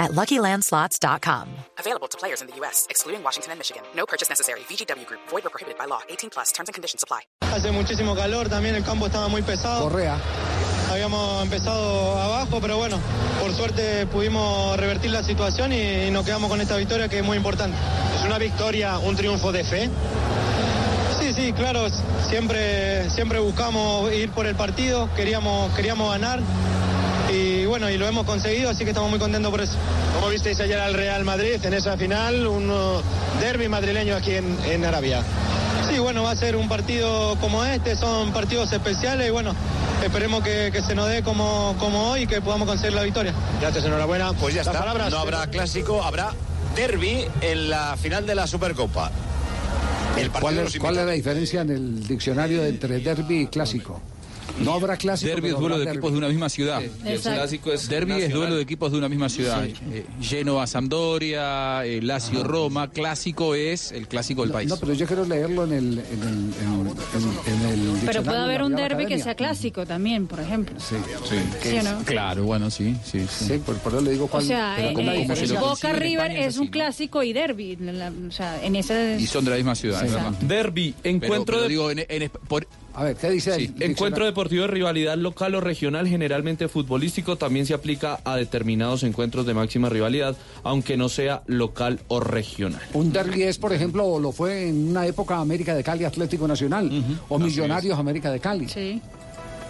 at LuckyLandSlots.com. Available to players in the U.S., excluding Washington and Michigan. No purchase necessary. VGW Group. Void or prohibited by law. 18 plus. Terms and conditions apply. Hace muchísimo calor, también el campo estaba muy pesado. Correa. Habíamos empezado abajo, pero bueno, por suerte pudimos revertir la situación y, y nos quedamos con esta victoria que es muy importante. ¿Es una victoria, un triunfo de fe? Sí, sí, claro, siempre, siempre buscamos ir por el partido, queríamos, queríamos ganar y bueno, y lo hemos conseguido, así que estamos muy contentos por eso. ¿Cómo visteis ayer al Real Madrid en esa final? Un uh, derby madrileño aquí en, en Arabia. Sí, bueno, va a ser un partido como este, son partidos especiales y bueno, esperemos que, que se nos dé como, como hoy y que podamos conseguir la victoria. Gracias, enhorabuena. Pues ya Las está. palabras- No habrá clásico, habrá derby en la final de la Supercopa. El ¿Cuál es, cuál es la diferencia en el diccionario entre derby y clásico? No habrá clásico. Derby es duelo de equipos de una misma ciudad. El clásico es Derby es nacional. duelo de equipos de una misma ciudad. Eh, Genoa Sampdoria, eh, Lazio Roma. Clásico es el clásico del país. No, pero yo quiero leerlo en el, en el, en, en- en el Pero puede de haber un derby que sea clásico también, por ejemplo. Sí, Sí. ¿Sí o no? Claro, bueno, sí, sí, sí. sí, por, por eso le digo O cuál. sea, pero eh, ¿cómo eh? Boca River es es un clásico y derby. la- la- o sea, en ese... Y son de la misma ciudad, es verdad. Derby, encuentro, de- digo, por- A ver, ¿qué dice Sí, el encuentro deportivo de rivalidad local o regional, generalmente futbolístico, también se aplica a determinados encuentros de máxima rivalidad, aunque no sea local o regional. Un derby es, por ejemplo, lo fue en una época América de Cali Atlético Nacional, o Millonarios América de Cali. Sí.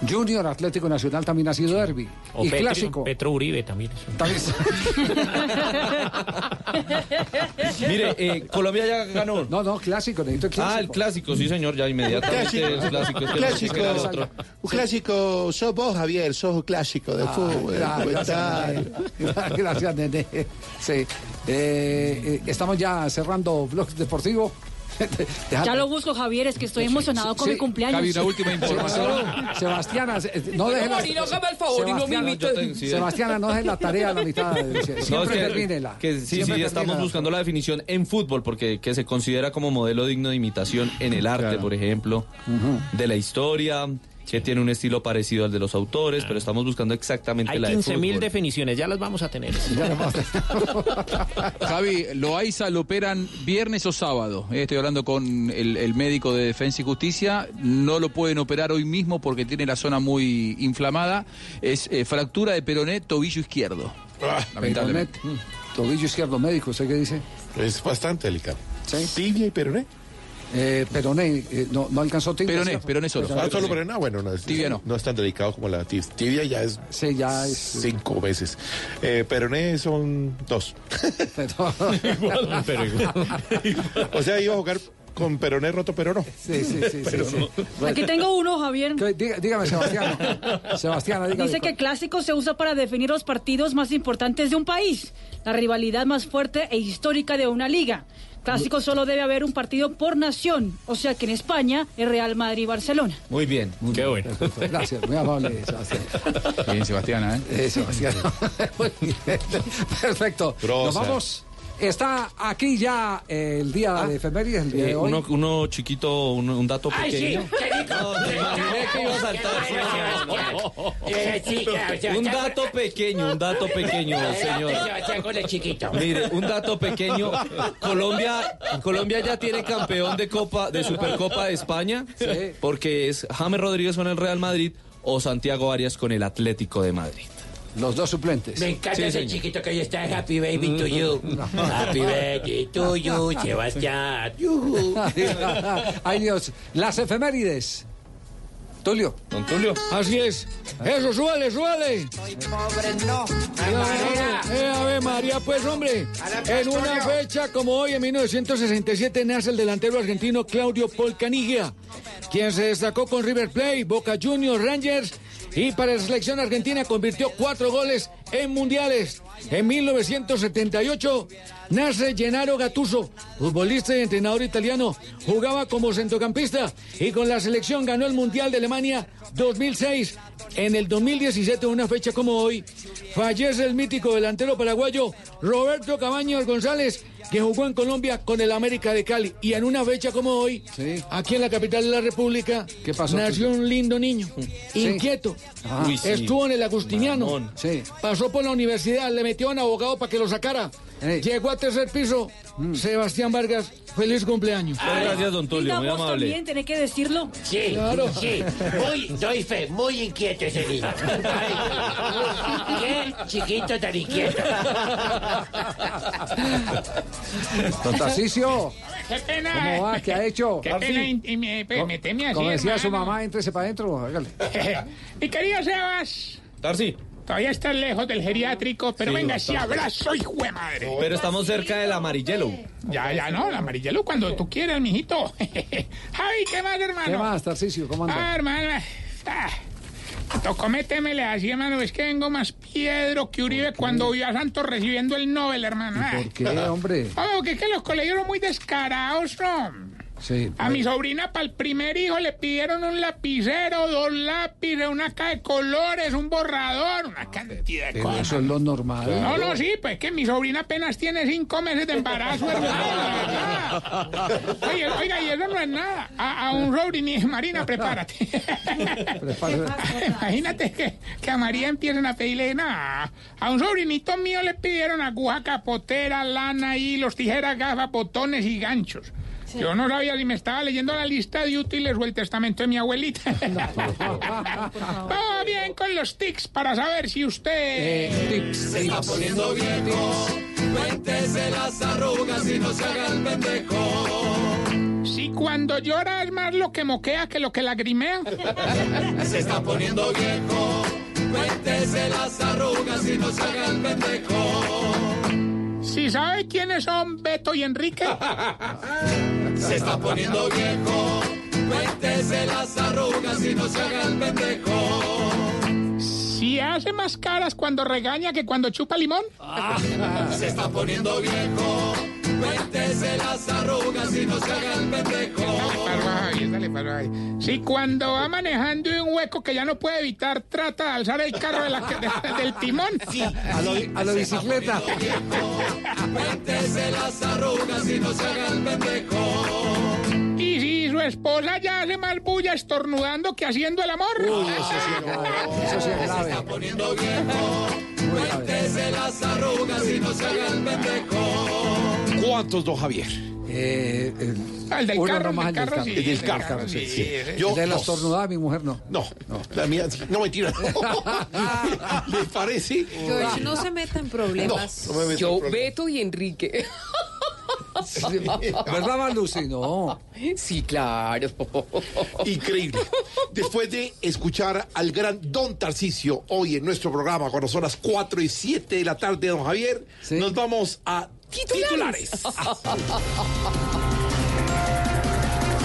Junior Atlético Nacional también ha sido derby. O y Petro, clásico. Petro Uribe también. También- Mire, eh, Colombia ya ganó. No, no, clásico, necesito el clásico. Ah, el clásico, sí señor, ya inmediatamente el clásico. es que no Clásico. sé el otro. Un clásico, sos vos, Javier, sos un clásico de fútbol. Ah, gracias, gracias, nene. Sí. Eh, eh, estamos ya cerrando Blog Deportivo. Deja- Ya lo busco, Javier, es que estoy emocionado con Sí, mi cumpleaños. Javi, una última información. Sebastiana, eh, no deje la, el favor y no me Sebastiana, no deje la tarea a la mitad. Siempre No, es que- termínela. que sí, Siempre sí, estamos termínela. buscando la definición en fútbol, porque que se considera como modelo digno de imitación en el arte, por ejemplo, de la historia, que tiene un estilo parecido al de los autores, pero estamos buscando exactamente Hay la de 15 mil fútbol. definiciones, ya las vamos a tener. Javi, Loaiza lo operan viernes o sábado. Eh, Estoy hablando con el, el médico de Defensa y Justicia. No lo pueden operar hoy mismo porque tiene la zona muy inflamada. Es eh, fractura de peroné, tobillo izquierdo. Lamentablemente. Peronet, Tobillo izquierdo médico, ¿usted qué dice? Es bastante delicado. Sí. Tibia y peroné. Eh, peroné, eh, no, no alcanzó tibia. Peroné, ¿cierto? peroné solo. Ah, solo sí. peroné. Ah, bueno, no es, Tibia no. no es tan delicado como la tibia. Tibia ya es Sí, ya es. cinco veces. Eh, peroné son dos. pero- O sea, iba a jugar con peroné roto, pero no. Sí, sí, sí. sí, sí. Aquí tengo uno, Javier. Dígame, Sebastián. Sebastián, dígame. Dice que clásico se usa para definir los partidos más importantes de un país, la rivalidad más fuerte e histórica de una liga. Clásico solo debe haber un partido por nación, o sea que en España es Real Madrid y Barcelona. Muy bien. Qué bueno. Gracias, muy amable, Sebastián. Bien, Sebastiana, ¿eh? Eh, Sebastián. Muy bien. Perfecto. Nos vamos. Está aquí ya eh, el día de efemérides, el día de Eh, hoy. uno, uno chiquito, un, un dato pequeño. Un dato pequeño, un dato pequeño, señor. Mire, un dato pequeño. Colombia, Colombia ya tiene campeón de Copa, de Supercopa de España, Sí. porque es James Rodríguez con el Real Madrid o Santiago Arias con el Atlético de Madrid. Los dos suplentes. Me encanta Sí, ese señor. chiquito que ahí está. Happy baby to you. Happy baby to you, Sebastián. Yujú. Ay Dios, las efemérides. Tulio. Don Tulio. Así es. Eso, súbale, súbale. Eh, a ver, María, pues, hombre. En una fecha como hoy, en 1967, nace el delantero argentino Claudio Polcanigia, quien se destacó con River Plate, Boca Juniors, Rangers y para la selección argentina convirtió cuatro goles en mundiales. En 1978 nace Gennaro Gattuso, futbolista y entrenador italiano. Jugaba como centrocampista y con la selección ganó el Mundial de Alemania 2006. En el 2017, una fecha como hoy, fallece el mítico delantero paraguayo Roberto Cabaños González, que jugó en Colombia con el América de Cali. Y en una fecha como hoy, aquí en la capital de la República, pasó, nació un lindo niño, inquieto. Ah. Uy, sí. Estuvo en el Agustiniano, pasó por la universidad, le metió a un abogado para que lo sacara. Llegó a tercer piso, Mm. Sebastián Vargas, feliz cumpleaños. Gracias, don Tulio, muy amable. también tenés que decirlo. Sí, Claro. sí. Muy, doy fe, muy inquieto ese niño. Ay, qué chiquito tan inquieto. Don Tarcicio, Qué pena. ¿cómo va? ¿Qué ha hecho? Qué pena y me- pues, meteme así, Como decía su mamá, éntrese para adentro. hágale. Mi querido Sebas, Tarsi, todavía estás lejos del geriátrico, pero Sí, venga, si abrazo, hijo de madre. pero estamos cerca del amarillelo. Ya, ya, no, el amarillelo cuando tú quieras, mijito. Javi, ¿qué más, hermano? ¿Qué más, Tarcicio? ¿Cómo anda? Ah, hermano. Ah, tocó métemele así, hermano. Es que vengo más piedro que Uribe cuando vio a Santos recibiendo el Nobel, hermano. Ah. ¿Por qué, hombre? Oh, que es que los colegios son muy descarados, ¿no? Sí. A mi sobrina para el primer hijo le pidieron un lapicero, dos lápices, una caja de colores, un borrador, una cantidad de Pero cosas. eso es lo normal. No, no, sí, pues que mi sobrina apenas tiene cinco meses de embarazo, hermano. Oye, oiga, y eso no es nada. A, a un sobrinito, Marina, prepárate. Imagínate que, que a María empiecen a pedirle nada. A un sobrinito mío le pidieron aguja capotera, lana, hilos, tijeras, gafas, botones y ganchos. Yo no sabía si me estaba leyendo la lista de útiles o el testamento de mi abuelita. Vamos bien con los tics para saber si usted... Eh, Se está poniendo viejo, cuéntese las arrugas y no se haga el pendejo. Si cuando llora es más lo que moquea que lo que lagrimea. Se está poniendo viejo, cuéntese las arrugas y no se haga el pendejo. Si sabe quiénes son Beto y Enrique. Se está poniendo viejo, cuéntese las arrugas y no se haga el pendejo. Si hace más caras cuando regaña que cuando chupa limón. Se está poniendo viejo, cuéntese las arrugas y no se haga el pendejo. Si cuando va manejando en un hueco que ya no puede evitar, trata de alzar el carro de la- de- del timón. A lo, a la bicicleta. Cuéntese las arrugas y no se haga el pendejo. Y si su esposa ya hace más bulla estornudando que haciendo el amor. Eso sí es grave. Se está poniendo viejo, cuéntese las arrugas y no se haga el pendejo. ¿Cuántos, don Javier? Eh, el, Ah, el del uno carro, nomás, el del carro, sí, El del el carro, sí, sí, sí, sí. sí. Yo, el de la estornudada, mi mujer no. No, la mía, no mentira. ¿Les parece? George, no se meta en problemas. No, no me meto en Yo, problemas. Beto y Enrique. ¿Verdad, Malusi? No. Sí, claro. Increíble. Después de escuchar al gran Don Tarcicio hoy en nuestro programa, cuando son las 4 y 7 de la tarde, don Javier, nos vamos a titulares.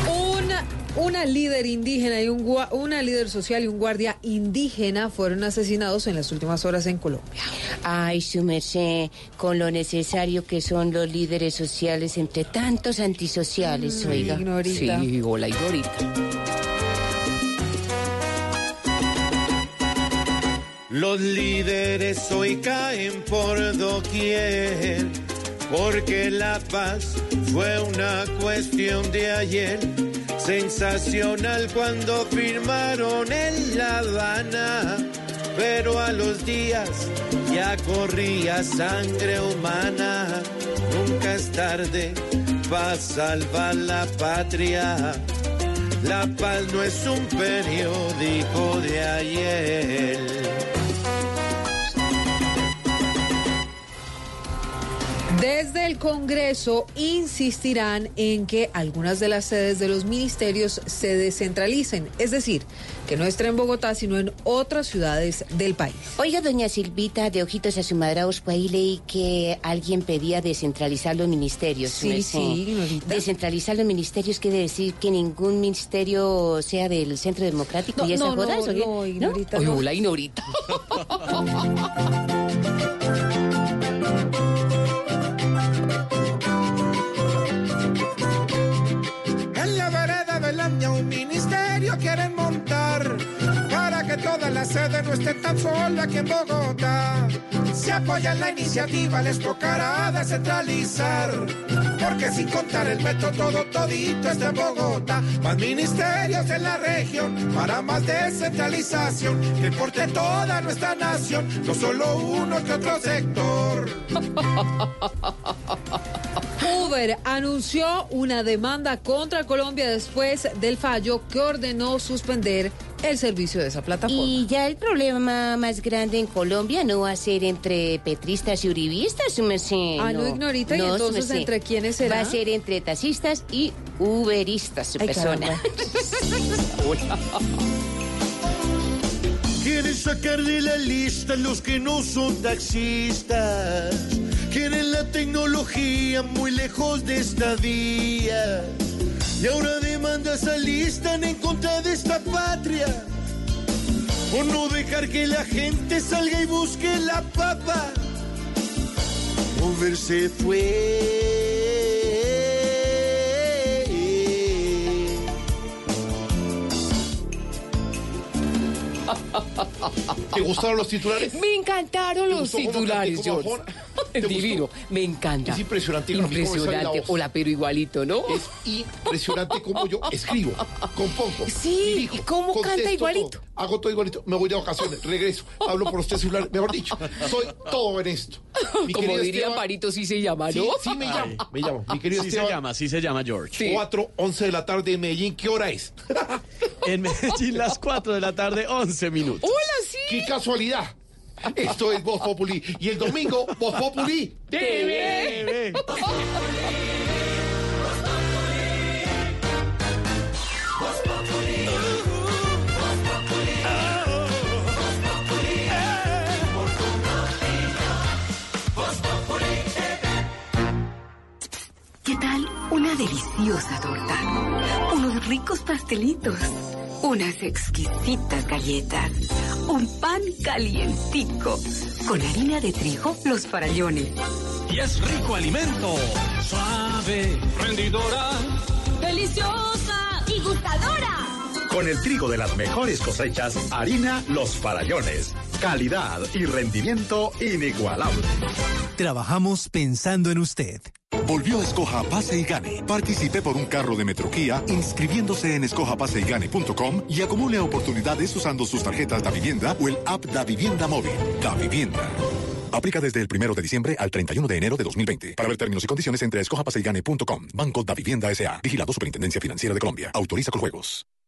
Una, una líder indígena y un una líder social y un guardia indígena fueron asesinados en las últimas horas en Colombia. Ay, su merced, con lo necesario que son los líderes sociales entre tantos antisociales, Mm, oiga. Ignorita. Sí, hola, Ignorita. Los líderes hoy caen por doquier, porque la paz fue una cuestión de ayer. Sensacional cuando firmaron en La Habana, pero a los días ya corría sangre humana. Nunca es tarde para salvar la patria. La paz no es un periódico de ayer. Desde el Congreso insistirán en que algunas de las sedes de los ministerios se descentralicen, es decir, que no estén en Bogotá, sino en otras ciudades del país. Oiga, doña Silvita, de ojitos asumadraos, pues ahí leí que alguien pedía descentralizar los ministerios. su Sí, sí, Ignorita. Descentralizar los ministerios quiere decir que ningún ministerio sea del Centro Democrático No, y esas no, no, jodas, ¿o qué? no, Ignorita, Oye, no. hola, Ignorita. ministerio quieren montar para que toda la sede no esté tan sola aquí en Bogotá. Si apoyan la iniciativa les tocará descentralizar, porque sin contar el metro todo todito está en Bogotá. Más ministerios en la región para más descentralización que toda nuestra nación, no solo uno que otro sector. Uber anunció una demanda contra Colombia después del fallo que ordenó suspender el servicio de esa plataforma. Y ya el problema más grande en Colombia no va a ser entre petristas y uribistas, su merced. Ah, no, ignorita, ¿y entonces merced. entre quiénes será? Va a ser entre taxistas y uberistas, su Ay, persona. Quieren sacar de la lista los que no son taxistas. Quieren la tecnología muy lejos de esta vía. Y ahora demandas alistan en contra de esta patria. Por no dejar que la gente salga y busque la papa. Moverse fue. ¿Te gustaron los titulares? Me encantaron los titulares, George. Divino, me encanta. Es impresionante, Impresionante. Hola, pero igualito, ¿no? Es impresionante cómo yo escribo, compongo. Sí, dirijo, ¿y cómo canta igualito? todo, hago todo igualito. Me voy de vacaciones, regreso, hablo por los tres celulares. Mejor dicho, soy todo en esto. Mi Como querido diría Esteban- Parito, sí se llama, Sí, ¿no? sí me llamo, me llamo. Mi querido Sí se llama, sí se llama George. 4, 11 de la tarde en Medellín. ¿Qué hora es? En Medellín, las 4 de la tarde, 11 minutos. Hola, sí. ¡Qué casualidad! Esto es Voz Populi. Y el domingo, Voz Populi TV. ¿Qué tal una deliciosa torta? Unos ricos pastelitos, unas exquisitas galletas, un pan calientico, con harina de trigo, los farallones. Y es rico alimento, suave, rendidora. ¡Deliciosa y gustadora! Con el trigo de las mejores cosechas, harina Los Farallones. Calidad y rendimiento inigualable. Trabajamos pensando en usted. Volvió Escoja Pase y Gane. Participe por un carro de Metroquía inscribiéndose en escojapaseygane.com y acumule oportunidades usando sus tarjetas Da Vivienda o el app Da Vivienda Móvil. Da Vivienda. Aplica desde el 1 de diciembre al 31 de enero de 2020. Para ver términos y condiciones entre escojapaseygane.com. Banco Da Vivienda S.A. Vigilado Superintendencia Financiera de Colombia. Autoriza con juegos.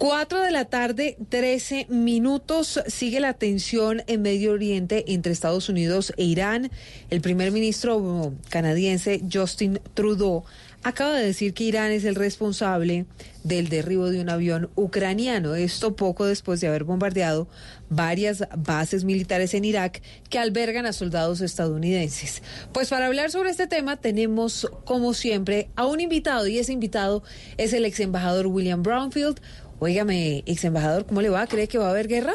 4 de la tarde, 13 minutos. Sigue la tensión en Medio Oriente entre Estados Unidos e Irán. El primer ministro canadiense Justin Trudeau acaba de decir que Irán es el responsable del derribo de un avión ucraniano. Esto poco después de haber bombardeado varias bases militares en Irak que albergan a soldados estadounidenses. Pues para hablar sobre este tema tenemos, como siempre, a un invitado y ese invitado es el ex embajador William Brownfield Óigame, ex embajador, ¿cómo le va? ¿Cree que va a haber guerra?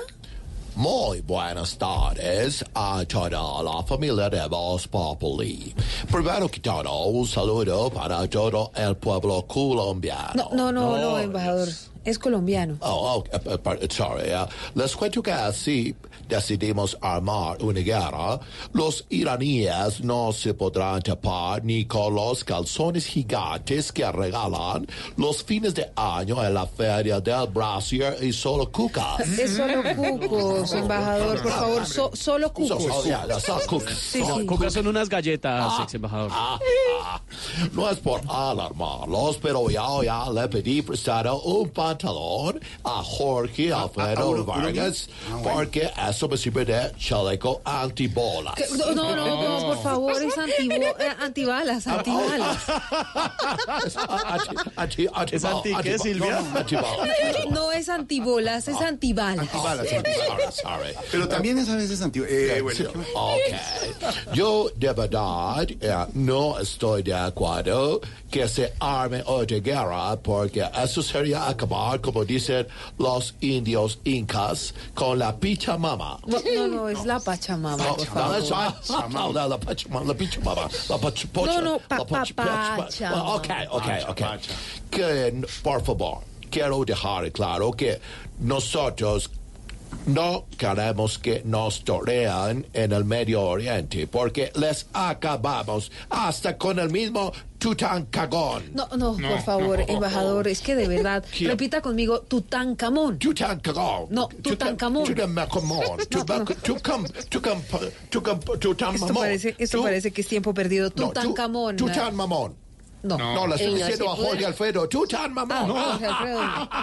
Muy buenas tardes a toda la familia de Voz Populi. Primero que todo, un saludo para todo el pueblo colombiano. No, no, no, no, embajador. Es colombiano. Oh, oh, eh, eh, sorry. eh. Les cuento que si decidimos armar una guerra, los iraníes no se podrán tapar ni con los calzones gigantes que regalan los fines de año en la feria del Brasier y solo cucas. Es solo cucos, embajador, por favor, so- solo cucos. So- so- yeah, cucas. Sí, No, sí. Cucas son unas galletas, ex embajador. Ah, ah, no es por alarmarlos, pero ya, ya le pedí prestado un pantalón a Jorge Alfredo Vargas. Ah, bueno. porque eso me sirve de chaleco antibolas. No, no, no, no, por favor, es eh, antibalas, antibalas. Anti- anti- anti- ¿Es anti qué, Silvia? no, antibalas. Es antibolas, es antibalas. Antibalas, Sorry, antibalas. sorry. Pero también es a veces antiguo. Eh, bueno, Sí, ok. Yo de verdad eh, no estoy de acuerdo que se arme otra guerra porque eso sería acabar, como dicen los indios incas, con la pichamama. No, no, no, es la Pachamama, No, por favor. es la- no, no, la pachamama, la pichamama, la pach- pocha- No, no, pa- la pach- pa- pach- pachamama. Ok, ok, ok. Que, por favor, quiero dejar claro que nosotros no queremos que nos torean en el Medio Oriente porque les acabamos hasta con el mismo Tutankamón. No, no, No, por favor, no. embajador, es que de verdad, ¿Quién? repita conmigo, Tutankamón. Tutankamón. No, Tutankamón. Tutankamón. Tutankamón. Tutankamón. Esto parece, esto parece que es tiempo perdido. Tutankamón. Tutankamón. No, No, estoy Eh, diciendo a Jorge Alfredo, Tutankamón. Ah, Jorge Alfredo,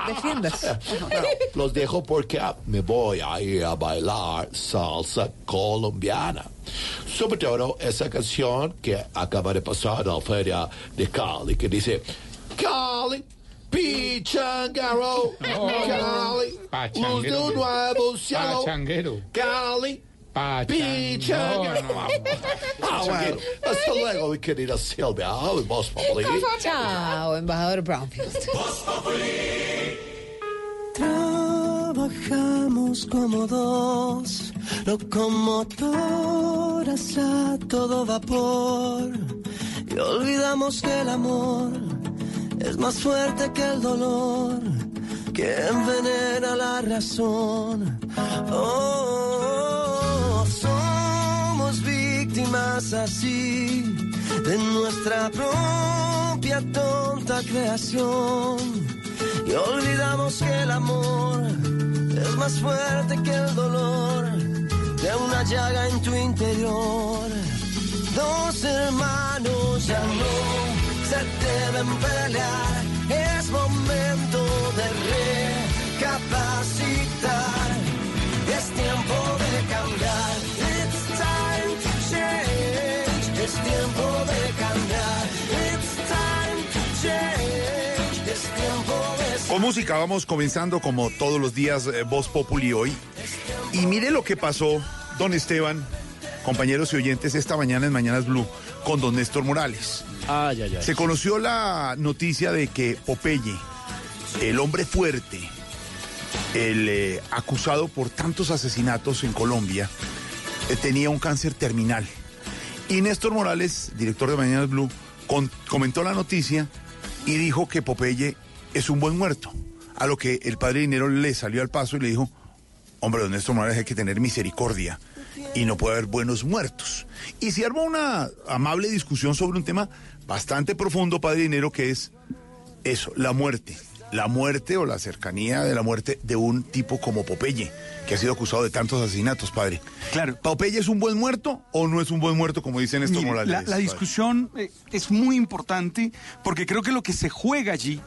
defiendas. Bueno, los dejo porque me voy a ir a bailar salsa colombiana. Sobre todo esa canción que acaba de pasar en la feria de Cali, que dice, Cali, Pichangaro, Cali, luz de un nuevo cielo, Pachanguero. Cali, Pichangaro. Ah, bueno, hasta luego, mi querida Silvia, vos, Populi. Chao, embajador Brownfield. Trabajamos como dos locomotoras a todo vapor y olvidamos que el amor es más fuerte que el dolor que envenena la razón. Oh, víctimas así de nuestra propia tonta creación. Y olvidamos que el amor es más fuerte que el dolor de una llaga en tu interior. Dos hermanos ya no se deben pelear, es momento de recapacitar, es tiempo Con música vamos comenzando como todos los días eh, Voz Populi hoy. Y mire lo que pasó, don Esteban, compañeros y oyentes, esta mañana en Mañanas Blue con don Néstor Morales. Ay, ay, ay. Se conoció la noticia de que Popeye, el hombre fuerte, el eh, acusado por tantos asesinatos en Colombia, eh, tenía un cáncer terminal. Y Néstor Morales, director de Mañanas Blue, con- comentó la noticia y dijo que Popeye es un buen muerto. A lo que el padre Dinero le salió al paso y le dijo, hombre, don Néstor Morales, hay que tener misericordia y no puede haber buenos muertos. Y se armó una amable discusión sobre un tema bastante profundo, padre Dinero, que es eso, la muerte. La muerte o la cercanía de la muerte de un tipo como Popeye, que ha sido acusado de tantos asesinatos, padre. Claro. ¿Popeye es un buen muerto o no es un buen muerto, como dicen estos Morales? la, la discusión eh, es muy importante porque creo que lo que se juega allí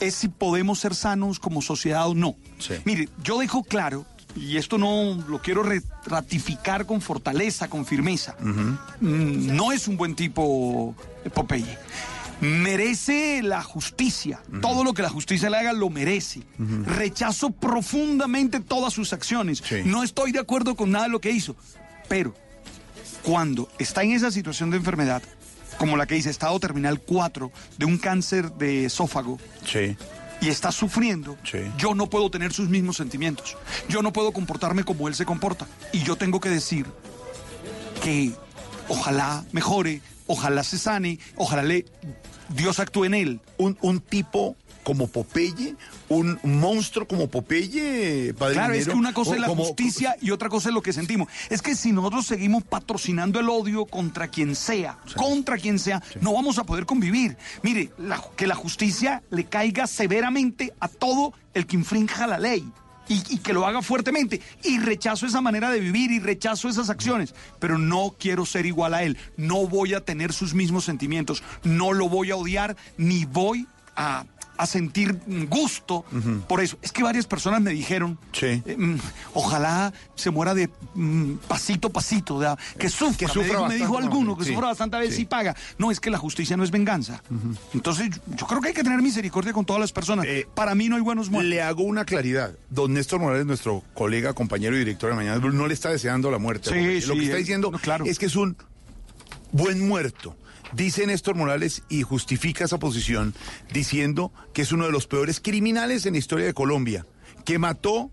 es si podemos ser sanos como sociedad o no. Mire, yo dejo claro, y esto no lo quiero ratificar con fortaleza, con firmeza, mm, no es un buen tipo eh, Popeye. Merece la justicia. Todo lo que la justicia le haga lo merece. Rechazo profundamente todas sus acciones. No estoy de acuerdo con nada de lo que hizo. Pero cuando está en esa situación de enfermedad, como la que dice estado terminal 4 de un cáncer de esófago, y está sufriendo, yo no puedo tener sus mismos sentimientos. Yo no puedo comportarme como él se comporta. Y yo tengo que decir que ojalá mejore, ojalá se sane, ojalá le, Dios actúe en él. Un, un tipo como Popeye, un monstruo como Popeye, padre Claro, es que una cosa es la como- justicia y otra cosa es lo que sentimos. Es que si nosotros seguimos patrocinando el odio contra quien sea, contra quien sea, no vamos a poder convivir. Mire, la- que la justicia le caiga severamente a todo el que infrinja la ley. Y, y que lo haga fuertemente. Y rechazo esa manera de vivir y rechazo esas acciones. Pero no quiero ser igual a él. No voy a tener sus mismos sentimientos. No lo voy a odiar ni voy a, a sentir gusto por eso. Es que varias personas me dijeron, eh, mm, ojalá se muera de mm, pasito a pasito, que sufra. que me sufra dijo, me dijo alguno, que sí, sufra bastante a ver sí. si paga. No, es que la justicia no es venganza. Entonces, yo, yo creo que hay que tener misericordia con todas las personas. Para mí no hay buenos muertos. Le hago una claridad. Don Néstor Morales, nuestro colega, compañero y director de Mañana, Blue, no le está deseando la muerte. Lo que está eh, diciendo es que es un buen muerto. Dice Néstor Morales y justifica esa posición diciendo que es uno de los peores criminales en la historia de Colombia, que mató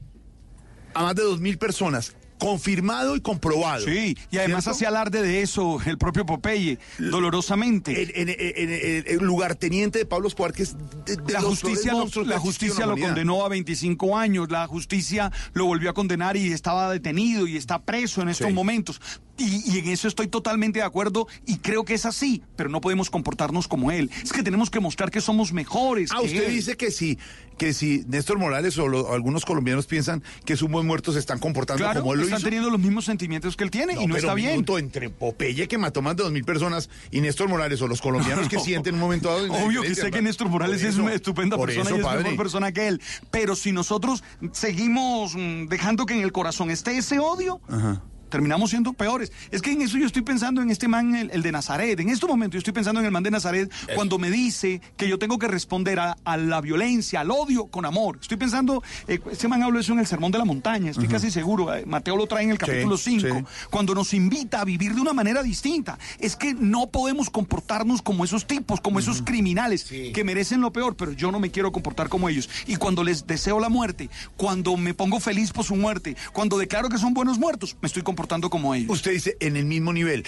a más de dos mil personas, confirmado y comprobado. Sí, y además hacía alarde de eso el propio Popeye, dolorosamente. En, en- en- en- el lugarteniente de Pablo Escobar, que es de, de la justicia, lo, la justicia lo condenó a 25 años, la justicia lo volvió a condenar y estaba detenido y está preso en estos Sí. momentos. Y, y en eso estoy totalmente de acuerdo y creo que es así, pero no podemos comportarnos como él. Es que tenemos que mostrar que somos mejores. Ah, que usted él. dice que si, que si Néstor Morales o lo- algunos colombianos piensan que es un buen muerto, se están comportando Claro, como él lo están hizo. teniendo los mismos sentimientos que él tiene y no pero está bien. minuto entre Popeye que mató más de dos mil personas y Néstor Morales o los colombianos que sienten un momento dado. Obvio que sé que Néstor Morales es una estupenda persona eso, y es padre. mejor persona que él. Pero si nosotros seguimos mm, dejando que en el corazón esté ese odio, Ajá. Terminamos siendo peores. Es que en eso yo estoy pensando en este man, el, el de Nazaret. En este momento yo estoy pensando en el man de Nazaret cuando me dice que yo tengo que responder a, a la violencia, al odio con amor. Estoy pensando, eh, este man habló de eso en el Sermón de la Montaña, estoy casi seguro. eh, Mateo lo trae en el capítulo 5, sí. cuando nos invita a vivir de una manera distinta. Es que no podemos comportarnos como esos tipos, como esos criminales que merecen lo peor, pero yo no me quiero comportar como ellos. Y cuando les deseo la muerte, cuando me pongo feliz por su muerte, cuando declaro que son buenos muertos, me estoy comportando como ellos. Usted dice en el mismo nivel.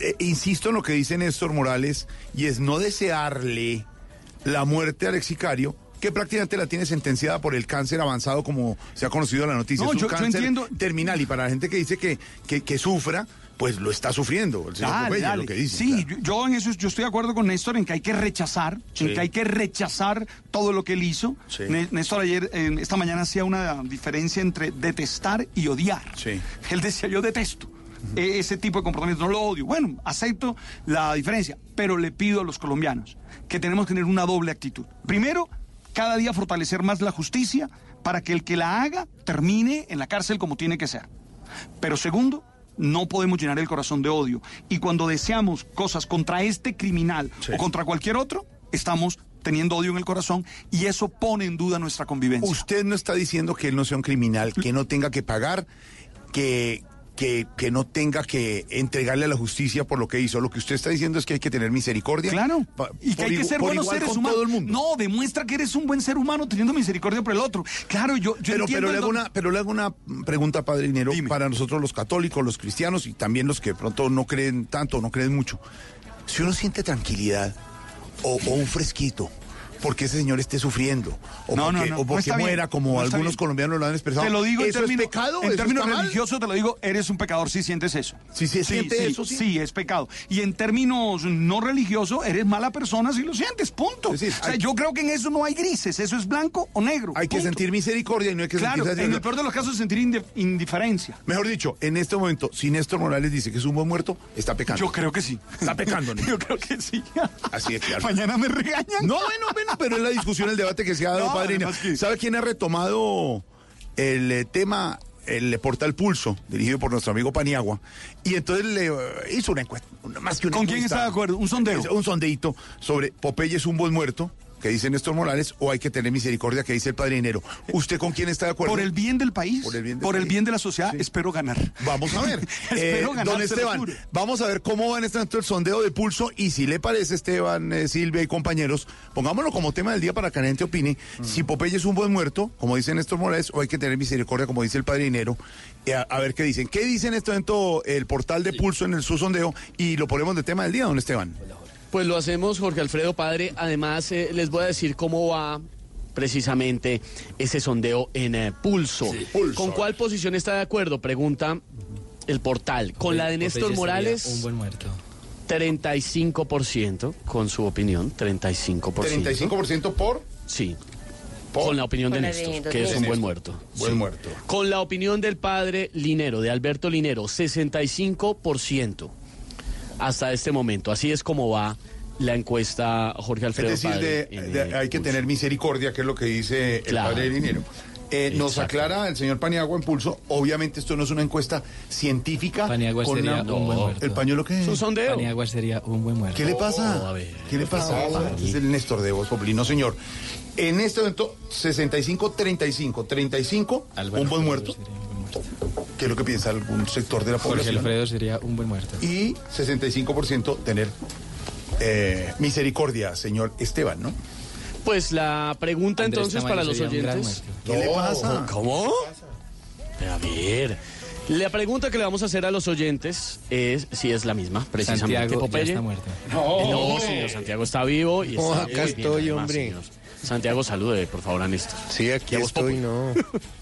Eh, insisto en lo que dice Néstor Morales y es no desearle la muerte al ex sicario que prácticamente la tiene sentenciada por el cáncer avanzado como se ha conocido en la noticia. No, es un yo- yo cáncer entiendo- terminal y para la gente que dice que, que, que sufra, pues lo está sufriendo. El señor Dale, Popeye, dale. lo que dice. sí, yo- yo en eso yo estoy de acuerdo con Néstor en que hay que rechazar, Sí. en que hay que rechazar todo lo que él hizo. Sí. Né- Néstor ayer, eh, esta mañana hacía una diferencia entre detestar y odiar. Él decía, yo detesto e- ese tipo de comportamiento, no lo odio. Bueno, acepto la diferencia, pero le pido a los colombianos que tenemos que tener una doble actitud. Primero, cada día fortalecer más la justicia para que el que la haga termine en la cárcel como tiene que ser. Pero segundo, no podemos llenar el corazón de odio. Y cuando deseamos cosas contra este criminal o contra cualquier otro, estamos teniendo odio en el corazón y eso pone en duda nuestra convivencia. Usted no está diciendo que él no sea un criminal, que no tenga que pagar, que, que, que no tenga que entregarle a la justicia por lo que hizo. Lo que usted está diciendo es que hay que tener misericordia. Claro. pa- Y que hay que ser buenos seres humanos. No, demuestra que eres un buen ser humano teniendo misericordia por el otro. Claro, yo, yo pero, entiendo pero, le hago una, pero le hago una pregunta, Padre Dinero, para nosotros los católicos, los cristianos y también los que de pronto no creen tanto, no creen mucho. Si uno siente tranquilidad o, o un fresquito, porque ese señor esté sufriendo, o No, porque, no, o no porque está bien, muera, como algunos bien. colombianos lo han expresado. Te lo digo en ¿Eso términos, es pecado? en ¿Eso términos religiosos, te lo digo, eres un pecador si sientes eso. Si se siente eso, sí. Sí, es pecado. Y en términos no religiosos, eres mala persona si lo sientes, punto. o sea, hay- yo creo que en eso no hay grises, eso es blanco o negro. Hay que sentir misericordia y no hay que Claro, sentir en el peor de los casos sentir indi- indiferencia. Mejor dicho, en este momento, si Néstor Morales dice que es un buen muerto, está pecando. Yo creo que sí. Está pecando. Yo creo que sí. Así es, claro. Mañana me regañan. No, bueno, bueno, pero es la discusión, el debate que se ha dado, No, padre. además que- ¿Sabe quién ha retomado el eh, tema, el portal Pulso, dirigido por nuestro amigo Paniagua? Y entonces le eh, hizo una encuesta, más que una ¿Con quién está de acuerdo? ¿Un sondeo? Un sondeito sobre Popeye es un buen muerto. Que dice Néstor Morales, o hay que tener misericordia, que dice el padre Dinero. ¿Usted con quién está de acuerdo? Por el bien del país, Por el bien del por el bien de la sociedad, espero ganar. Vamos a ver. espero Eh, ganar. don Esteban, vamos a ver cómo va en este momento el sondeo de pulso y si le parece, Esteban, eh, Silvia y compañeros, pongámoslo como tema del día para que la gente opine, si Popeye es un buen muerto, como dice Néstor Morales, o hay que tener misericordia, como dice el padre Dinero, y a, a ver qué dicen. ¿Qué dice en este momento el portal de pulso en el su sondeo? Y lo ponemos de tema del día, don Esteban. Pues lo hacemos, Jorge Alfredo Padre. Además, eh, les voy a decir cómo va precisamente ese sondeo en eh, pulso. ¿Con cuál posición está de acuerdo? Pregunta el portal. Con la de Néstor Popeye sería Morales, Un buen muerto. 35%, con su opinión, 35%. 35% por... Sí. Con la opinión de Con la de Néstor, que es un Néstor. buen muerto. Buen Sí. muerto. Con la opinión del padre Linero, de Alberto Linero, 65% hasta este momento. Así es como va la encuesta Jorge Alfredo Es decir, Padre de- de- eh, hay que tener misericordia, que es lo que dice el padre Dinero. Eh, nos aclara el señor Paniagua en pulso. Obviamente esto no es una encuesta científica. Paniagua con sería una- un buen muerto. ¿El pañuelo qué? Es un sondeo. Paniagua sería un buen muerto. ¿Qué le pasa? Oh, a ver, ¿Qué le por pasa? Es el Néstor de Voz Populi. No, señor. En este momento, 65-35. 35, Álvaro un buen muerto. sería un buen muerto. Que es lo que piensa algún sector de la Jorge población. Alfredo sería un buen muerto. Y 65% tener eh, misericordia, señor Esteban, ¿no? Pues la pregunta Andrés entonces Tamayo para los oyentes. ¿Qué le pasa? ¿Cómo? A ver. La pregunta que le vamos a hacer a los oyentes es si es la misma, precisamente. Santiago ya está muerto. No, señor, Santiago está vivo y está Oh, muy acá bien, estoy, además, hombre. señor. Santiago, salude, por favor, a Néstor. Sí, aquí estoy, no.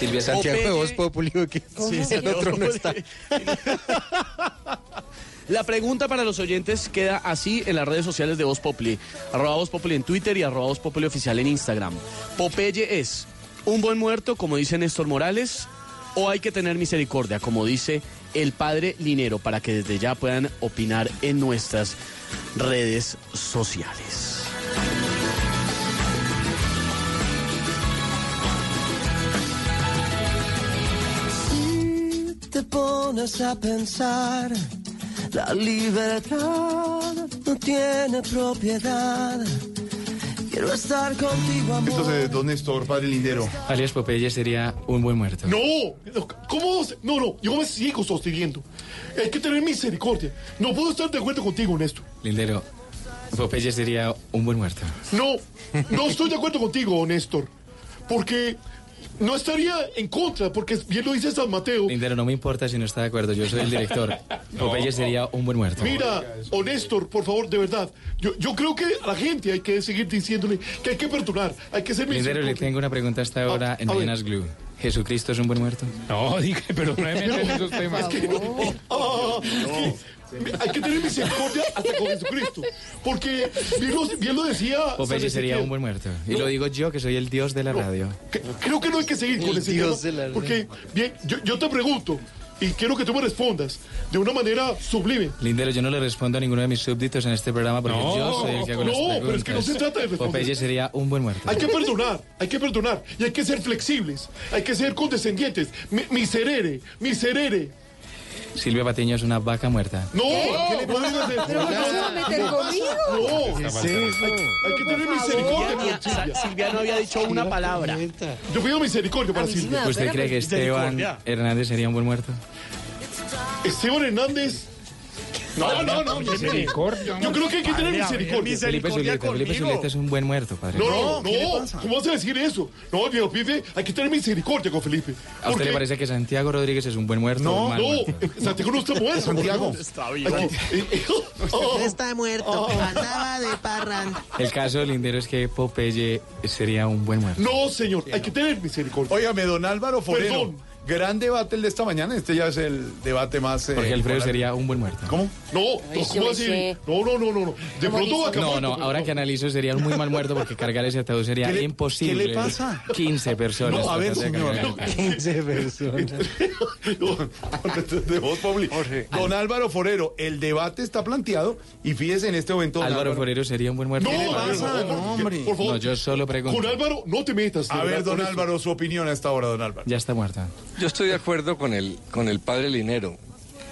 Silvia Santiago de. Voz Populi, que Sí, el otro no está. La pregunta para los oyentes queda así en las redes sociales de Voz Populi. Arroba Voz Populi en Twitter y arroba Voz Populi oficial en Instagram. Popeye es un buen muerto, como dice Néstor Morales, o hay que tener misericordia, como dice el padre Linero, para que desde ya puedan opinar en nuestras redes sociales. Te pones a pensar, la libertad no tiene propiedad. Quiero estar contigo, amor. Entonces, don Néstor, padre Lindero. Alias Popeye sería un buen muerto. No, ¿cómo? No, no, yo me sigo sosteniendo. Hay que tener misericordia. No puedo estar de acuerdo contigo, Néstor. Lindero, Popeye sería un buen muerto. No, no estoy de acuerdo contigo, Néstor. Porque no estaría en contra, porque bien lo dice San Mateo. Lindero, no me importa si no está de acuerdo, yo soy el director. Popeye sería un buen muerto. Mira, o Néstor, por favor, de verdad. Yo, yo creo que a la gente hay que seguir diciéndole que hay que perdonar, hay que ser Lindero, le tengo una pregunta hasta ahora en a ver. Mañanas Glue. ¿Jesucristo es un buen muerto? No, dije, pero no me en esos temas. Ah, es que hay que tener misericordia hasta con Jesucristo. Porque bien lo, bien lo decía. Popeye sería un buen muerto. Y lo digo yo, que soy el dios de la radio. Que- Creo que no hay que seguir con El ese Dios tema. de la- Porque, bien, yo, yo te pregunto, y quiero que tú me respondas de una manera sublime. Lindero, yo no le respondo a ninguno de mis súbditos en este programa porque No, yo soy el que hago las no, preguntas. pero es que no se trata de responder. Popeye sería un buen muerto. Hay que perdonar, hay que perdonar. Y hay que ser flexibles, hay que ser condescendientes. Mi- miserere, miserere. Silvia Patiño es una vaca muerta. No, ¿qué le pasa? ¿Pero por qué se va a meter conmigo? No, ¿Qué es hay, hay que tener misericordia con Silvia. Silvia no había dicho una palabra. Yo pido misericordia para Silvia. ¿Usted cree que Esteban Hernández sería un buen muerto? Esteban Hernández. No, no, no, misericordia. Yo creo que hay que tener misericordia. Felipe Zuleta, Felipe Zuleta es un buen muerto, padre. No, no, no. ¿Cómo vas a decir eso? No, viejo pibe, hay que tener misericordia con Felipe. ¿A usted le parece que Santiago Rodríguez es un buen muerto No, no? Santiago no está muerto. Santiago. Está vivo. Oh. Está muerto, andaba de parranda. El caso de Lindero es que Popeye sería un buen muerto. No, señor, hay que tener misericordia. Óigame, don Álvaro Forero. Perdón. Gran debate el de esta mañana. Este ya es el debate más. eh, Porque Alfredo sería un buen muerto. ¿Cómo? No, Ay, ¿cómo así? sé. No, no, no, no, no. De pronto va a acabar. No, no, ahora que analizo sería un muy mal muerto porque cargar ese ataúd sería ¿Qué le- imposible. qué le pasa? 15 personas. No, a ver, señor. cargar. 15 personas. de. Don Álvaro Forero, el debate está planteado y fíjese en este momento. don Álvaro Forero sería un buen muerto. No, ¿Qué le a ver, pasa? por favor, No, hombre. Por favor. No, yo solo pregunto. Con Álvaro, no te metas. A ver, don. Álvaro, su opinión a esta hora, don Álvaro. Ya está muerta. Yo estoy de acuerdo con el, con el padre Linero.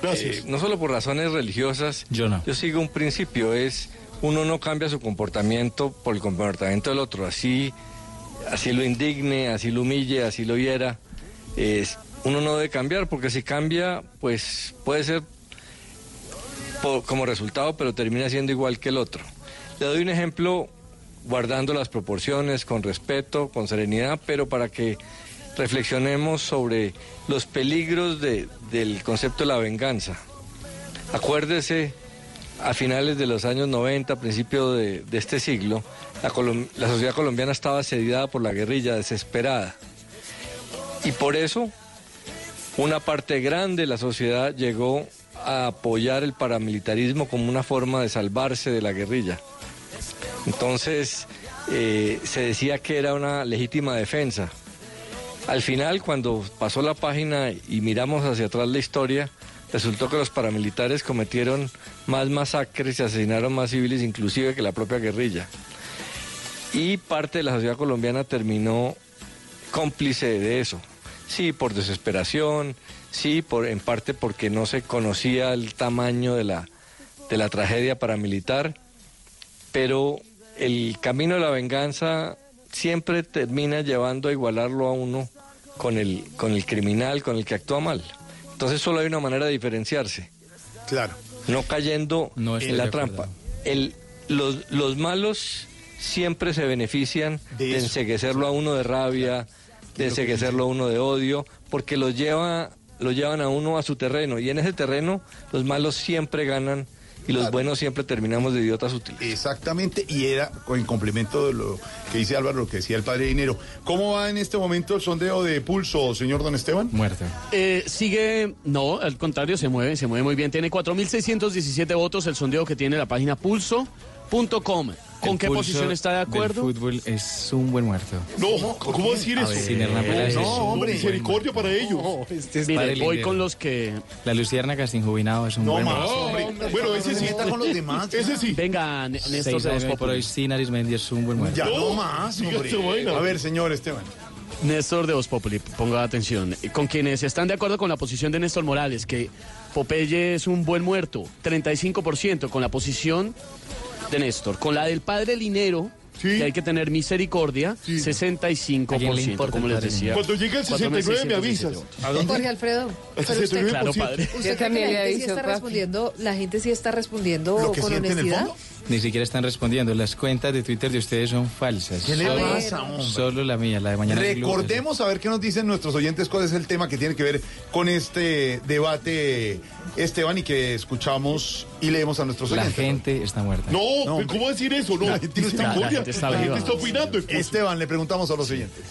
Gracias. Eh, no solo por razones religiosas. Yo no. Yo sigo un principio, es uno no cambia su comportamiento por el comportamiento del otro, así, así lo indigne, así lo humille, así lo hiera. es- uno no debe cambiar porque si cambia, pues puede ser po- como resultado, pero termina siendo igual que el otro. Le doy un ejemplo guardando las proporciones, con respeto, con serenidad, pero para que reflexionemos sobre los peligros de- del concepto de la venganza. Acuérdese, a finales de los años 90, a principios de, este siglo, la sociedad colombiana estaba asediada por la guerrilla, desesperada. Y por eso, una parte grande de la sociedad llegó a apoyar el paramilitarismo como una forma de salvarse de la guerrilla. Entonces, eh, se decía que era una legítima defensa. Al final, cuando pasó la página y miramos hacia atrás la historia, resultó que los paramilitares cometieron más masacres y asesinaron más civiles inclusive que la propia guerrilla. Y parte de la sociedad colombiana terminó cómplice de eso. Sí, por desesperación, sí, por, en parte porque no se conocía el tamaño de la, de la tragedia paramilitar, pero el camino de la venganza siempre termina llevando a igualarlo a uno con el, con el criminal, con el que actúa mal. Entonces solo hay una manera de diferenciarse. Claro. No cayendo en la trampa. El, los, los malos siempre se benefician De de, enseguecerlo a uno de rabia, de enseguecerlo a uno de odio, porque los lleva, lo llevan a uno a su terreno. Y en ese terreno los malos siempre ganan y los buenos siempre terminamos de idiotas útiles. Exactamente, y era en complemento de lo que dice Álvaro, lo que decía el padre Dinero. ¿Cómo va en este momento el sondeo de pulso, señor Don Esteban? Muerto. Eh, sigue, no, al contrario, se mueve, se mueve muy bien. Tiene 4.617 votos el sondeo que tiene la página pulso.com. ¿Con El qué posición está de acuerdo? fútbol es un buen muerto. No, ¿cómo decir eso? sin Hernán Peláez no, hombre, misericordia para ellos. Este es Mire, voy con los que... La Luciérnaga sin jubilado es un No buen más, muerto. hombre. Bueno, ese sí. con los demás. Ese sí. Venga, Néstor Seis de Voz por hoy, sin Arismendi es un buen muerto. Ya No, no, más, hombre. A ver, señor Esteban. Néstor de Voz Populi, ponga atención. Con quienes están de acuerdo con la posición de Néstor Morales, que Popeye es un buen muerto, 35% con la posición de Néstor. Con la del padre Linero, que hay que tener misericordia, 65%, ¿A quién le importa como les decía. Cuando llegue el 69 me avisas. 4.617 Jorge Alfredo, pero usted, Claro, padre. usted Yo cree que también la le gente sí está papi. respondiendo, la gente sí está respondiendo Lo que con siente en el honestidad. Ni siquiera están respondiendo. Las cuentas de Twitter de ustedes son falsas. ¿Qué le Solo- pasa, hombre? Solo la mía, la de mañana. Recordemos a ver qué nos dicen nuestros oyentes, cuál es el tema que tiene que ver con este debate, Esteban, y que escuchamos y leemos a nuestros La oyentes. gente está muerta. No, No, ¿cómo decir eso? No, La gente está. La gente está La gente está opinando. Esteban, le preguntamos a los oyentes.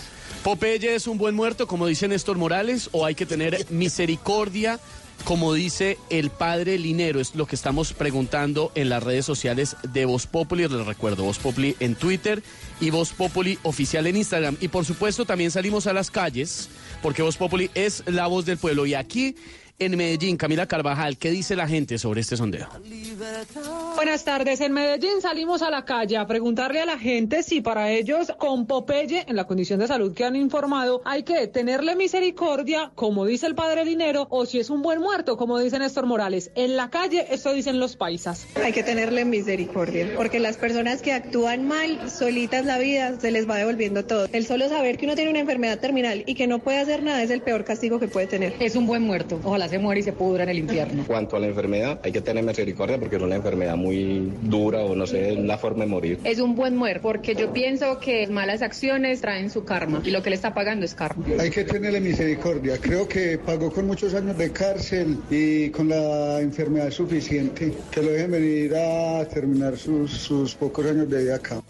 Popeye es un buen muerto, como dice Néstor Morales, o hay que tener misericordia, como dice el padre Linero. Es lo que estamos preguntando en las redes sociales de Voz Populi. Les recuerdo, Voz Populi en Twitter y Voz Populi oficial en Instagram. Y por supuesto también salimos a las calles, porque Voz Populi es la voz del pueblo. Y aquí en Medellín, Camila Carvajal, ¿qué dice la gente sobre este sondeo? Buenas tardes. En Medellín salimos a la calle a preguntarle a la gente si para ellos con Popeye, en la condición de salud que han informado, hay que tenerle misericordia, como dice el padre Dinero, o si es un buen muerto, como dice Néstor Morales. En la calle, esto dicen los paisas. Hay que tenerle misericordia, porque las personas que actúan mal, solitas la vida, se les va devolviendo todo. El solo saber que uno tiene una enfermedad terminal y que no puede hacer nada es el peor castigo que puede tener. Es un buen muerto. Ojalá se muera y se pudra en el infierno. cuanto a la enfermedad, hay que tener misericordia porque es una enfermedad muy dura o no sé, la forma de morir. Es un buen muerto, porque yo pienso que malas acciones traen su karma y lo que le está pagando es karma. Hay que tenerle misericordia. Creo que pagó con muchos años de cárcel y con la enfermedad suficiente. Que lo dejen venir a terminar sus, sus pocos años de vida acá.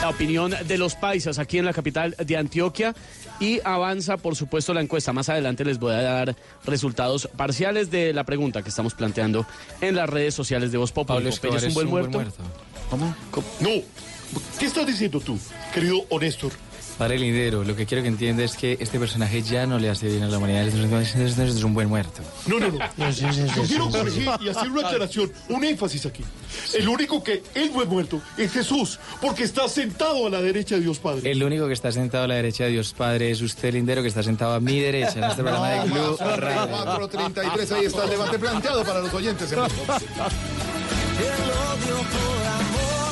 La opinión de los paisas aquí en la capital de Antioquia y avanza, por supuesto, la encuesta. Más adelante les voy a dar resultados parciales de la pregunta que estamos planteando en las redes sociales de Voz Populi. Pablo ¿Popeye Escobar es un buen muerto? ¿Cómo? No. ¿Qué estás diciendo tú, querido Honestor? Padre Lindero, lo que quiero que entienda es que este personaje ya no le hace bien a la humanidad. Este es es un buen muerto. No, no, no. Yo quiero corregir y hacer una aclaración, un énfasis aquí. El único que es buen muerto es Jesús, porque está sentado a la derecha de Dios Padre. El único que está sentado a la derecha de Dios Padre es usted, Lindero, que está sentado a mi derecha en este programa de Blue Radio. 4.33, ahí está el debate planteado para los oyentes. el odio por amor.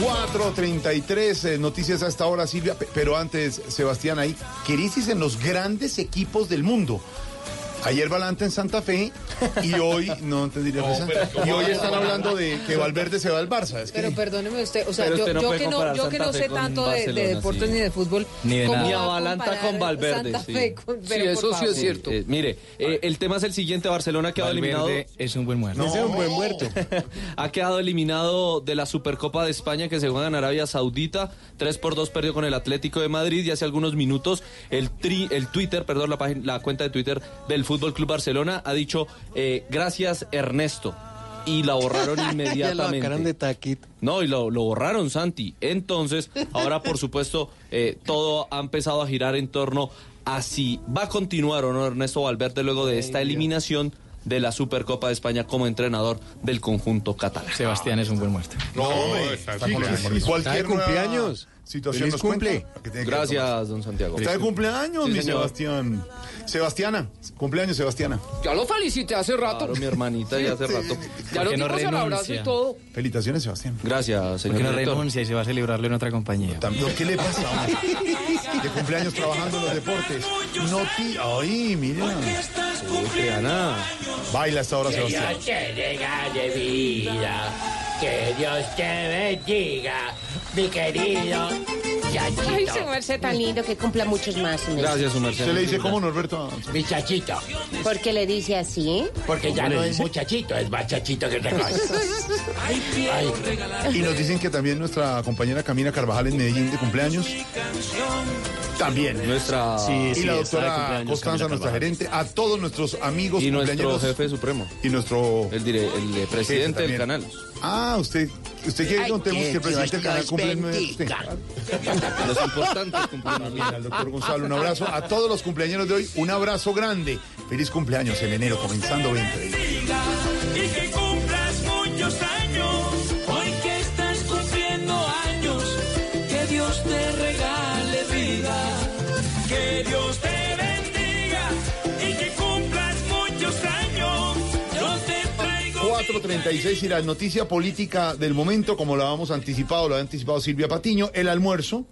4.33, eh, noticias a esta hora, Silvia. Pe- Pero antes, Sebastián, hay crisis en los grandes equipos del mundo. Ayer Balanta en Santa Fe y hoy, no entendí la frase. pero ¿cómo y hoy están hablando de que Valverde se va al Barça. Es que Pero perdóneme usted, o sea, yo, usted no yo puede que no, yo que sé tanto de, deportes sí. ni de fútbol, Ni de ¿cómo nada. Balanta con Valverde, Santa sí. Fe con- Sí, pero eso sí es cierto. Eh, mire, eh, el tema es el siguiente, Barcelona ha quedado Valverde eliminado. es un buen muerto. Ese es un buen muerto. ha quedado eliminado de la Supercopa de España que se juega en Arabia Saudita. 3 por 2 perdió con el Atlético de Madrid y hace algunos minutos el, tri- el Twitter, perdón, la, página, la cuenta de Twitter del Fútbol Club Barcelona ha dicho eh, gracias Ernesto y la borraron Ya lo inmediatamente. sacaron de taquito. No, y lo, lo borraron, Santi. Entonces, ahora, por supuesto, eh, todo ha empezado a girar en torno a si va a continuar o no Ernesto Valverde luego de esta eliminación de la Supercopa de España como entrenador del conjunto catalán. Sebastián es un buen muerto. No, hombre, está sí, con- sí, Está cualquier cumpleaños. Situación nos cumple. cuenta Gracias, don Santiago. Está de cumpleaños, Sí, mi señor. Sebastián. Sebastiana, cumpleaños, Sebastiana. Ya lo felicité hace rato. Claro, mi hermanita, ya hace rato. Ya lo ¿Por qué no abrazo y renuncia? todo. Felicitaciones, Sebastián. Gracias, señor Porque no renuncia y se va a celebrarlo en otra compañía. También, ¿Qué le pasa? De cumpleaños trabajando en los deportes. No ti. Ay, mira. Triana. Baila esta hora, Que Sebastián. Dios te regale vida, que Dios te bendiga, mi querido Ay, chachito. su merced tan lindo que cumpla muchos más. Gracias, su merced. Se le dice cómo, Norberto. Mi chachito, ¿Por qué le dice así? porque ya ¿Cómo le no es muchachito, es más chachito que otra. Ay, Y nos dicen que también nuestra compañera Camila Carvajal en Medellín de cumpleaños. También. Nuestra y sí, la está de doctora Constanza, nuestra gerente, a todos nuestros amigos y nuestro jefe supremo. Y nuestro el, dire- el presidente del canal. Ah, usted, usted quiere que contemos que el presidente del canal cumple de. Los importantes cumpleaños. Al doctor Gonzalo, un abrazo. A todos los cumpleaños de hoy, un abrazo grande. Feliz cumpleaños en enero, comenzando 20. y que cumplas muchos años. Hoy que estás cumpliendo años, que Dios te regale vida, que Dios te 4.36 y la noticia política del momento, como lo habíamos anticipado, lo ha anticipado Silvia Patiño, el almuerzo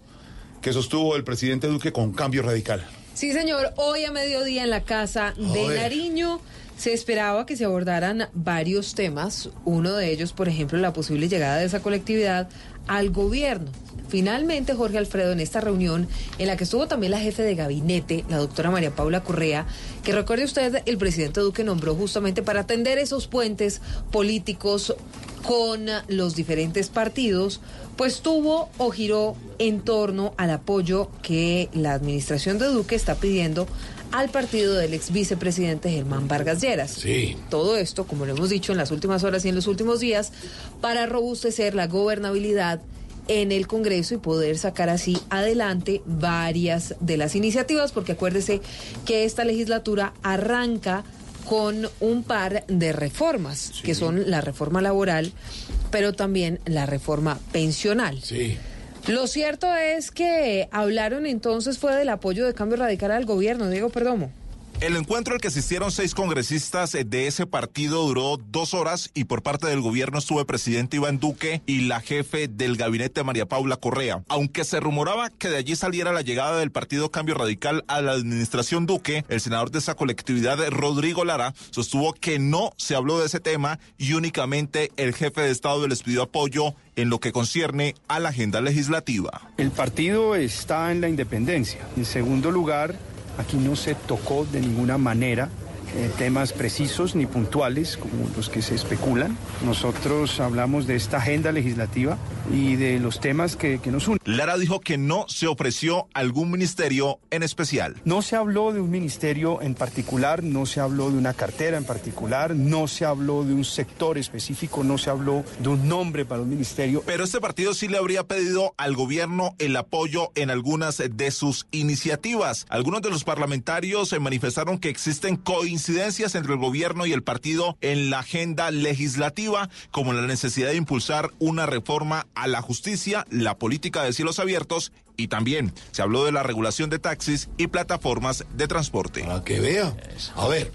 que sostuvo el presidente Duque con cambio radical. Sí, señor. Hoy a mediodía en la casa de Joder. Nariño se esperaba que se abordaran varios temas. Uno de ellos, por ejemplo, la posible llegada de esa colectividad al gobierno. Finalmente, Jorge Alfredo, en esta reunión, en la que estuvo también la jefe de gabinete, la doctora María Paula Correa, que recuerde usted, el presidente Duque nombró justamente para atender esos puentes políticos con los diferentes partidos, pues tuvo o giró en torno al apoyo que la administración de Duque está pidiendo al partido del ex vicepresidente Germán Vargas Lleras. Sí. Todo esto, como lo hemos dicho en las últimas horas y en los últimos días, para robustecer la gobernabilidad en el Congreso y poder sacar así adelante varias de las iniciativas, porque acuérdese que esta legislatura arranca con un par de reformas, que son la reforma laboral, pero también la reforma pensional. Sí. Lo cierto es que hablaron entonces fue del apoyo de cambio radical al gobierno, Diego Perdomo. El encuentro al que asistieron seis congresistas eh, de ese partido duró dos horas y por parte del gobierno estuvo el presidente Iván Duque y la jefe del gabinete María Paula Correa. Aunque se rumoraba que de allí saliera la llegada del partido Cambio Radical a la administración Duque, el senador de esa colectividad, Rodrigo Lara, sostuvo que no se habló de ese tema y únicamente el jefe de Estado les pidió apoyo en lo que concierne a la agenda legislativa. El partido está en la independencia. En segundo lugar, aquí no se tocó de ninguna manera eh, temas precisos ni puntuales como los que se especulan. Nosotros hablamos de esta agenda legislativa y de los temas que, que nos unen. Lara dijo que no se ofreció algún ministerio en especial. No se habló de un ministerio en particular, no se habló de una cartera en particular, no se habló de un sector específico, no se habló de un nombre para un ministerio. Pero este partido sí le habría pedido al gobierno el apoyo en algunas de sus iniciativas. Algunos de los parlamentarios se manifestaron que existen coincidencias incidencias entre el gobierno y el partido en la agenda legislativa, como la necesidad de impulsar una reforma a la justicia, la política de cielos abiertos y también se habló de la regulación de taxis y plataformas de transporte. Para que vea. A ver,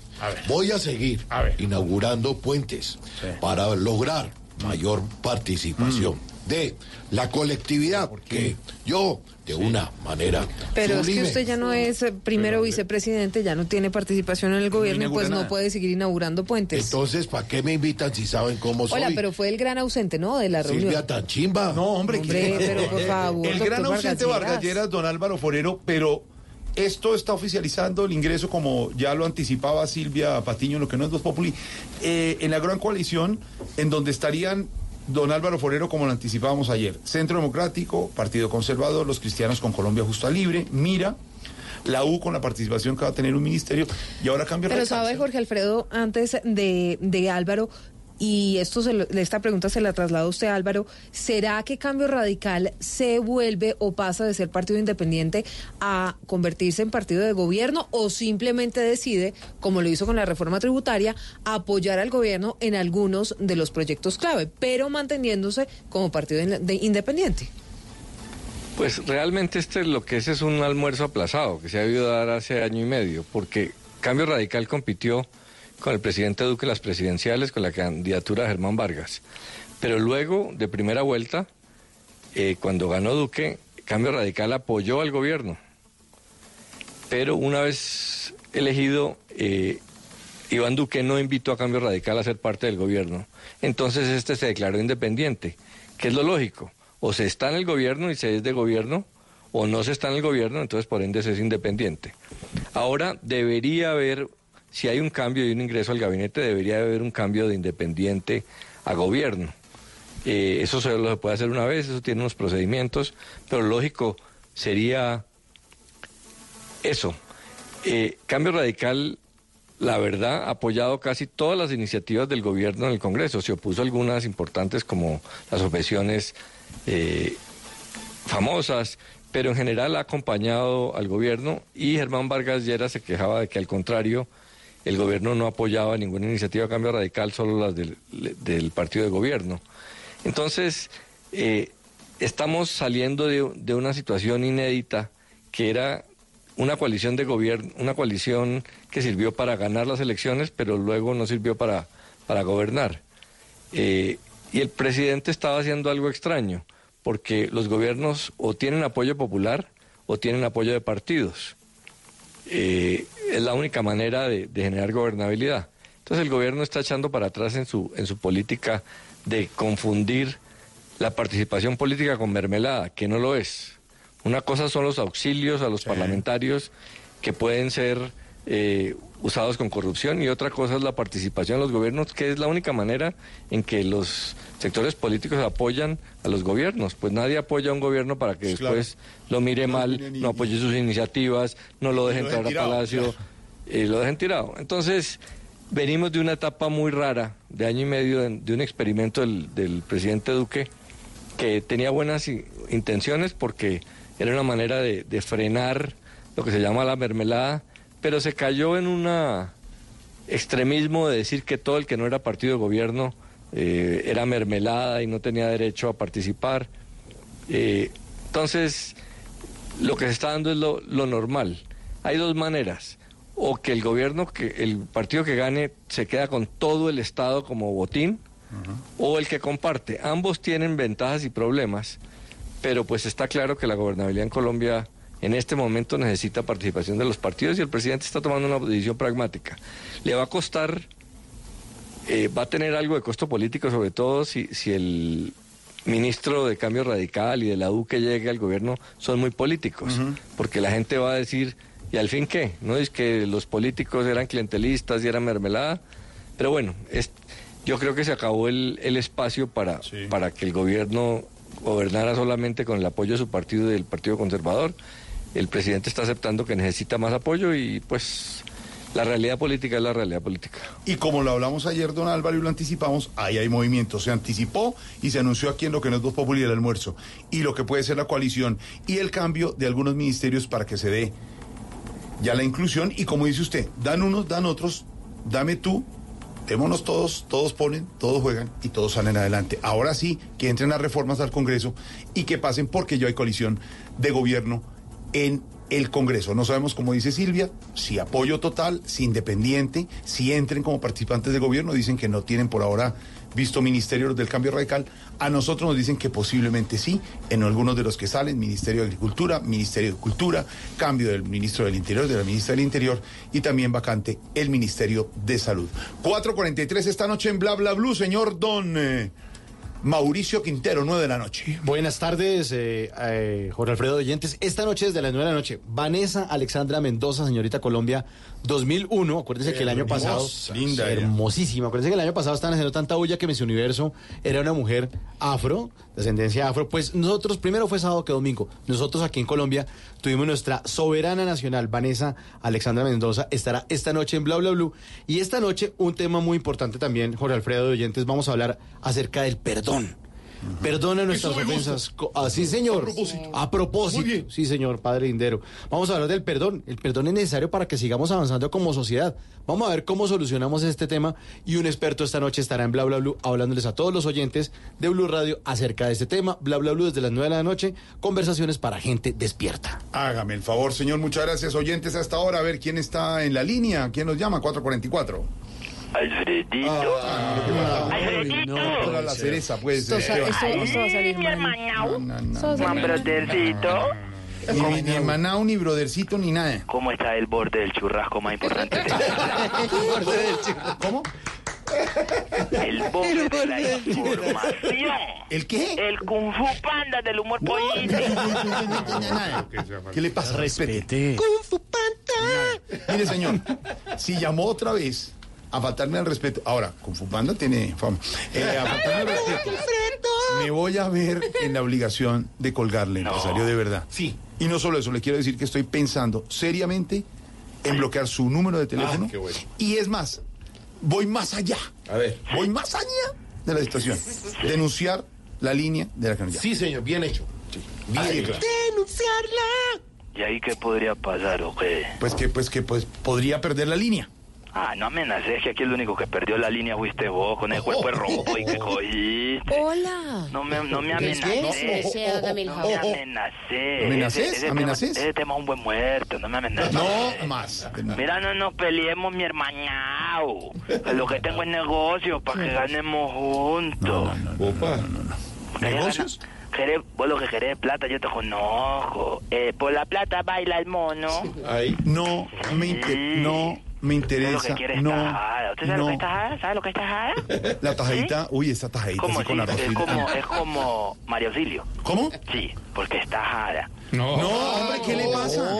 voy a seguir inaugurando puentes para lograr mayor participación Mm. De la colectividad, porque yo, de una manera Pero es que usted ya no es eh, primero vicepresidente, ya no tiene participación en el gobierno y pues no puede seguir inaugurando puentes. Entonces, ¿para qué me invitan si saben cómo soy? Hola, pero fue el gran ausente, ¿no? De la reunión. Silvia tan chimba. No, hombre, Hombre, pero por favor, El gran ausente Vargas Vargas Lleras, don Álvaro Forero, pero esto está oficializando el ingreso, como ya lo anticipaba Silvia Patiño, lo que no es Dos Populi, eh, en la gran coalición, en donde estarían don Álvaro Forero, como lo anticipábamos ayer, Centro Democrático, Partido Conservador, los cristianos con Colombia Justa Libre, Mira, la U con la participación que va a tener un ministerio, y ahora cambia Pero sabe, Jorge Alfredo, antes de, de Álvaro, y esto se lo- esta pregunta se la traslado a usted, Álvaro, ¿será que Cambio Radical se vuelve o pasa de ser partido independiente a convertirse en partido de gobierno o simplemente decide, como lo hizo con la reforma tributaria, apoyar al gobierno en algunos de los proyectos clave, pero manteniéndose como partido de- independiente? Pues realmente este lo que es es un almuerzo aplazado que se ha debido dar hace año y medio, porque Cambio Radical compitió con el presidente Duque las presidenciales con la candidatura de Germán Vargas. Pero luego, de primera vuelta, eh, cuando ganó Duque, Cambio Radical apoyó al gobierno. Pero una vez elegido, eh, Iván Duque no invitó a Cambio Radical a ser parte del gobierno. Entonces este se declaró independiente, que es lo lógico. O se está en el gobierno y se es de gobierno, o no se está en el gobierno, entonces por ende se es independiente. Ahora debería haber, si hay un cambio y un ingreso al gabinete, debería haber un cambio de independiente a gobierno. Eh, eso se lo puede hacer una vez, eso tiene unos procedimientos, pero lógico sería eso. Eh, Cambio Radical, la verdad, ha apoyado casi todas las iniciativas del gobierno en el Congreso. Se opuso algunas importantes como las objeciones eh, famosas, pero en general ha acompañado al gobierno y Germán Vargas Lleras se quejaba de que al contrario el gobierno no apoyaba ninguna iniciativa de cambio radical, solo las del, partido de gobierno. Entonces, eh, estamos saliendo de, una situación inédita que era una coalición de gobierno, una coalición que sirvió para ganar las elecciones, pero luego no sirvió para, para gobernar. Eh, y el presidente estaba haciendo algo extraño, porque los gobiernos o tienen apoyo popular o tienen apoyo de partidos. Eh, es la única manera de, de generar gobernabilidad. Entonces el gobierno está echando para atrás en su, en su política de confundir la participación política con mermelada, que no lo es. Una cosa son los auxilios a los parlamentarios que pueden ser eh, usados con corrupción y otra cosa es la participación de los gobiernos, que es la única manera en que los sectores políticos apoyan a los gobiernos. Pues nadie apoya a un gobierno para que Claro. después lo mire mal, ni- no apoye sus iniciativas, no lo deje lo dejen entrar a Palacio, claro. eh, lo dejen tirado. Entonces, venimos de una etapa muy rara, de año y medio, de, de un experimento del, del presidente Duque, que tenía buenas intenciones porque era una manera de, de frenar lo que se llama la mermelada, pero se cayó en un extremismo de decir que todo el que no era partido de gobierno eh, era mermelada y no tenía derecho a participar. Eh, entonces, lo que se está dando es lo, lo normal. Hay dos maneras. O que el gobierno, que el partido que gane se queda con todo el Estado como botín, o el que comparte. Ambos tienen ventajas y problemas, pero pues está claro que la gobernabilidad en Colombia en este momento necesita participación de los partidos y el presidente está tomando una decisión pragmática. Le va a costar, eh, va a tener algo de costo político, sobre todo si, si el ministro de Cambio Radical y de la U que llegue al gobierno son muy políticos, porque la gente va a decir, ¿y al fin qué? ¿No es que los políticos eran clientelistas y eran mermelada? Pero bueno, es, yo creo que se acabó el, el espacio para, para que el gobierno gobernara solamente con el apoyo de su partido y del Partido Conservador. El presidente está aceptando que necesita más apoyo y pues la realidad política es la realidad política. Y como lo hablamos ayer, don Álvaro, y lo anticipamos, ahí hay movimiento. Se anticipó y se anunció aquí en lo que no es Voz Populi el almuerzo. Y lo que puede ser la coalición y el cambio de algunos ministerios para que se dé ya la inclusión. Y como dice usted, dan unos, dan otros, dame tú, démonos todos, todos ponen, todos juegan y todos salen adelante. Ahora sí, que entren las reformas al Congreso y que pasen porque ya hay coalición de gobierno en el Congreso. No sabemos, como dice Silvia, si apoyo total, si independiente, si entren como participantes del gobierno. Dicen que no tienen por ahora visto ministerios del cambio radical. A nosotros nos dicen que posiblemente sí, en algunos de los que salen, Ministerio de Agricultura, Ministerio de Cultura, cambio del ministro del Interior, de la ministra del Interior y también vacante el Ministerio de Salud. 4.43 esta noche en Bla Bla Blue, señor Don eh, Mauricio Quintero, 9 de la noche. Buenas tardes, eh, eh, Jorge Alfredo Oyentes. Esta noche, desde las 9 de la noche, Vanessa Alexandra Mendoza, señorita Colombia, 2001. Acuérdense que el año pasado. Linda. Hermosísima. Acuérdense que el año pasado estaban haciendo tanta bulla que Miss Universo era una mujer afro, de ascendencia afro. Pues nosotros, primero fue sábado que domingo. Nosotros aquí en Colombia tuvimos nuestra soberana nacional, Vanessa Alexandra Mendoza. Estará esta noche en Bla Bla Blue. Y esta noche, un tema muy importante también, Jorge Alfredo Oyentes, vamos a hablar acerca del perdón. Perdona nuestras ofensas. Así, señor. A propósito. A propósito. Sí, señor, padre Lindero. Vamos a hablar del perdón. El perdón es necesario para que sigamos avanzando como sociedad. Vamos a ver cómo solucionamos este tema y un experto esta noche estará en Bla Bla Blue hablándoles a todos los oyentes de Blue Radio acerca de este tema. Bla Bla Blue desde las 9 de la noche. Conversaciones para gente despierta. Hágame el favor, señor. Muchas gracias, oyentes, hasta ahora. A ver quién está en la línea. ¿Quién nos llama? 444. Alfredito. Alfredito. Toda la cereza, pues. Esto eh, sa- Esteban. esto- esto va a salir mi brothercito. Ni, ni hermanao, ni brodercito, ni nada. ¿Cómo está el borde del churrasco más importante? ¿Cómo? El borde de la información. ¿El qué? El Kung Fu Panda del humor político. ¿Qué le pasa? Respete. Kung Fu Panda. Mire, señor, si llamó otra vez a faltarme al respeto, ahora, Kung Fu Panda tiene fama, Eh, a faltarme al respeto, me voy a ver en la obligación de colgarle, empresario, de verdad. Sí. Y no solo eso, le quiero decir que estoy pensando seriamente en bloquear su número de teléfono. Ah, qué bueno. Y es más, voy más allá. A ver. Voy más allá de la situación. Denunciar la línea de la canalla. Sí, señor, bien hecho. Bien Así, hecho. Denunciarla. ¿Y ahí qué podría pasar o qué? Pues que, pues que, pues podría perder la línea. Ah, no amenaces, que aquí el único que perdió la línea fuiste vos con el cuerpo rojo y que cogiste. Hola. No me, no me ¿Qué es amenacé. eso? Sí, hágame el No me amenacé. ¿Amenacés? Ese- ese ¿Amenacés? Tema, ese tema es un buen muerto, no me amenaces. No más. Mira, no nos peleemos, mi hermanao. Lo que tengo es negocio para que ganemos juntos. Opa. ¿Negocios? Querés, vos lo que querés es plata, yo te conozco. Eh, por la plata baila el mono. Ahí. No me, no me ¿Usted lo interesa. es No. ¿Usted sabe lo no. que es tajada? ¿Sabe lo que es tajada? La tajadita, uy, esta tajadita ¿Cómo con sí? arroz Es frito. como, es como María Auxilio. ¿Cómo? Sí, porque es tajada. No, hombre, ¿qué le pasa?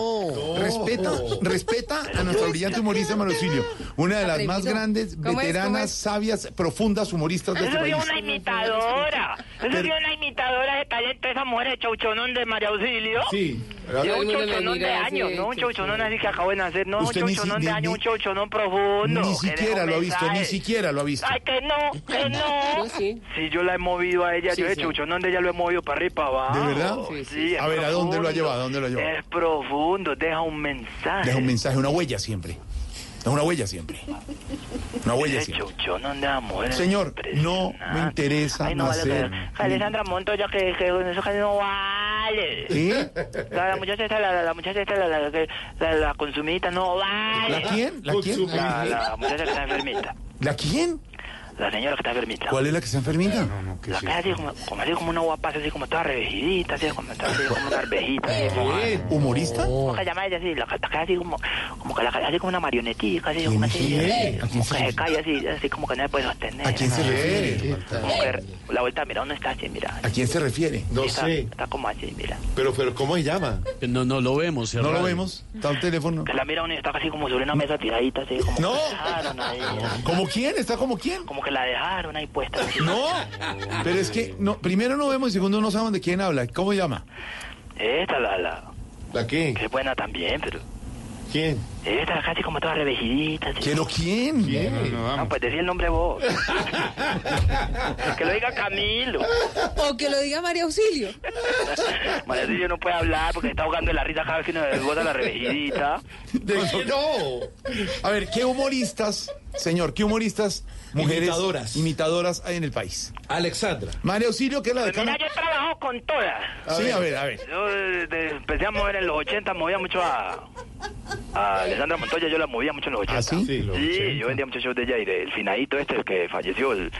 Respeta, respeta a nuestra brillante humorista Marusilio, una de las más grandes, ¿Cómo es? ¿Cómo veteranas, es? sabias, profundas humoristas de este Eso país. dio una imitadora. Eso Pero- dio una imitadora de talento esa mujer de chauchonón de María Auxilio. Sí. Dio un chauchonón de años, no un chauchonón así que acabo de nacer, no un Usted ni si- chauchonón de años, un chauchonón profundo. Ni siquiera lo ha visto, ni siquiera lo ha visto. Ay, que no, que no. sí. yo la he movido a ella, yo de chauchonón de ella lo he movido para arriba y para abajo. ¿De verdad? Sí, es A ver, ¿a dónde lo ha llevado? ¿A dónde lo ha llevado? Es profundo, deja un mensaje. Deja un mensaje, una huella siempre. Deja una huella siempre. Una huella Ese siempre. es Señor, no me interesa Ay, no vale Alessandra Montoya, que, que eso casi no vale. ¿Eh? La, la muchacha esta, la, la, la muchacha esta, la, la, que- la, la consumidita, no vale. ¿La quién? ¿La quién? La, la muchacha que está enfermita. ¿La quién? La señora que está enfermita. ¿Cuál es la que está enfermita? La que es así como, como así como una guapaza, así como toda revejidita, así como, así como una arvejita. Así como, ¿Humorista? ¿Cómo se llama ella así? La, que- la que así como, como que la que- así como una marionetica, así como así. que se cae así, así como que no se puede sostener. ¿A quién se refiere? Como que la vuelta, mira, uno está así, mira. ¿A quién se refiere? No está, sé. Está como así, mira. Pero, pero, ¿cómo se llama? No, no lo vemos. No lo vemos. Está un teléfono. Que la mira está casi como sobre una mesa tiradita, así como No. que. ¿Como quién? ¿Está como quién? Como que la dejaron ahí puesta. No. Pero es que no, primero no vemos y segundo no sabemos de quién habla. ¿Cómo se llama? Esta, la, la. ¿La qué? Que es buena también, pero. ¿Quién? Esta casi como toda revejidita. ¿Pero quién? No, pues decía el nombre vos. que lo diga Camilo. O que lo diga María Auxilio. María Silvia no puede hablar porque está ahogando en la risa cada vez que nos bota la revejidita. ¿De qué no? A ver, ¿qué humoristas, señor, qué humoristas, mujeres Imitadoras. imitadoras hay en el país? Alexandra. María Auxilio, que es la de mira, Cana. yo trabajo con todas. Sí, a ver, a ver. Yo desde- empecé a mover en los 80, movía mucho a, a Alessandra Montoya, yo la movía mucho en los 80. ¿Ah, sí? Sí, los 80. yo vendía muchos shows de ella y del finadito este, el que falleció, el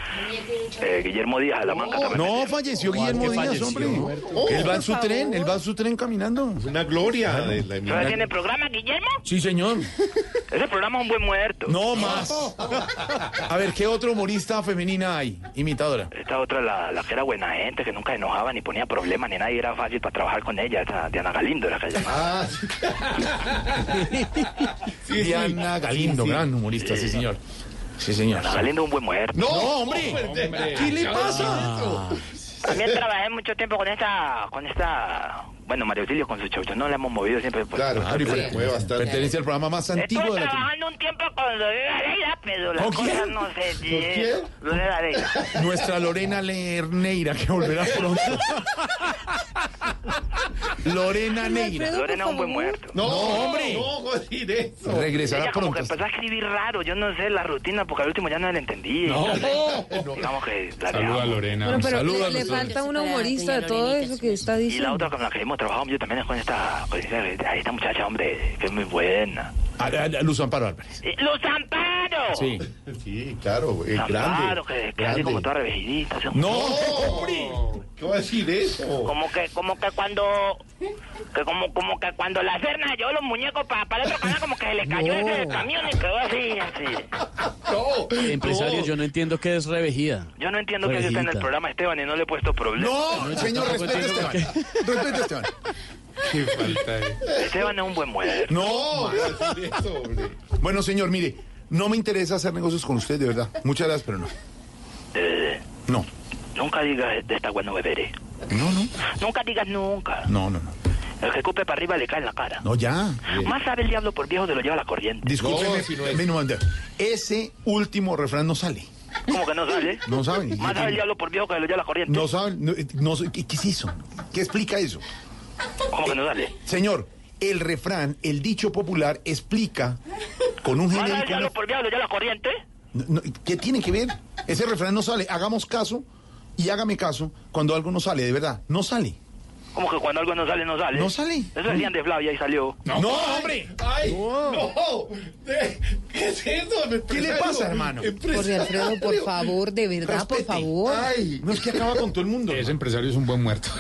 eh, Guillermo Díaz de la Manca también. No, falleció Guillermo Díaz, falleció? hombre. Oh, él va en su favor. tren, él va en su tren caminando. Una gloria de la ¿Todavía tiene programa, Guillermo? Sí, señor. Ese programa es un buen muerto. No más. A ver, ¿qué otro humorista femenina hay? Imitadora. Esta otra, la, la que era buena gente, que nunca se enojaba ni ponía problemas ni nada, y era fácil para trabajar con ella, esa Diana Galindo era que se llamaba. Ah, sí. Diana Galindo, Sí, sí. gran humorista, sí, señor. Sí, señor. Galindo es un buen muerto. No, hombre. ¿Qué le pasa? También trabajé mucho tiempo con esta, con esta, bueno, María Auxilio con su show, no la hemos movido siempre. Pues, Claro, Claro, se per- mueve bastante. pertenece al programa más antiguo Estuve de la trabajando un tiempo con Lorena Leira, pero las ¿Con cosas quién? no sé quién? Lorena Leira. Nuestra Lorena Lerneira, que volverá pronto. Lorena Neira. Lorena es un buen muerto. No, No, hombre. No, ¿cómo decir eso? Regresará Ella como pronto. que empezó a escribir raro, yo no sé la rutina, porque al último ya no la entendí. No. Digamos que la Saluda a. Lorena. Bueno, pero Saluda, le, le falta una humorista de todo eso que está Y la diciendo. otra con la que hemos trabajado yo también con esta, con esta, esta muchacha, hombre, que es muy buena. A, a- a Luz Amparo Álvarez. Eh, ¡Luz Amparo! Sí. Sí, claro, es grande. Amparo, que, grande. como toda revejidita. No, hombre. ¿Qué va a decir eso? Como que, como que cuando, que como, como que cuando la Serna llevó los muñecos para, para el otro canal, como que se le cayó ese del camión y quedó así, así. No, Empresario, yo no entiendo qué es revejida. Yo no entiendo qué hace usted en el programa, Esteban, y no le he puesto problema. No, señor, respete a Esteban. Respete a Esteban. Qué falta de... Esteban es un buen muerto. No. Bueno, señor, mire, no me interesa hacer negocios con usted, de verdad. Muchas gracias, pero no. Eh, No. nunca digas de esta agua no beberé. No, no. Nunca digas nunca. No, no, no. El que escupe para arriba le cae en la cara. No, ya. Más sabe el diablo por viejo de lo lleva la corriente. Discúlpeme, No, si no es-. Ese último refrán no sale. ¿Cómo que no sale? No saben. Más sabe el diablo por viejo que lo lleva la corriente. No saben. No, ¿qué, qué es eso? ¿Qué explica eso? ¿Cómo que no sale? Señor, el refrán, el dicho popular, explica con un el genérico. diablo una- por lo lleva la corriente. No, no, ¿Qué tiene que ver? Ese refrán no sale. Hagamos caso y hágame caso cuando algo no sale, de verdad. No sale. ¿Cómo que cuando algo no sale, no sale? No sale. Eso decían de Flavia y salió. No, hombre. ¡Ay! ¡No! ¿Qué es eso? ¿Qué le pasa, hermano? Jorge Alfredo, por favor, de verdad, por favor. ¡Ay! No es que acaba con todo el mundo. Ese empresario es un buen muerto.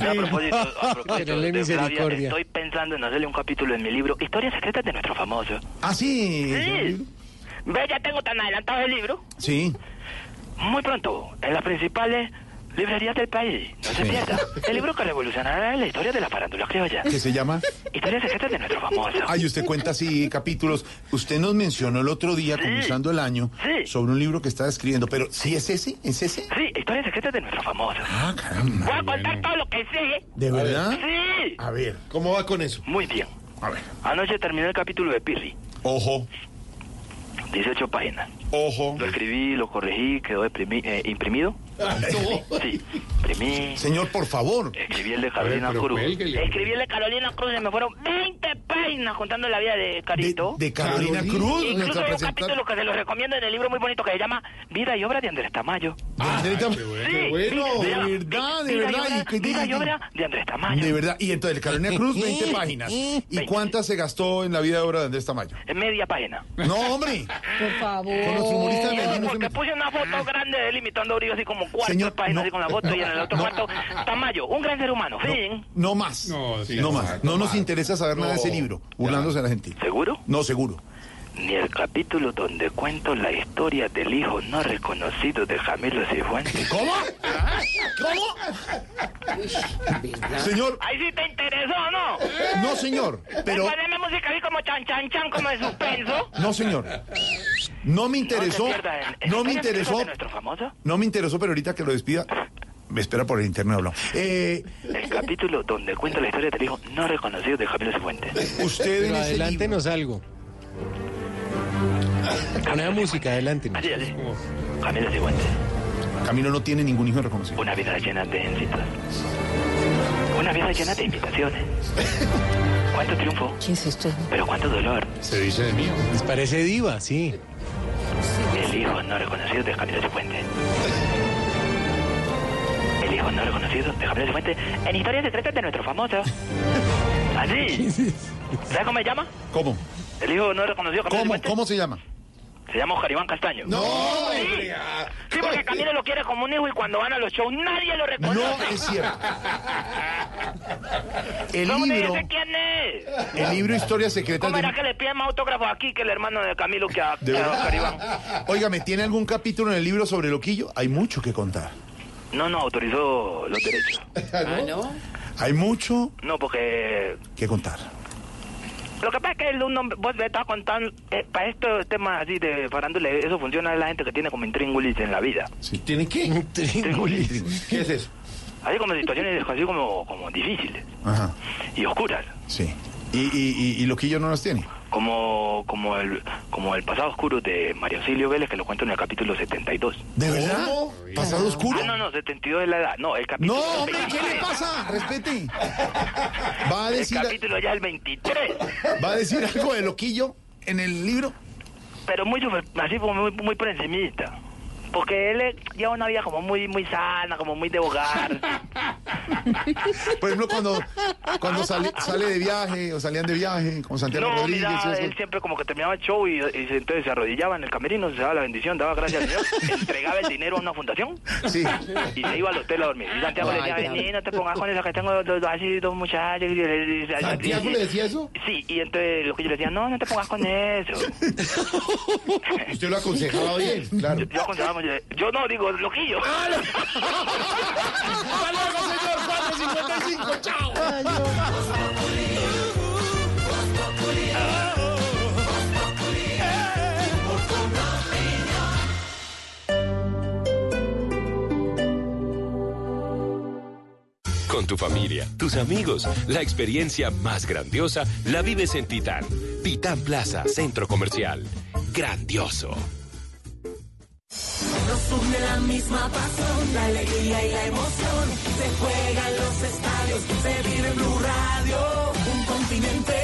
Sí, A propósito, a propósito Flavia, misericordia. estoy pensando en hacerle un capítulo en mi libro Historias secretas de nuestro famoso. Ah, sí. Sí. Ve, ya tengo tan adelantado el libro. Sí. Muy pronto, en las principales librerías del país. No se Sí. pierda. El libro que revolucionará la historia de la farándula criolla. ¿Qué se llama? Historias secretas de nuestro famoso. Ay, usted cuenta así capítulos. Usted nos mencionó el otro día, comenzando el año, sobre un libro que estaba escribiendo. Pero, ¿sí es ese? ¿Es ese? Sí, historias secretas de nuestro famoso. Ah, caramba. Voy a contar todo lo que sé. ¿De verdad? Sí. A ver. ¿Cómo va con eso? Muy bien. A ver. Anoche terminé el capítulo de Pirri. Ojo, 18 páginas. ojo. Lo escribí, lo corregí, quedó eh, imprimido. Sí, imprimí. Señor, por favor. Escribí el de Carolina Cruz. Escribí el de Carolina Cruz y me fueron 20 páginas contando la vida de Carito. De Carolina Cruz, Incluso hay un capítulo que se lo recomiendo en el libro muy bonito que se llama Vida y Obra de Andrés Tamayo. Andrés Tam- Sí, bueno, se de verdad, de Vida y verdad. ¿Y Vida y Obra de Andrés Tamayo. De verdad. Y entonces, el Carolina Cruz, 20 páginas. ¿Y cuántas se gastó en la vida de obra de Andrés Tamayo? En media página. No, hombre. Por favor. Con los humoristas de porque puse una foto grande de él imitando a Uribe así como cuatro Señor, páginas no. así con la foto y en el otro No. cuarto Tamayo, un gran ser humano, fin. No más. No, No, sí, más. No nos interesa saber nada de ese libro, burlándose de la gente. ¿Seguro? No, seguro. Ni el capítulo donde cuento la historia del hijo no reconocido de Jamilo Cifuentes. ¿Cómo? Señor, Ahí sí te interesó, ¿no? no, señor. Pero, Poneme música así como chan chan chan, como de suspenso. no, señor. No me interesó. No, se pierda en- en No me interesó. de nuestro famoso. No me interesó, pero ahorita que lo despida. Me espera por el internet hablamos. Eh, El capítulo donde cuenta la historia del hijo no reconocido de Camilo Cifuentes. Usted en ese adelántenos algo. Una música. Así, así. Camilo Cifuentes. Camilo no tiene ningún hijo reconocido. Una vida llena de éxitos. Una vida llena de invitaciones. ¿Cuánto triunfo? ¿Qué es esto? Pero cuánto dolor. Se dice de mío. Les parece diva, sí. El hijo no reconocido de Camilo Cifuentes. El hijo no reconocido de Camilo Cifuentes en historias secretas de nuestro famoso. Así. ¿Sabes cómo se llama? ¿Cómo? El hijo no reconocido de Camilo ¿Cómo, Cifuentes. ¿Cómo se llama? Se llama Oscar Iván Castaño. No, sí. Sí, porque Camilo lo quiere como un hijo y cuando van a los shows nadie lo reconoce. No es cierto. El ¿Cómo te libro, dice quién es? el libro Historias Secretas ¿Cómo de... era que le piden más autógrafos aquí que el hermano de Camilo que a, ¿De que a? Oscar Iván? Óigame, ¿tiene algún capítulo en el libro sobre Loquillo? Hay mucho que contar. No, no, autorizó los derechos. Ah, ¿no? Hay mucho No, porque que contar. Lo que pasa es que el uno, vos me estás contando, eh, para estos temas así de farándula, eso funciona la gente que tiene como intríngulis en la vida. ¿Tiene qué? Intríngulis. ¿Qué es eso? Así como situaciones así como, como difíciles Ajá, y oscuras. sí. ¿Y, y, y, y Loquillo no las tiene? Como, como, el, como el pasado oscuro de María Auxilio Vélez, que lo cuento en el capítulo 72. ¿De verdad? ¿Pasado oscuro? Ah, no, no, 72 es la edad. No, el capítulo... No, hombre, ¿qué le 23. pasa? Respete. ¿Va a El decir, capítulo ya es el 23. ¿va a decir algo de Loquillo en el libro? Pero muy, super- así como muy, muy por encimita. Porque él lleva una vida como muy, muy sana, como muy de hogar. Por ejemplo, cuando, cuando sale, sale de viaje o salían de viaje con Santiago No, Rodríguez. mira, él siempre como que terminaba el show y, entonces se arrodillaba en el camerino, se daba la bendición, daba gracias al Señor, entregaba el dinero a una fundación Sí. y se iba al hotel a dormir. Y Santiago le decía, vení, no te pongas con eso, que tengo dos, así dos muchachos. Y, y- y- ¿Santiago y- le decía eso? Sí, y entonces lo que yo le decía, no, no te pongas con eso. Usted lo aconsejaba bien, claro. Yo, yo aconsejaba, yo, yo no digo, loquillo. Hasta luego, señor. 455. Chao. Con tu familia, tus amigos, la experiencia más grandiosa la vives en Titán. Titán Plaza, Centro Comercial. Grandioso. Nos une la misma pasión, la alegría y la emoción. Se juegan los estadios, se vive en Blue Radio. Un continente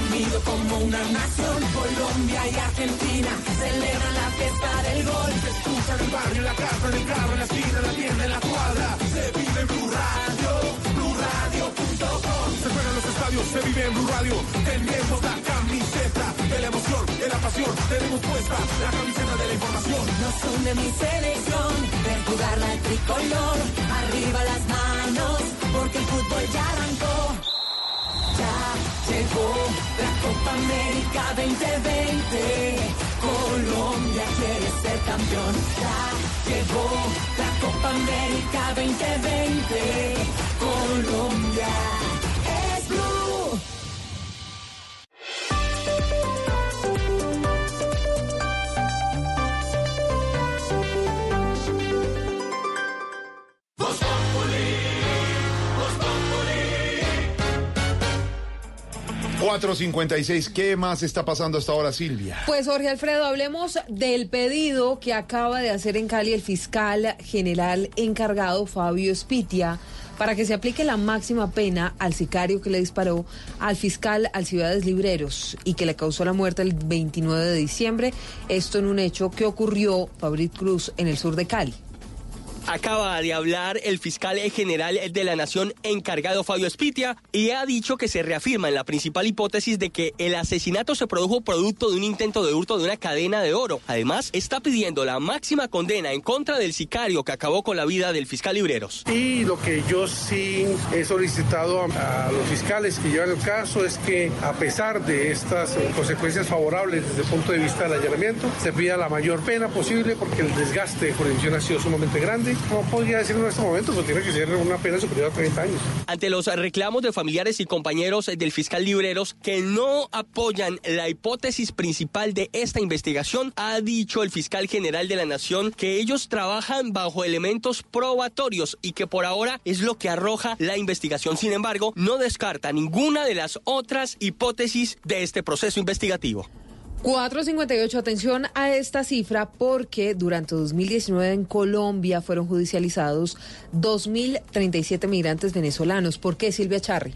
unido como una nación. Colombia y Argentina celebran la fiesta del gol. Se escucha en el barrio, en la casa, en el carro, en la esquina, en la tienda, en la cuadra. Se vive en Blue Radio, BlueRadio.com. Se juegan los estadios, se vive en Blue Radio. Tenemos la camiseta de la emoción, de la pasión. Tenemos puesta la camiseta de la información. Nos une mi selección, ver jugar la tricolor. Arriba las manos, porque el fútbol ya arrancó. Ya llegó la Copa América 2020. Colombia quiere ser campeón. Ya llegó la Copa América 2020. Colombia 456. ¿Qué más está pasando hasta ahora, Silvia? Pues Jorge Alfredo, hablemos del pedido que acaba de hacer en Cali el fiscal general encargado Fabio Spitia para que se aplique la máxima pena al sicario que le disparó al fiscal Alcibiades Libreros y que le causó la muerte el 29 de diciembre. Esto en un hecho que ocurrió, Fabrit Cruz, en el sur de Cali. Acaba de hablar el fiscal general de la Nación encargado Fabio Espitia y ha dicho que se reafirma en la principal hipótesis de que el asesinato se produjo producto de un intento de hurto de una cadena de oro. Además, está pidiendo la máxima condena en contra del sicario que acabó con la vida del fiscal Libreros. Y lo que yo sí he solicitado a, los fiscales que llevan el caso es que a pesar de estas consecuencias favorables desde el punto de vista del allanamiento, se pida la mayor pena posible porque el desgaste de jurisdicción ha sido sumamente grande no podría decirlo en este momento, pero tiene que ser una pena superior a 30 años. Ante los reclamos de familiares y compañeros del fiscal Libreros que no apoyan la hipótesis principal de esta investigación, ha dicho el fiscal general de la Nación que ellos trabajan bajo elementos probatorios y que por ahora es lo que arroja la investigación. Sin embargo, no descarta ninguna de las otras hipótesis de este proceso investigativo. 458, atención a esta cifra porque durante 2019 en Colombia fueron judicializados 2.037 migrantes venezolanos. ¿Por qué, Silvia Charri?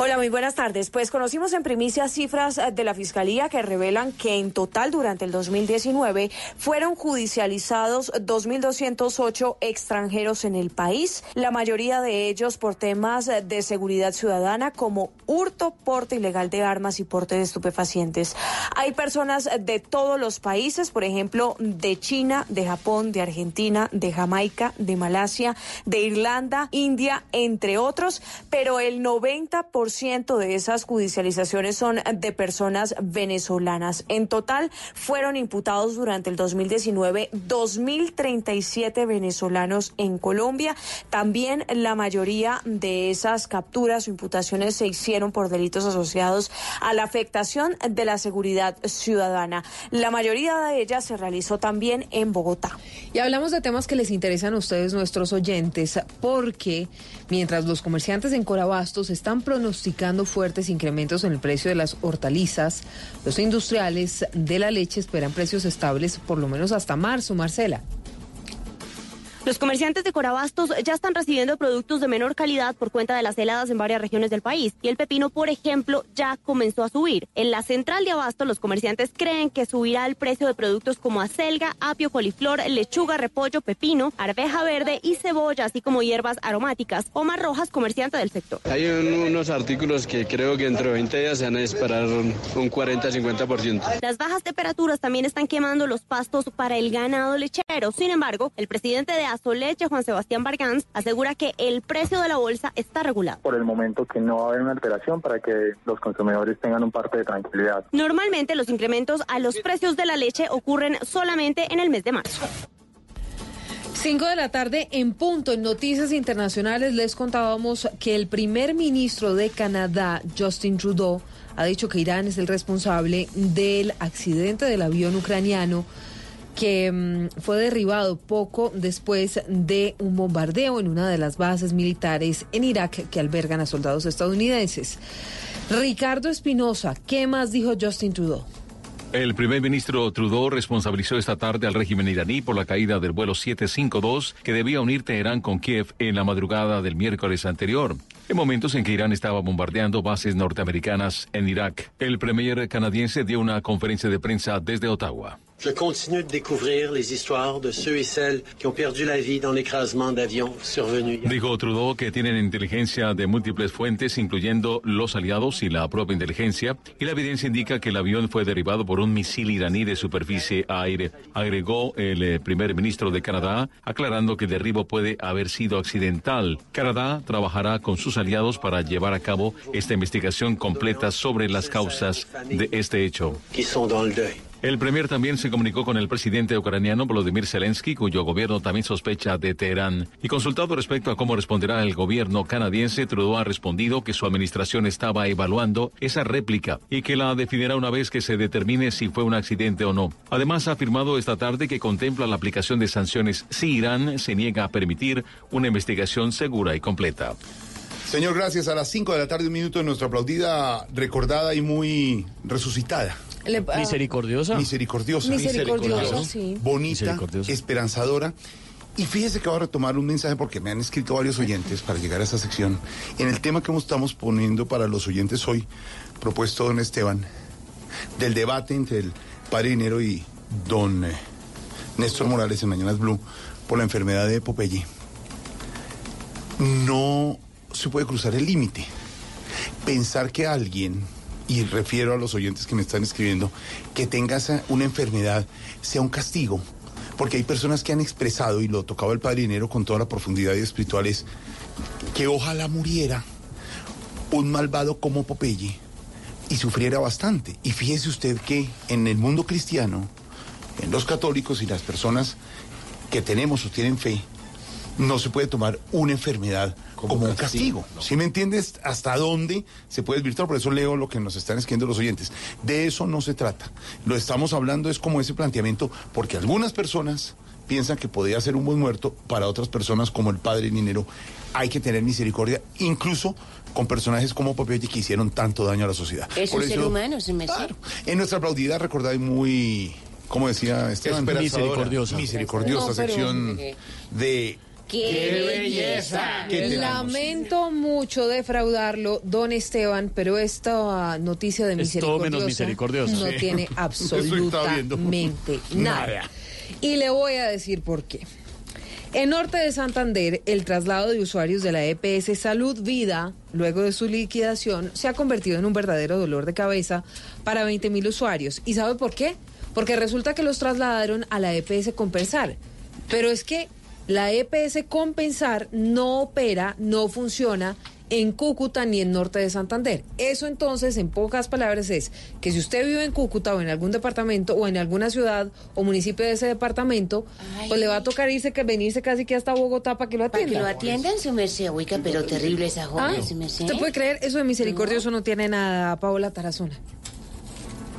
Hola, muy buenas tardes. Pues conocimos en primicia cifras eh, de la Fiscalía que revelan que en total durante el 2019 fueron judicializados 2.208 extranjeros en el país, la mayoría de ellos por temas eh, de seguridad ciudadana como hurto, porte ilegal de armas y porte de estupefacientes. Hay personas de todos los países, por ejemplo, de China, de Japón, de Argentina, de Jamaica, de Malasia, de Irlanda, India, entre otros, pero el 90% de esas judicializaciones son de personas venezolanas. En total fueron imputados durante el 2019 2.037 venezolanos en Colombia. También la mayoría de esas capturas o imputaciones se hicieron por delitos asociados a la afectación de la seguridad ciudadana. La mayoría de ellas se realizó también en Bogotá. Y hablamos de temas que les interesan a ustedes, nuestros oyentes, porque mientras los comerciantes en Corabastos están pronosticando fuertes incrementos en el precio de las hortalizas, los industriales de la leche esperan precios estables por lo menos hasta marzo, Marcela. Los comerciantes de Corabastos ya están recibiendo productos de menor calidad por cuenta de las heladas en varias regiones del país y el pepino, por ejemplo, ya comenzó a subir. En la central de Abasto, los comerciantes creen que subirá el precio de productos como acelga, apio, coliflor, lechuga, repollo, pepino, arveja verde y cebolla, así como hierbas aromáticas. Omar Rojas, comerciante del sector. Hay un- unos artículos que creo que entre 20 días se van a disparar un, un 40-50%. Las bajas temperaturas también están quemando los pastos para el ganado lechero. Sin embargo, el presidente de Azoleche, Juan Sebastián Barganz, asegura que el precio de la bolsa está regulado. por el momento que no va a haber una alteración para que los consumidores tengan un parte de tranquilidad. Normalmente los incrementos a los precios de la leche ocurren solamente en el mes de marzo. 5 de la tarde en punto. En Noticias Internacionales les contábamos que el primer ministro de Canadá, Justin Trudeau, ha dicho que Irán es el responsable del accidente del avión ucraniano que mm, fue derribado poco después de un bombardeo en una de las bases militares en Irak que albergan a soldados estadounidenses. Ricardo Espinosa, ¿qué más dijo Justin Trudeau? El primer ministro Trudeau responsabilizó esta tarde al régimen iraní por la caída del vuelo 752 que debía unir Teherán con Kiev en la madrugada del miércoles anterior, en momentos en que Irán estaba bombardeando bases norteamericanas en Irak. El premier canadiense dio una conferencia de prensa desde Ottawa. Je continue de découvrir les histoires de ceux et celles qui ont perdu la vie dans l'écrasement d'avions survenu. Dijo Trudeau que tienen inteligencia de múltiples fuentes, incluyendo los aliados y la propia inteligencia, y la evidencia indica que el avión fue derribado por un misil iraní de superficie a aire. Agregó el eh, primer ministro de Canadá, aclarando que el derribo puede haber sido accidental. Canadá trabajará con sus aliados para llevar a cabo esta investigación completa sobre las causas de este hecho. qui sont dans le deuil. El premier también se comunicó con el presidente ucraniano Volodymyr Zelensky, cuyo gobierno también sospecha de Teherán. Y consultado respecto a cómo responderá el gobierno canadiense, Trudeau ha respondido que su administración estaba evaluando esa réplica y que la definirá una vez que se determine si fue un accidente o no. Además, ha afirmado esta tarde que contempla la aplicación de sanciones si Irán se niega a permitir una investigación segura y completa. Señor, gracias. A las 5 de la tarde, un minuto de nuestra aplaudida, recordada y muy resucitada. Le- ah, Misericordiosa. Misericordiosa. Misericordiosa, sí. Bonita, Misericordiosa. esperanzadora. Y fíjese que voy a retomar un mensaje porque me han escrito varios oyentes para llegar a esta sección. En el tema que estamos poniendo para los oyentes hoy, propuesto don Esteban, del debate entre el padre Dinero y don eh, Néstor Morales en Mañanas Blue por la enfermedad de Popeye. No se puede cruzar el límite. Pensar que alguien, y refiero a los oyentes que me están escribiendo, que tenga esa- una enfermedad sea un castigo. Porque hay personas que han expresado, y lo tocaba el Padre Dinero con toda la profundidad y espiritual, es que ojalá muriera un malvado como Popeye y sufriera bastante. Y fíjese usted que en el mundo cristiano, en los católicos y las personas que tenemos o tienen fe, no se puede tomar una enfermedad como, un castigo. ¿Sí me entiendes hasta dónde se puede desvirtuar? Por eso leo lo que nos están escribiendo los oyentes. De eso no se trata. Lo estamos hablando es como ese planteamiento, porque algunas personas piensan que podría ser un buen muerto, para otras personas como el padre Ninero hay que tener misericordia, incluso con personajes como Popeye que hicieron tanto daño a la sociedad. Es Por un ser humano, se me En nuestra aplaudida, recordada y muy, como decía Esteban. Misericordiosa. misericordiosa No, sección de... ¡Qué belleza! Lamento mucho defraudarlo, don Esteban, pero esta noticia de Es todo menos misericordiosa misericordiosa. no Sí. tiene absolutamente nada. Nada. Y le voy a decir por qué. En Norte de Santander, el traslado de usuarios de la EPS Salud Vida, luego de su liquidación, se ha convertido en un verdadero dolor de cabeza para 20 mil usuarios. ¿Y sabe por qué? Porque resulta que los trasladaron a la EPS Compensar. Pero es que la EPS Compensar no opera, no funciona en Cúcuta ni en Norte de Santander. Eso entonces, en pocas palabras, es que si usted vive en Cúcuta o en algún departamento o en alguna ciudad o municipio de ese departamento, pues le va a tocar irse que venirse casi que hasta Bogotá para que lo Para que atiendan. lo atiendan, su merced, oiga, pero terrible esa Ah, joven, su merced. ¿Usted puede creer? Eso de misericordioso no tiene nada, Paola Tarazona.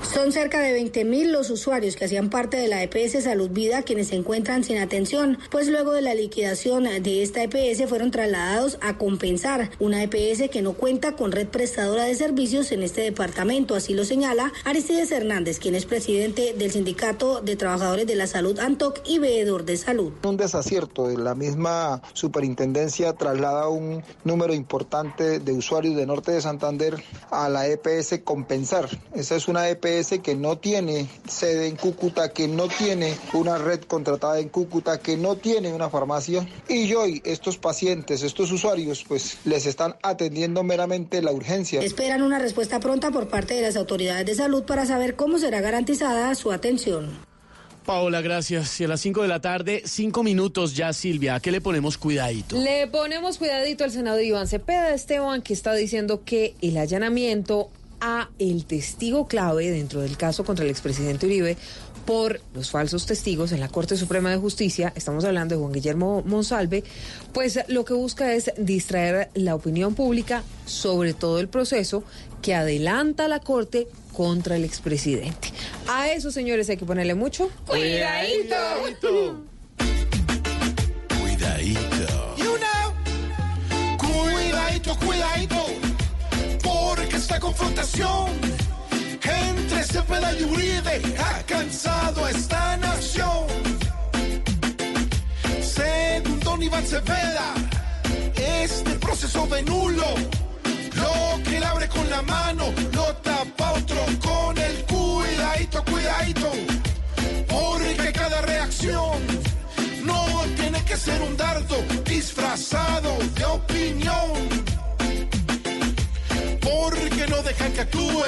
Son cerca de 20.000 los usuarios que hacían parte de la EPS Salud Vida quienes se encuentran sin atención, pues luego de la liquidación de esta EPS fueron trasladados a compensar una EPS que no cuenta con red prestadora de servicios en este departamento, así lo señala Aristides Hernández, quien es presidente del Sindicato de Trabajadores de la Salud ANTOC y veedor de salud. Un desacierto. La misma superintendencia traslada un número importante de usuarios de Norte de Santander a la EPS Compensar. Esa es una EPS que no tiene sede en Cúcuta, que no tiene una red contratada en Cúcuta, que no tiene una farmacia. Y hoy estos pacientes, estos usuarios, pues les están atendiendo meramente la urgencia. Esperan una respuesta pronta por parte de las autoridades de salud para saber cómo será garantizada su atención. Paola, gracias. Y a las 5 de la tarde, 5 minutos ya, Silvia. ¿A qué le ponemos cuidadito? Le ponemos cuidadito al senador Iván Cepeda Esteban, que está diciendo que el allanamiento a el testigo clave dentro del caso contra el expresidente Uribe por los falsos testigos en la Corte Suprema de Justicia, estamos hablando de Juan Guillermo Monsalve, pues lo que busca es distraer la opinión pública sobre todo el proceso que adelanta la Corte contra el expresidente. A eso, señores, hay que ponerle mucho Cuidadito. Cuidadito. You know. Cuidadito, cuidadito. Porque esta confrontación entre Cepeda y Uribe ha cansado a esta nación. Según Don Iván Cepeda, este proceso de nulo. Lo que él abre con la mano, lo tapa otro con el cuidadito, cuidadito. Porque cada reacción no tiene que ser un dardo disfrazado de opinión. No dejan que actúe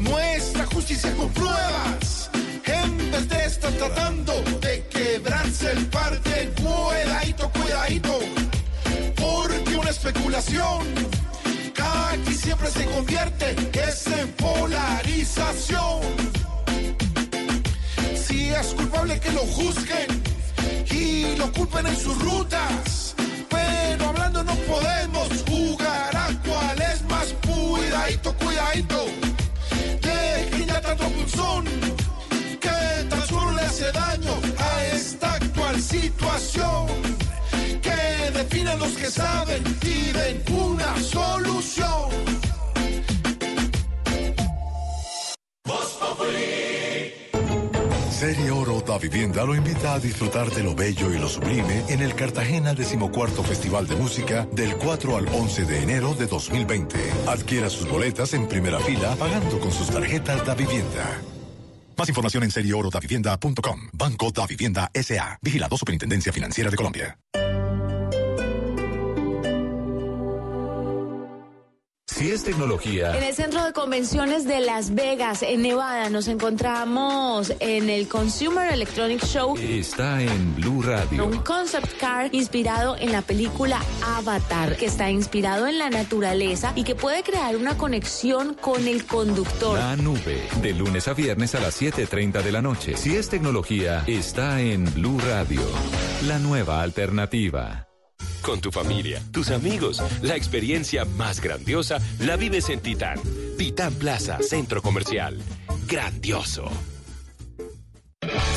nuestra justicia con pruebas. En vez de estar tratando de quebrarse el parte, cuidadito, cuidadito. Porque una especulación aquí siempre se convierte es en polarización. Si es culpable que lo juzguen y lo culpen en sus rutas. Pero hablando no podemos jugar a cuidadito, cuidadito. Dejen ya tanto punzón que tan solo le hace daño a esta actual situación. Que definan los que saben y den una solución. Serie Oro da Vivienda lo invita a disfrutar de lo bello y lo sublime en el Cartagena decimocuarto Festival de Música del 4 al 11 de enero de 2020. Adquiera sus boletas en primera fila pagando con sus tarjetas da Vivienda. Más información en serieorodavivienda.com. Banco da Vivienda S.A. Vigilado Superintendencia Financiera de Colombia. Si es tecnología. En el centro de convenciones de Las Vegas, en Nevada, nos encontramos en el Consumer Electronic Show. Está en Blue Radio. Un concept car inspirado en la película Avatar, que está inspirado en la naturaleza y que puede crear una conexión con el conductor. La nube. De lunes a viernes a las 7:30 de la noche. Si es tecnología, está en Blue Radio. La nueva alternativa. Con tu familia, tus amigos, la experiencia más grandiosa la vives en Titán. Titán Plaza, Centro Comercial. Grandioso.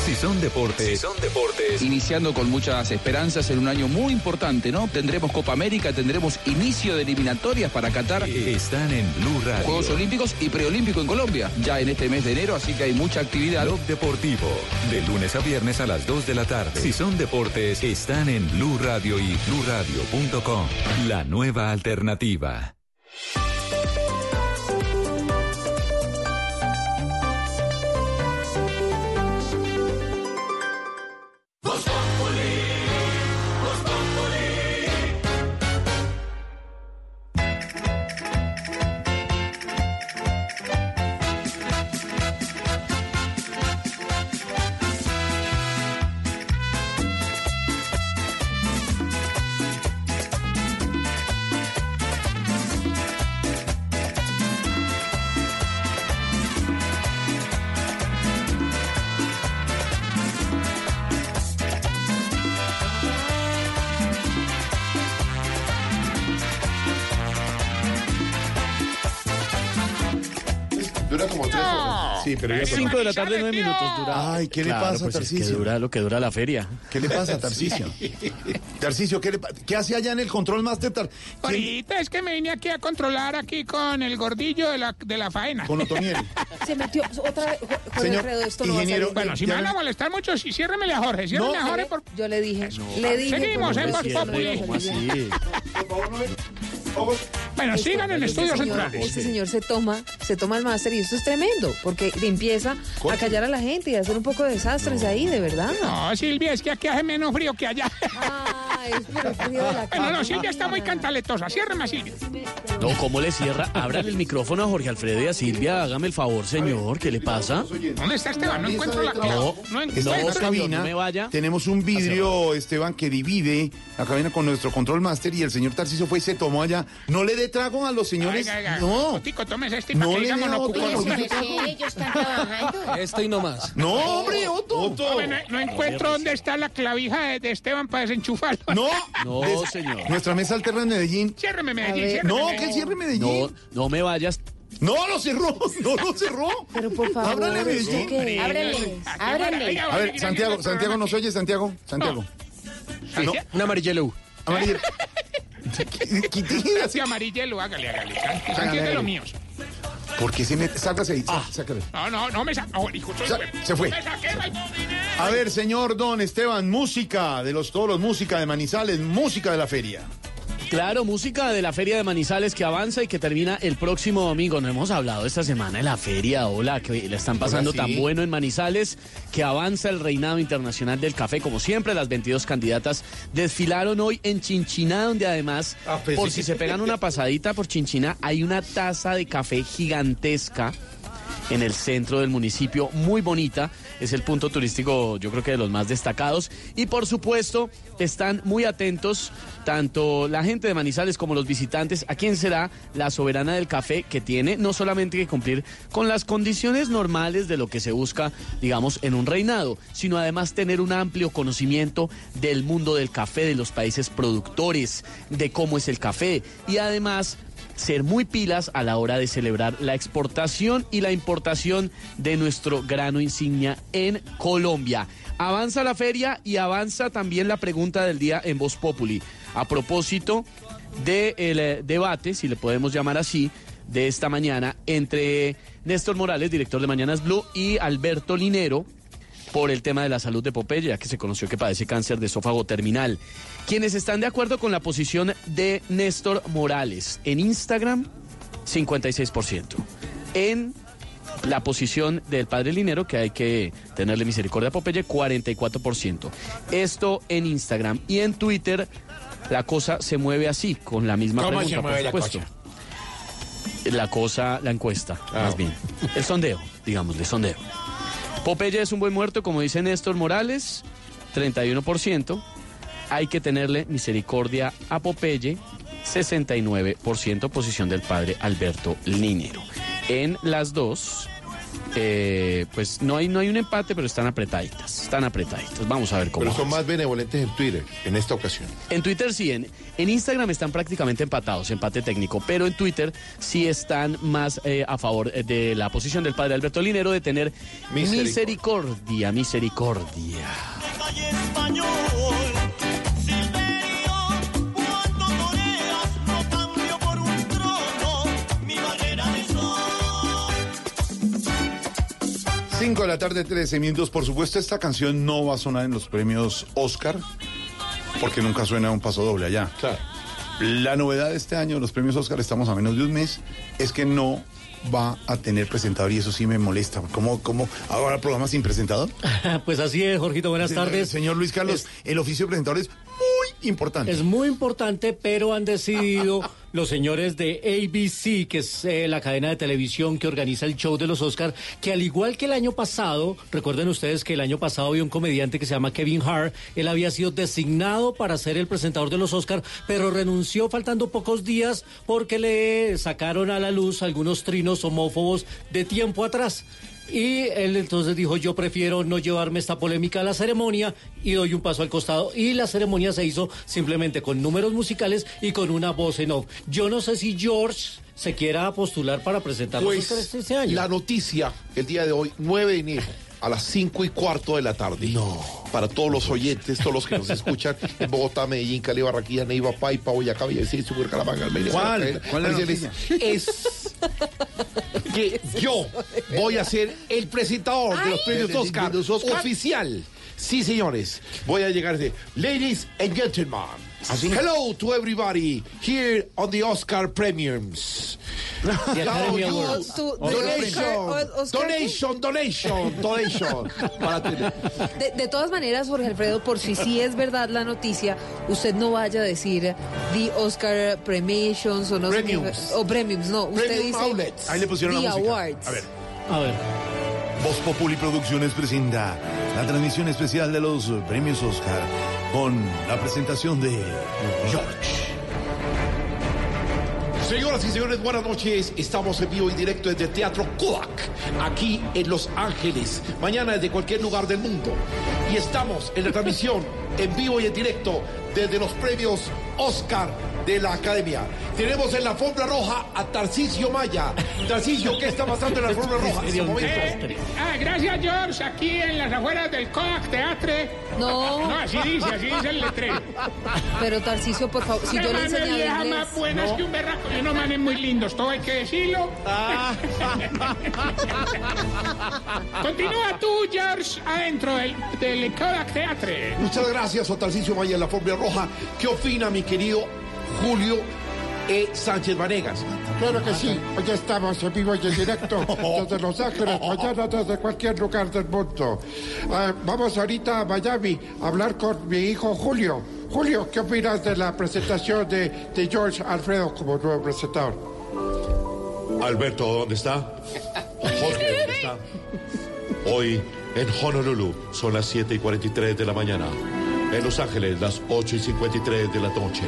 Si son deportes. son deportes. Iniciando con muchas esperanzas en un año muy importante, ¿no? Tendremos Copa América, tendremos inicio de eliminatorias para Qatar. Están en Blue Radio. Juegos Olímpicos y Preolímpico en Colombia, ya en este mes de enero, así que hay mucha actividad. Blog Deportivo. De lunes a viernes a las 2 de la tarde. Si son deportes, están en Blue Radio y bluradio.com. La nueva alternativa. Ya- 5 de la tarde, 9 minutos dura. Ay, ¿qué le pasa, pues es que dura lo que dura la feria. ¿Qué le pasa, Tarcicio? Tarcicio, ¿qué, le ¿qué hace allá en el Control Master? Tar- ¿Quién- Ahorita es que me vine aquí a controlar aquí con el gordillo de la, de la faena. Con Otoniel. Se metió otra vez. Señor Alfredo, esto no va a ingeniero, salir Bueno, bien. si me van a molestar mucho, sí, ciérremele a Jorge, ciérremele a Jorge por... Yo le dije, le dije. Seguimos, por en favor, Voz no Populi. a ¿Cómo salir bien. Bueno, Este- sigan en este estudios señor- centrales. Este señor se toma, se toma el máster y esto es tremendo, porque empieza a callar a la gente y a hacer un poco de desastres ahí, de verdad. No, Silvia, es que aquí hace menos frío que allá. Ah, es por el frío de la Bueno, no, Silvia está muy cantaletosa. Ciérreme a Silvia. No, ¿cómo le cierra? Ábrale el micrófono a Jorge Alfredo y a Silvia. Hágame el favor, señor. ¿Qué le pasa? ¿Dónde está Esteban? No encuentro la clave. No, No encuentro. cabina. no me vaya. Tenemos un vidrio, Esteban, que divide la cabina con nuestro Control Master y el señor Tarcicio fue y se tomó allá. No le dé trago a los señores. Oiga, oiga, No. Otico, tómese este No para que le digamos no no ellos están trabajando. Esto y no más. No, hombre, Otto. No, no, no encuentro dónde está la clavija de, de Esteban para desenchufarlo. No. No, señor. Nuestra mesa alterna en Medellín. Ciérreme, Medellín, ciérreme. No, Medellín. que cierre No, Medellín. no me vayas. No, lo cerró. No lo cerró. Pero por favor, Ábrale ¿esto Medellín. Ábrele, ábrele. A ver, Santiago, Santiago, ¿nos oye? Santiago, Santiago. No, Un amarillelo. amarillo. Así amarillelo, hágale, hágale. Es de los míos. ¿Por qué se mete? Sácase ahí. Ah. sácale. No, no, no me sa... Oh, hijo, soy- Sa- se fue. Me saqué, ay, A ver, señor Don Esteban, música de los toros, música de Manizales, música de la feria. Claro, música de la Feria de Manizales que avanza y que termina el próximo domingo. No hemos hablado esta semana de la feria, hola, que le están pasando sí. tan bueno en Manizales, que avanza el reinado internacional del café. Como siempre, las 22 candidatas desfilaron hoy en Chinchiná, donde además, Ah, pues por sí. si se pegan una pasadita por Chinchiná, hay una taza de café gigantesca en el centro del municipio, muy bonita, es el punto turístico yo creo que de los más destacados. Y por supuesto están muy atentos tanto la gente de Manizales como los visitantes a quién será la soberana del café que tiene no solamente que cumplir con las condiciones normales de lo que se busca digamos en un reinado, sino además tener un amplio conocimiento del mundo del café, de los países productores, de cómo es el café. Y además ser muy pilas a la hora de celebrar la exportación y la importación de nuestro grano insignia en Colombia. Avanza la feria y avanza también la pregunta del día en Voz Populi. A propósito del eh, debate, si le podemos llamar así, de esta mañana entre Néstor Morales, director de Mañanas Blue, y Alberto Linero, por el tema de la salud de Popeye, ya que se conoció que padece cáncer de esófago terminal. Quienes están de acuerdo con la posición de Néstor Morales en Instagram, 56%. En la posición del padre Linero, que hay que tenerle misericordia a Popeye, 44%. Esto en Instagram. Y en Twitter, la cosa se mueve así, con la misma ¿Cómo pregunta, se mueve por la supuesto. cosa? la cosa, la encuesta, más bien. El sondeo, digamos, el sondeo. Popeye es un buen muerto, como dice Néstor Morales, 31%. Hay que tenerle misericordia a Popeye, 69%, posición del padre Alberto Linero. En las dos, eh, pues no hay, no hay un empate, pero están apretaditas, están apretaditas. Vamos a ver cómo. Pero son avanza. más benevolentes en Twitter en esta ocasión. En Twitter sí, en, en Instagram están prácticamente empatados, empate técnico, pero en Twitter sí están más eh, a favor eh, de la posición del padre Alberto Linero de tener misericordia, misericordia. Cinco de la tarde, 13 minutos. Por supuesto, esta canción no va a sonar en los premios Oscar, porque nunca suena un paso doble allá. La novedad de este año, los premios Oscar, estamos a menos de un mes, es que no va a tener presentador y eso sí me molesta. ¿Cómo, cómo ahora programa sin presentador? Pues así es, Jorgito, buenas tardes. Señor Luis Carlos, el oficio de presentador es muy importante. Es muy importante, pero han decidido los señores de ABC, que es eh, la cadena de televisión que organiza el show de los Oscar, que al igual que el año pasado, recuerden ustedes que el año pasado había un comediante que se llama Kevin Hart, él había sido designado para ser el presentador de los Oscar, pero renunció faltando pocos días porque le sacaron a la luz algunos trinos homófobos de tiempo atrás. Y él entonces dijo, yo prefiero no llevarme esta polémica a la ceremonia y doy un paso al costado. Y la ceremonia se hizo simplemente con números musicales y con una voz en off. Yo no sé si George se quiera postular para presentar los Pues este año. la noticia el día de hoy, 9 de enero, a las 5 y cuarto de la tarde. No. Para todos los oyentes, todos los que nos escuchan en Bogotá, Medellín, Cali, Barranquilla, Neiva, Paipa, Boyacá, Villavicencio, Bucaramanga, Almería, ¿Cuál? Maracaibo, ¿Cuál es. Es que yo voy a ser el presentador de los premios ¿De- de- Oscar, de los Oscar? oficial. Sí, señores. Voy a llegar de Ladies and gentlemen. Hello to everybody here on the Oscar Premiums. The Academy Now you- Awards. To- to- Donation, Oscar- Oscar- donation, donation, donation. De, de todas maneras, Jorge Alfredo, por si sí es verdad la noticia, usted no vaya a decir the Oscar Premiations o no Premiums. o premiums, no, usted Premium dice outlets. Ahí le pusieron the la música. awards. A ver. A ver. Voz Populi Producciones presenta la transmisión especial de los premios Oscar con la presentación de George. Señoras y señores, buenas noches. Estamos en vivo y directo desde Teatro Kodak, aquí en Los Ángeles. Mañana desde cualquier lugar del mundo. Y estamos en la transmisión en vivo y en directo desde los premios Oscar de la Academia. Tenemos en la alfombra roja a Tarcisio Maya. Tarcisio, ¿qué está pasando en la alfombra roja en este momento? Eh, ah, gracias, George. Aquí en las afueras del Kodak Teatre. No. No, así dice, así dice el letrero. Pero Tarcicio, por favor, si yo le enseñaba vieja inglés. más buenas que un berraco y unos manes muy lindos, todo hay que decirlo. Continúa tú, George, adentro del, del Kodak Teatre. Muchas gracias a Tarcisio Maya en la alfombra roja. ¿Qué opina mi querido Julio E. Sánchez Vanegas? Claro que sí, hoy estamos en vivo y en directo desde Los Ángeles, mañana desde cualquier lugar del mundo. Ah, vamos ahorita a Miami a hablar con mi hijo Julio. Julio, ¿qué opinas de la presentación de, de George Alfredo como nuevo presentador? Alberto, ¿dónde está? Jorge, ¿dónde está? Hoy en Honolulu son las 7 y 43 de la mañana. En Los Ángeles, las 8 y 53 de la noche.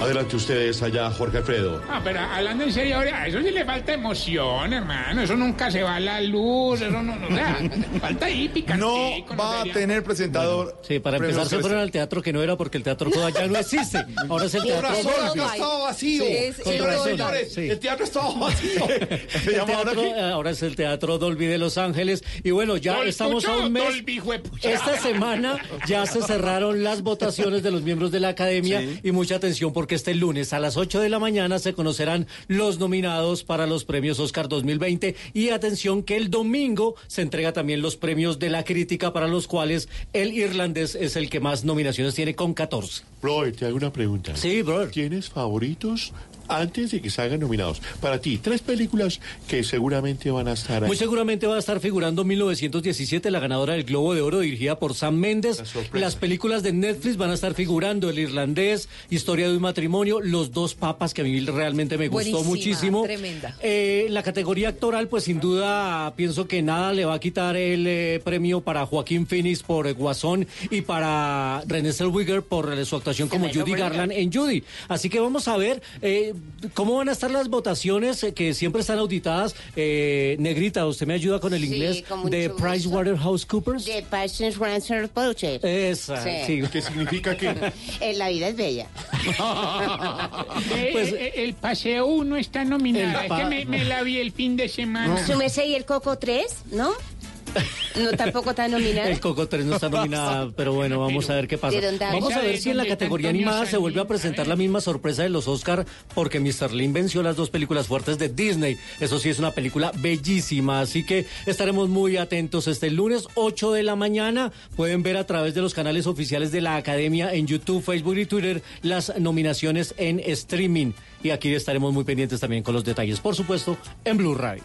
Adelante ustedes allá, Jorge Alfredo. Ah, pero hablando en serio, ahora, a eso sí le falta emoción, hermano. Eso nunca se va a la luz, eso no, no, o sea, falta ahí picantico. No va a tener presentador. Sí, para empezar se fueron al teatro que no era porque el teatro ya no existe. Ahora es el teatro razón, Dolby. acá estaba vacío. Sí, razón. señores, Sí. el teatro estaba vacío. El teatro, eh, ahora es el Teatro Dolby de Los Ángeles. Y bueno, ya Dol- estamos a un mes. Dolby. Esta semana ya se cerraron las votaciones de los miembros de la academia y mucha atención porque este lunes a las 8 de la mañana se conocerán los nominados para los premios Oscar 2020 y atención que el domingo se entrega también los premios de la crítica para los cuales el irlandés es el que más nominaciones tiene con 14. Brother, te hago una pregunta. Sí, brother. ¿Tienes favoritos? Antes de que salgan nominados. Para ti, tres películas que seguramente van a estar ahí. Muy seguramente va a estar figurando 1917, la ganadora del Globo de Oro, dirigida por Sam Mendes. Las películas de Netflix van a estar figurando El Irlandés, Historia de un matrimonio, Los dos papas, que a mí realmente me gustó Buenísima, muchísimo. Tremenda. Eh, la categoría actoral, pues sin duda pienso que nada le va a quitar el eh, premio para Joaquín Phoenix por eh, Guasón y para René Zellweger por eh, su actuación como Judy Garland en Judy. Así que vamos a ver eh, cómo van a estar las votaciones eh, que siempre están auditadas. Eh, Negrita, usted me ayuda con el Sí, inglés con de. PricewaterhouseCoopers. De Poacher. Esa, sí. ¿Qué significa que? Eh, La vida es bella. Eh, Pues- eh, el paseo 1 está nominado. Es que me, me la vi el fin de semana. Su merced y el Coco 3, ¿no? No, tampoco está nominada. El Coco 3 no está nominada, pero bueno, vamos a ver qué pasa. Vamos a ver si en la ¿Dónde está categoría animada se vuelve a presentar la misma sorpresa de los Oscar, porque Mr. Lin venció las dos películas fuertes de Disney. Eso sí es una película bellísima, así que estaremos muy atentos este lunes 8 de la mañana. Pueden ver a través de los canales oficiales de la Academia en YouTube, Facebook y Twitter las nominaciones en streaming. Y aquí estaremos muy pendientes también con los detalles, por supuesto, en Blue Radio.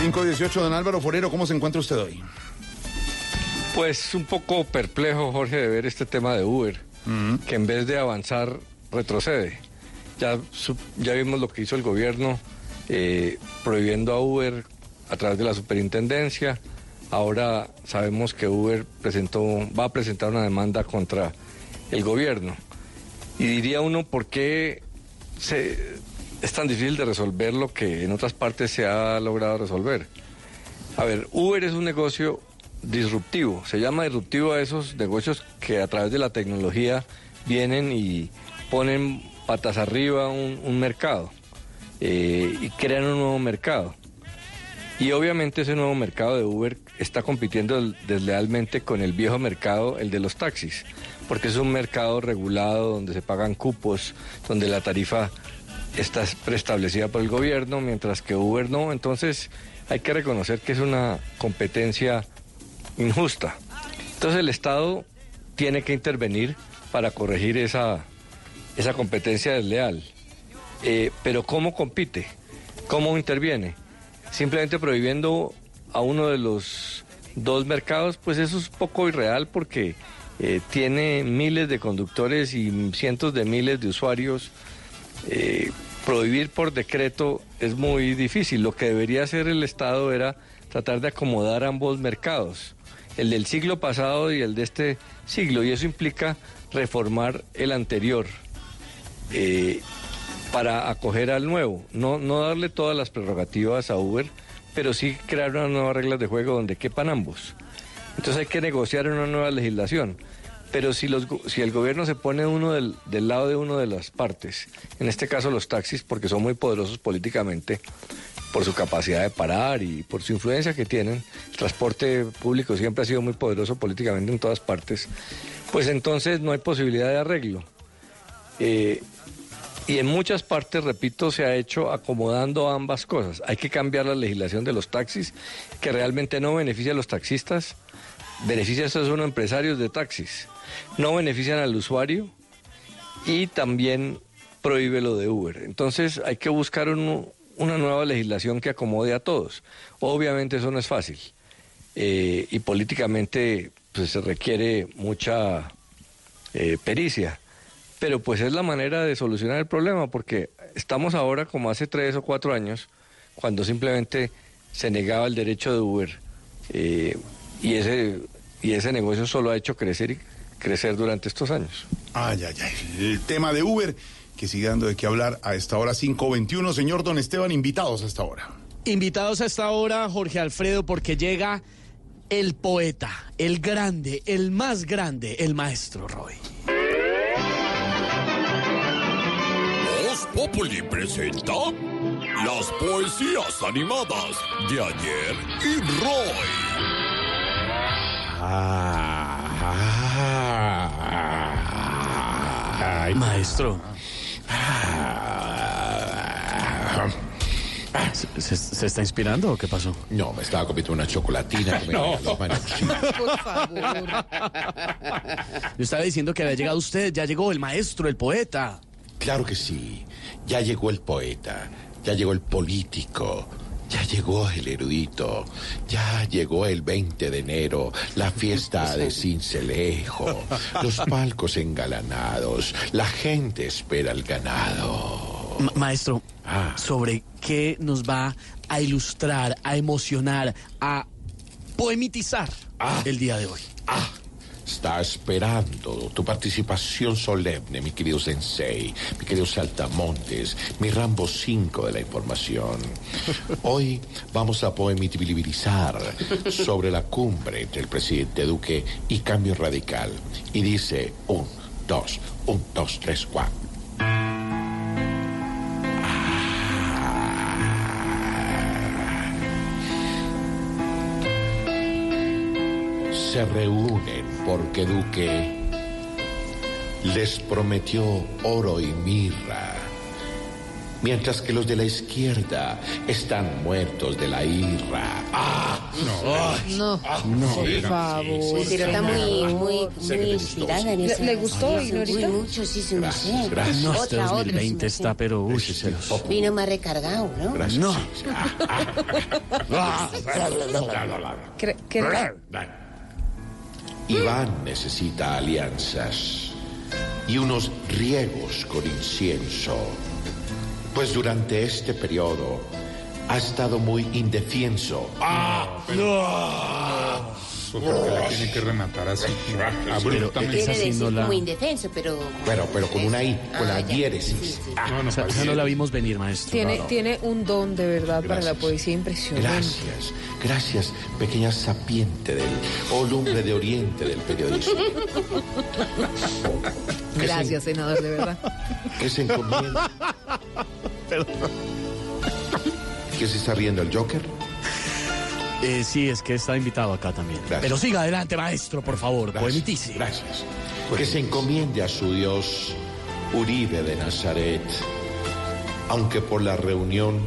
Cinco dieciocho, don Álvaro Forero, ¿cómo se encuentra usted hoy? Pues un poco perplejo, Jorge, de ver este tema de Uber, que en vez de avanzar, retrocede. Ya, ya vimos lo que hizo el gobierno eh, prohibiendo a Uber a través de la superintendencia. Ahora sabemos que Uber presentó, va a presentar una demanda contra el gobierno. Y diría uno, ¿por qué se- es tan difícil de resolver lo que en otras partes se ha logrado resolver? A ver, Uber es un negocio disruptivo. Se llama disruptivo a esos negocios que a través de la tecnología vienen y ponen patas arriba un, mercado eh, y crean un nuevo mercado. Y obviamente ese nuevo mercado de Uber está compitiendo deslealmente con el viejo mercado, el de los taxis, porque es un mercado regulado donde se pagan cupos, donde la tarifa está preestablecida por el gobierno, mientras que Uber no. Entonces hay que reconocer que es una competencia injusta. Entonces el Estado tiene que intervenir para corregir esa, esa competencia desleal. Eh, pero ¿cómo compite? ¿Cómo interviene? Simplemente prohibiendo a uno de los dos mercados, pues eso es poco irreal porque eh, tiene miles de conductores y cientos de miles de usuarios. Eh, prohibir por decreto es muy difícil. Lo que debería hacer el Estado era tratar de acomodar ambos mercados, el del siglo pasado y el de este siglo, y eso implica reformar el anterior eh, para acoger al nuevo, no, no darle todas las prerrogativas a Uber, pero sí crear unas nuevas reglas de juego donde quepan ambos. Entonces hay que negociar una nueva legislación. Pero si, los, si el gobierno se pone uno del, del lado de una de las partes, en este caso los taxis, porque son muy poderosos políticamente, por su capacidad de parar y por su influencia que tienen, el transporte público siempre ha sido muy poderoso políticamente en todas partes, pues entonces no hay posibilidad de arreglo. Eh, y en muchas partes, repito, se ha hecho acomodando ambas cosas. Hay que cambiar la legislación de los taxis, que realmente no beneficia a los taxistas, beneficia a esos empresarios de taxis, no benefician al usuario y también prohíbe lo de Uber. Entonces hay que buscar un- una nueva legislación que acomode a todos. Obviamente eso no es fácil eh, y políticamente pues, se requiere mucha eh, pericia. Pero pues es la manera de solucionar el problema, porque estamos ahora como hace tres o cuatro años, cuando simplemente se negaba el derecho de Uber eh, y, ese, y ese negocio solo ha hecho crecer y crecer durante estos años. Ay, ay, ay. El tema de Uber, que sigue dando de qué hablar a esta hora 5.21. Señor Don Esteban, invitados a esta hora. Invitados a esta hora, Jorge Alfredo, porque llega el poeta, el grande, el más grande, el maestro Roy. Voz Populi presenta las poesías animadas de ayer y Roy. Maestro. ¿Se, se está inspirando o qué pasó? No, me estaba comiendo una chocolatina. que me No. Por favor. Yo estaba diciendo que había llegado usted, ya llegó el maestro, el poeta. Claro que sí. Ya llegó el poeta, ya llegó el político, ya llegó el erudito, ya llegó el 20 de enero, la fiesta de Cincelejo, los palcos engalanados, la gente espera el ganado. Ma- maestro, ¿sobre qué nos va a ilustrar, a emocionar, a poemitizar el día de hoy? Ah, está esperando tu participación solemne, mi querido Sensei, mi querido Saltamontes, mi Rambo 5 de la información. Hoy vamos a poemitibilizar sobre la cumbre entre el presidente Duque y Cambio Radical. Y dice, un, dos, un, dos, tres, cuatro. se reúnen porque Duque les prometió oro y mirra, mientras que los de la izquierda están muertos de la irra. ¡Ah! No, no, por sí, favor. Pero está muy, muy, muy inspirada en ¿Le- le gustó, Ignorita? Muy mucho, sí, sí, no sé. gracias. No, este Otra, otra, 2020 sí, está, pero uy, cielos. Vino más recargado, ¿no? Gracias. No. Iván necesita alianzas y unos riegos con incienso, pues durante este periodo ha estado muy indefenso. ¡Ah! Porque la tiene que rematar así, abruptamente. Quiere decir como indefenso, pero... Pero, pero con una I, con la Ah, diéresis. No, no, O sea, esa no la vimos venir, maestro. Tiene, no. tiene un don de verdad para la poesía impresionante. Gracias, gracias, pequeña sapiente del, o lumbre de oriente del periodismo. Gracias, senador, de verdad. Que se encomienda. ¿Qué se está riendo el Joker? Eh, sí, es que está invitado acá también. Gracias. Pero siga adelante, maestro, por favor, Gracias, poemitice. Gracias. Que se encomiende a su Dios Uribe de Nazaret, aunque por la reunión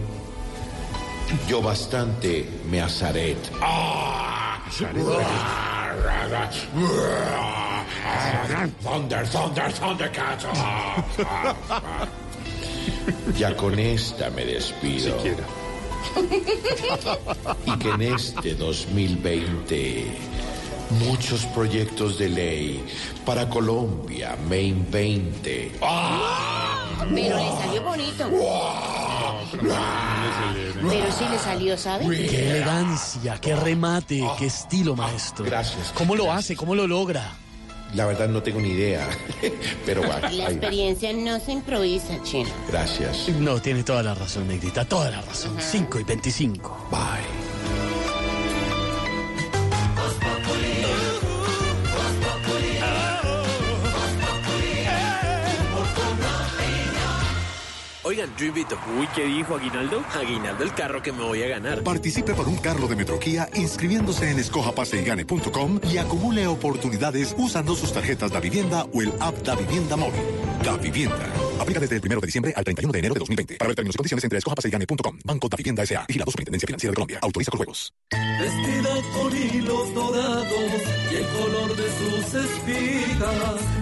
yo bastante me azaret. ¡Ah! Thunder, thunder, thundercats. Ya con esta me despido. Y que en este 2020 muchos proyectos de ley para Colombia me invente. Pero le salió bonito. Pero sí le salió, ¿sabe? Qué elegancia, qué remate, qué estilo, maestro. Gracias. ¿Cómo lo hace? ¿Cómo lo logra? La verdad no tengo ni idea, pero bueno, La experiencia no se improvisa, chino. Gracias. No, tiene toda la razón, Negrita, toda la razón. 5 y 25. Bye. Oigan, yo invito. Uy, ¿qué dijo Aguinaldo? Aguinaldo el carro que me voy a ganar. Participe por un carro de Metroquía inscribiéndose en escojapaseygane.com y acumule oportunidades usando sus tarjetas Da Vivienda o el app Da Vivienda Móvil. Da Vivienda. Aplica desde el 1 de diciembre al 31 de enero de 2020. Para ver términos y condiciones entre escojapaseygane.com. Banco Da Vivienda S.A. Vigilado Superintendencia Financiera de Colombia. Autoriza con juegos. Vestida con hilos dorados y el color de sus espigas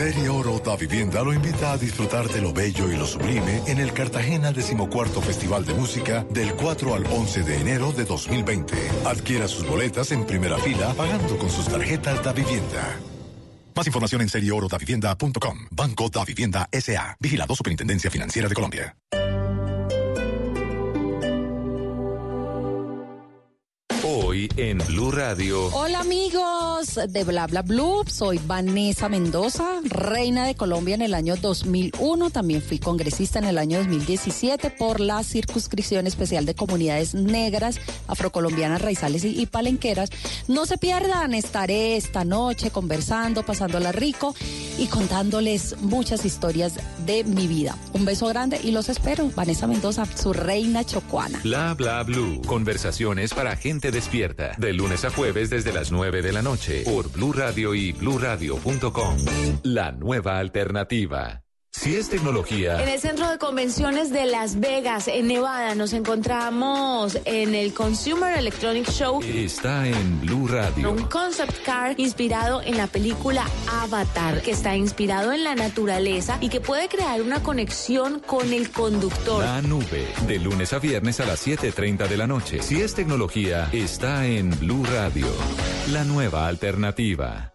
Serie Oro da Vivienda lo invita a disfrutar de lo bello y lo sublime en el Cartagena decimocuarto Festival de Música del 4 al 11 de enero de 2020. Adquiera sus boletas en primera fila pagando con sus tarjetas da Vivienda. Más información en serieorodavivienda.com. Banco da Vivienda S.A. Vigilado Superintendencia Financiera de Colombia. Hoy en Blue Radio. Hola amigos de Bla Bla Blue, soy Vanessa Mendoza, reina de Colombia en el año 2001, también fui congresista en el año 2017 por la circunscripción especial de comunidades negras, afrocolombianas, raizales y, y palenqueras. No se pierdan, estaré esta noche conversando, pasándola rico y contándoles muchas historias de mi vida. Un beso grande y los espero. Vanessa Mendoza, su reina chocuana. Bla bla blue. Conversaciones para gente despierta. De lunes a jueves desde las 9 de la noche. Por Blue Radio y bluradio.com. La nueva alternativa. Si es tecnología. En el centro de convenciones de Las Vegas, en Nevada, nos encontramos en el Consumer Electronic Show. Está en Blue Radio. Un concept car inspirado en la película Avatar, que está inspirado en la naturaleza y que puede crear una conexión con el conductor. La nube. De lunes a viernes a las 7.30 de la noche. Si es tecnología, está en Blue Radio. La nueva alternativa.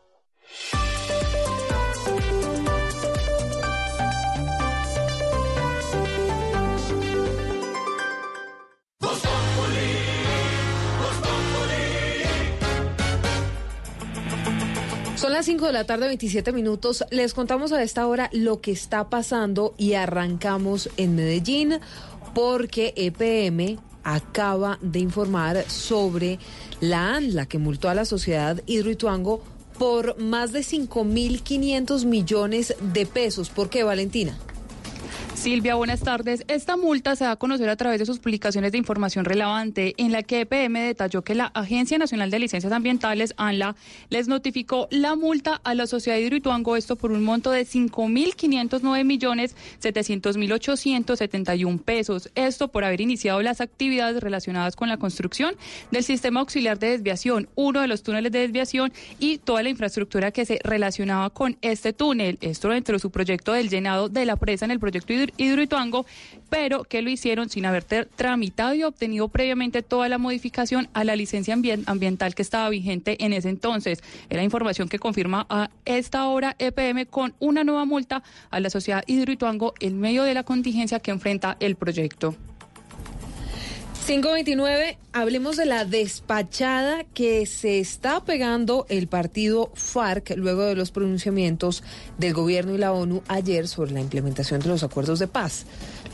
Son las 5 de la tarde, 27 minutos. Les contamos a esta hora lo que está pasando y arrancamos en Medellín porque EPM acaba de informar sobre la ANLA que multó a la sociedad Hidroituango por más de 5.500 millones de pesos. ¿Por qué, Valentina? Silvia, buenas tardes. Esta multa se da a conocer a través de sus publicaciones de información relevante, en la que EPM detalló que la Agencia Nacional de Licencias Ambientales, ANLA, les notificó la multa a la sociedad Hidroituango, esto por un monto de 5.509 millones 700 mil 871 pesos. Esto por haber iniciado las actividades relacionadas con la construcción del sistema auxiliar de desviación, uno de los túneles de desviación y toda la infraestructura que se relacionaba con este túnel. Esto dentro de su proyecto del llenado de la presa en el proyecto Hidro- Hidroituango, pero que lo hicieron sin haber tramitado y obtenido previamente toda la modificación a la licencia ambien- ambiental que estaba vigente en ese entonces. Es la información que confirma a esta hora EPM con una nueva multa a la sociedad Hidroituango en medio de la contingencia que enfrenta el proyecto. 529, hablemos de la despachada que se está pegando el partido FARC luego de los pronunciamientos del gobierno y la ONU ayer sobre la implementación de los acuerdos de paz.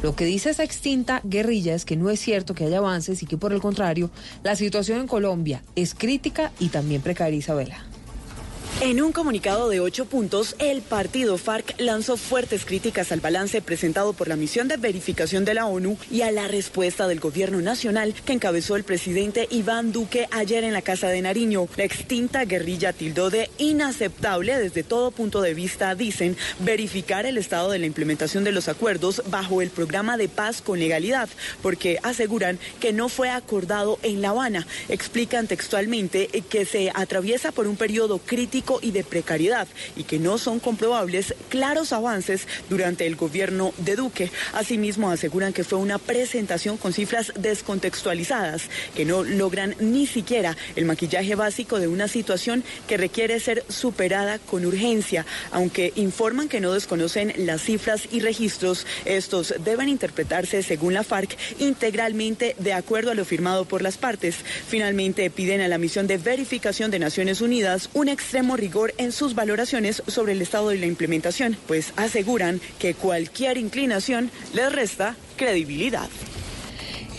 Lo que dice esa extinta guerrilla es que no es cierto que haya avances y que por el contrario, la situación en Colombia es crítica y también precaria, Isabela. En un comunicado de ocho puntos, el partido FARC lanzó fuertes críticas al balance presentado por la misión de verificación de la ONU y a la respuesta del gobierno nacional que encabezó el presidente Iván Duque ayer en la Casa de Nariño. La extinta guerrilla tildó de inaceptable desde todo punto de vista, dicen, verificar el estado de la implementación de los acuerdos bajo el programa de paz con legalidad, porque aseguran que no fue acordado en La Habana. Explican textualmente que se atraviesa por un periodo crítico y de precariedad y que no son comprobables claros avances durante el gobierno de Duque. Asimismo, aseguran que fue una presentación con cifras descontextualizadas que no logran ni siquiera el maquillaje básico de una situación que requiere ser superada con urgencia. Aunque informan que no desconocen las cifras y registros, estos deben interpretarse según la FARC integralmente de acuerdo a lo firmado por las partes. Finalmente piden a la misión de verificación de Naciones Unidas un extremo rigor en sus valoraciones sobre el estado de la implementación, pues aseguran que cualquier inclinación les resta credibilidad.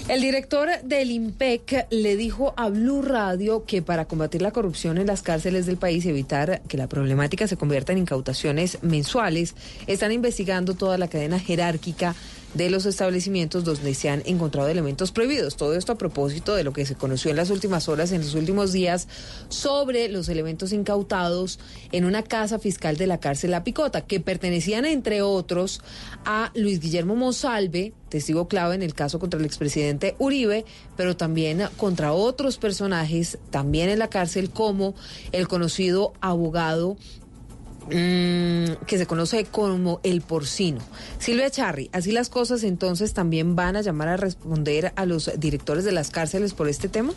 El director del IMPEC le dijo a Blue Radio que para combatir la corrupción en las cárceles del país y evitar que la problemática se convierta en incautaciones mensuales, están investigando toda la cadena jerárquica de los establecimientos donde se han encontrado elementos prohibidos. Todo esto a propósito de lo que se conoció en las últimas horas, en los últimos días, sobre los elementos incautados en una casa fiscal de la cárcel La Picota, que pertenecían, entre otros, a Luis Guillermo Monsalve, testigo clave en el caso contra el expresidente Uribe, pero también contra otros personajes, también en la cárcel, como el conocido abogado que se conoce como el porcino. Silvia Charri, así las cosas entonces también van a llamar a responder a los directores de las cárceles por este tema.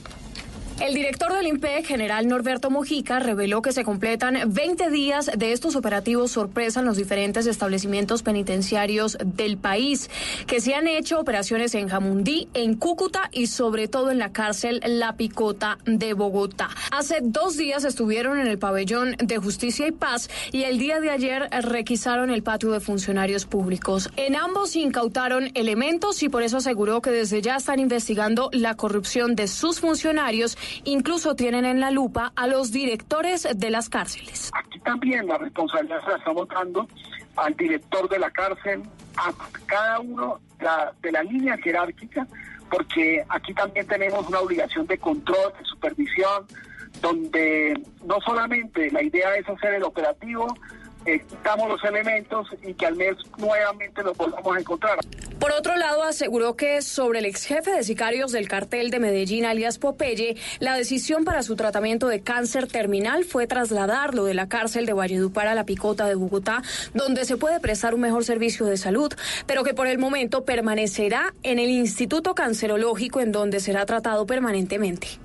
El director del INPEC, general Norberto Mojica, reveló que se completan 20 días de estos operativos sorpresa en los diferentes establecimientos penitenciarios del país, que se han hecho operaciones en Jamundí, en Cúcuta y sobre todo en la cárcel La Picota de Bogotá. Hace dos días estuvieron en el pabellón de Justicia y Paz y el día de ayer requisaron el patio de funcionarios públicos. En ambos incautaron elementos y por eso aseguró que desde ya están investigando la corrupción de sus funcionarios Incluso tienen en la lupa a los directores de las cárceles. Aquí también la responsabilidad se la estamos dando al director de la cárcel, a cada uno de la línea jerárquica, porque aquí también tenemos una obligación de control, de supervisión, donde no solamente la idea es hacer el operativo, eh, quitamos los elementos y que al mes nuevamente los volvamos a encontrar. Por otro lado, aseguró que sobre el ex jefe de sicarios del cartel de Medellín, alias Popeye, la decisión para su tratamiento de cáncer terminal fue trasladarlo de la cárcel de Valledupar a la Picota de Bogotá, donde se puede prestar un mejor servicio de salud, pero que por el momento permanecerá en el Instituto Cancerológico, en donde será tratado permanentemente.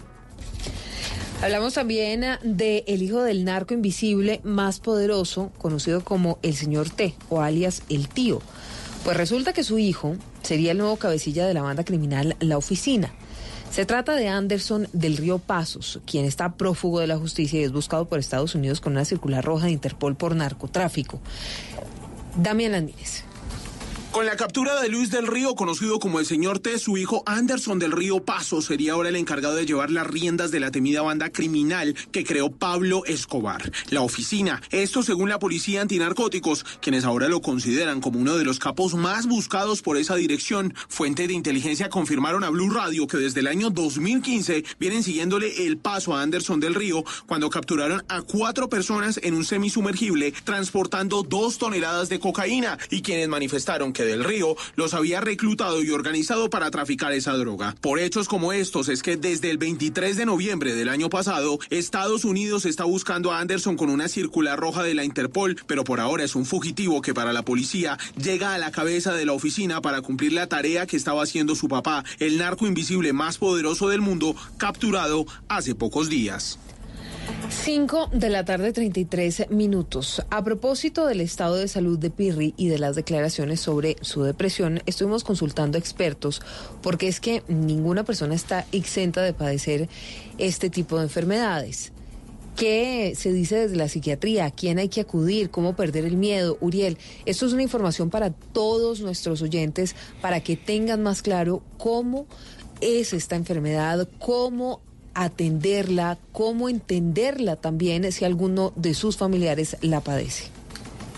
Hablamos también de el hijo del narco invisible más poderoso, conocido como el señor T o alias el tío. Pues resulta que su hijo sería el nuevo cabecilla de la banda criminal La Oficina. Se trata de Anderson del Río Pasos, quien está prófugo de la justicia y es buscado por Estados Unidos con una circular roja de Interpol por narcotráfico. Damián Landines. Con la captura de Luis del Río, conocido como el señor T, su hijo Anderson del Río Paso sería ahora el encargado de llevar las riendas de la temida banda criminal que creó Pablo Escobar. La oficina, esto según la policía antinarcóticos, quienes ahora lo consideran como uno de los capos más buscados por esa dirección. Fuente de inteligencia confirmaron a Blue Radio que desde el año 2015 vienen siguiéndole el paso a Anderson del Río cuando capturaron a cuatro personas en un semisumergible transportando dos toneladas de cocaína y quienes manifestaron que del Río los había reclutado y organizado para traficar esa droga. Por hechos como estos es que desde el 23 de noviembre del año pasado, Estados Unidos está buscando a Anderson con una circular roja de la Interpol, pero por ahora es un fugitivo que para la policía llega a la cabeza de la oficina para cumplir la tarea que estaba haciendo su papá, el narco invisible más poderoso del mundo, capturado hace pocos días. 5 de la tarde, 33 minutos. A propósito del estado de salud de Pirri y de las declaraciones sobre su depresión, estuvimos consultando expertos porque es que ninguna persona está exenta de padecer este tipo de enfermedades. ¿Qué se dice desde la psiquiatría? ¿A quién hay que acudir? ¿Cómo perder el miedo? Uriel, esto es una información para todos nuestros oyentes para que tengan más claro cómo es esta enfermedad, cómo atenderla, cómo entenderla también si alguno de sus familiares la padece.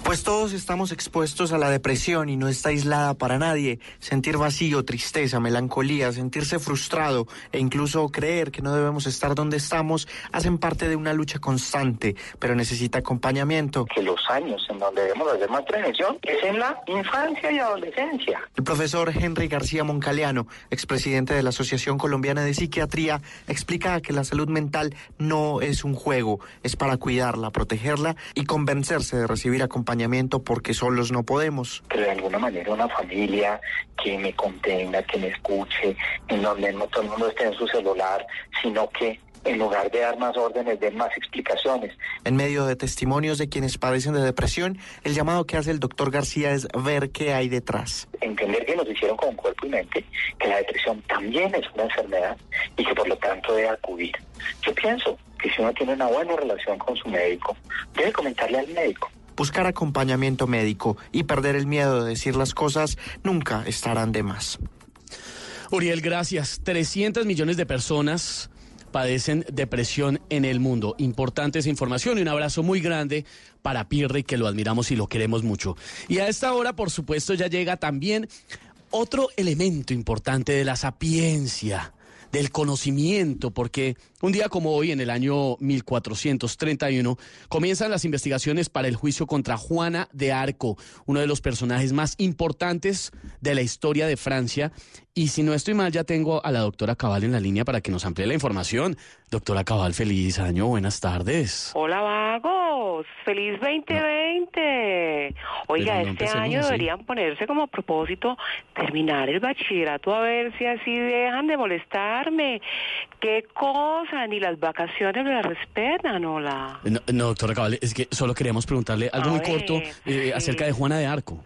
Pues todos estamos expuestos a la depresión y no está aislada para nadie. Sentir vacío, tristeza, melancolía, sentirse frustrado e incluso creer que no debemos estar donde estamos hacen parte de una lucha constante, pero necesita acompañamiento. que los años en donde debemos hacer más prevención es en la infancia y adolescencia. El profesor Henry García Moncaleano, expresidente de la Asociación Colombiana de Psiquiatría, explica que la salud mental no es un juego, es para cuidarla, protegerla y convencerse de recibir acompañamiento porque solos no podemos. Que de alguna manera una familia que me contenga, que me escuche, en donde no todo el mundo esté en su celular, sino que en lugar de dar más órdenes, den más explicaciones. En medio de testimonios de quienes padecen de depresión, el llamado que hace el doctor García es ver qué hay detrás. Entender que nos hicieron con cuerpo y mente, que la depresión también es una enfermedad y que por lo tanto debe acudir. Yo pienso que si uno tiene una buena relación con su médico, debe comentarle al médico. Buscar acompañamiento médico y perder el miedo de decir las cosas nunca estarán de más. Uriel, gracias. 300 millones de personas padecen depresión en el mundo. Importante esa información y un abrazo muy grande para Pirri, que lo admiramos y lo queremos mucho. Y a esta hora, por supuesto, ya llega también otro elemento importante de la sapiencia del conocimiento, porque un día como hoy, en el año 1431, comienzan las investigaciones para el juicio contra Juana de Arco, uno de los personajes más importantes de la historia de Francia. Y si no estoy mal, ya tengo a la doctora Cabal en la línea para que nos amplíe la información. Doctora Cabal, feliz año, buenas tardes. Hola vagos, feliz 2020. Oiga, no este año así. deberían ponerse como propósito terminar el bachillerato a ver si así dejan de molestar ¿Qué cosa? Ni las vacaciones me las respetan, hola. No, no, doctora Cabal, es que solo queríamos preguntarle algo A muy ver, corto eh, sí. acerca de Juana de Arco.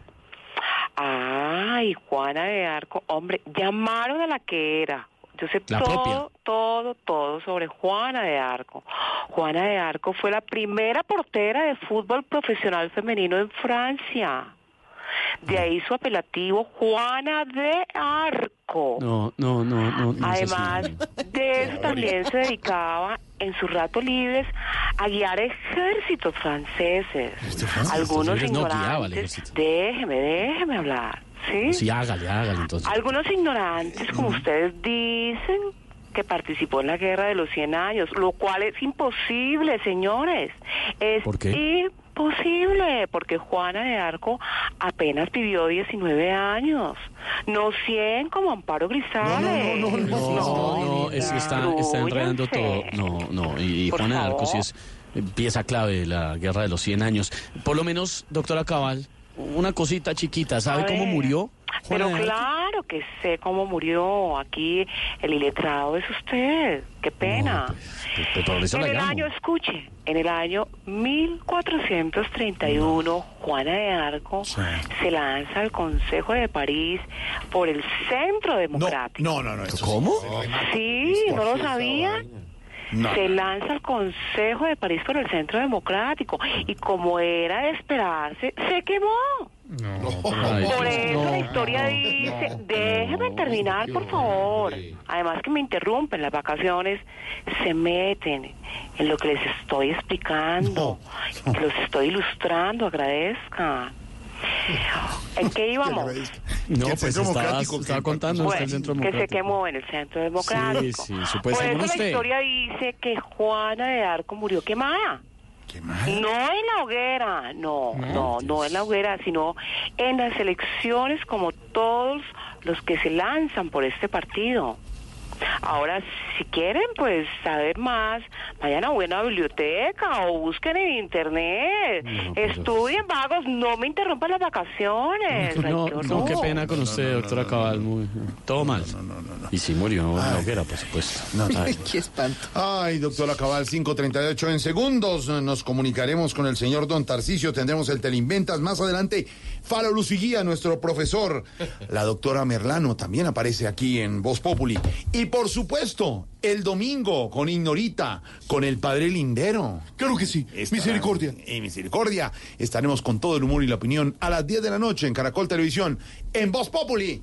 Ay, Juana de Arco, hombre, llamaron a la que era. Yo sé La todo, propia. todo, todo sobre Juana de Arco. Juana de Arco fue la primera portera de fútbol profesional femenino en Francia. De ahí su apelativo Juana de Arco. No, no, no, no. Además de eso también se dedicaba en sus ratos libres a guiar ejércitos franceses. Algunos libres no guiaba al ignorantes. Déjeme, déjeme hablar. ¿sí? Sí, hágale, hágale entonces. Algunos ignorantes, como ustedes dicen, que participó en la guerra de los 100 años, lo cual es imposible, señores. Es ¿Por qué? Imposible, porque Juana de Arco apenas vivió 19 años, no 100 como Amparo Grisales. No, no, es que está, está enredando todo. No, no, y, y Juana de Arco sí es pieza clave de la guerra de los 100 años. Por lo menos, doctora Cabal, una cosita chiquita, ¿sabe cómo murió? Pero claro que sé cómo murió. Aquí el iletrado es usted. Qué pena. Pues por eso en el llamo. año, escuche, en el año 1431, Juana de Arco se lanza al Consejo de París por el Centro Democrático. No, no, no. ¿Cómo? Sí, ¿no lo sabía? No. Se lanza al Consejo de París por el Centro Democrático y como era de esperarse, se quemó. Ay, Por eso no. la historia dice, déjeme terminar, por favor. Además que me interrumpen las vacaciones, se meten en lo que les estoy explicando, los estoy ilustrando, agradezcan. ¿En qué íbamos? No, pues Centro estaba, Democrático, estaba que- contando el centro que se democrático. quemó en el Centro Democrático. Sí, sí, Por pues eso la historia dice que Juana de Arco murió quemada. No en la hoguera, no, no, no en la hoguera, sino en las elecciones como todos los que se lanzan por este partido. Ahora, si quieren, pues saber más, vayan a buena biblioteca o busquen en internet. Estudien, vagos, no me interrumpan las vacaciones. Ay, No, qué no, qué pena con usted, doctora Cabal. Muy, todo mal. Y sí murió en la hoguera, por supuesto. Ay. Qué espanto. Ay, doctora Cabal, 538 en segundos. Nos comunicaremos con el señor Don Tarcicio. Tendremos el Teleinventas. Más adelante, Faro Luciguía, nuestro profesor. La doctora Merlano también aparece aquí en Voz Populi. Y por supuesto, el domingo con Ignorita, con el padre Lindero. Claro que sí. Misericordia. Y misericordia. Estaremos con todo el humor y la opinión a las 10 de la noche en Caracol Televisión, en Voz Populi.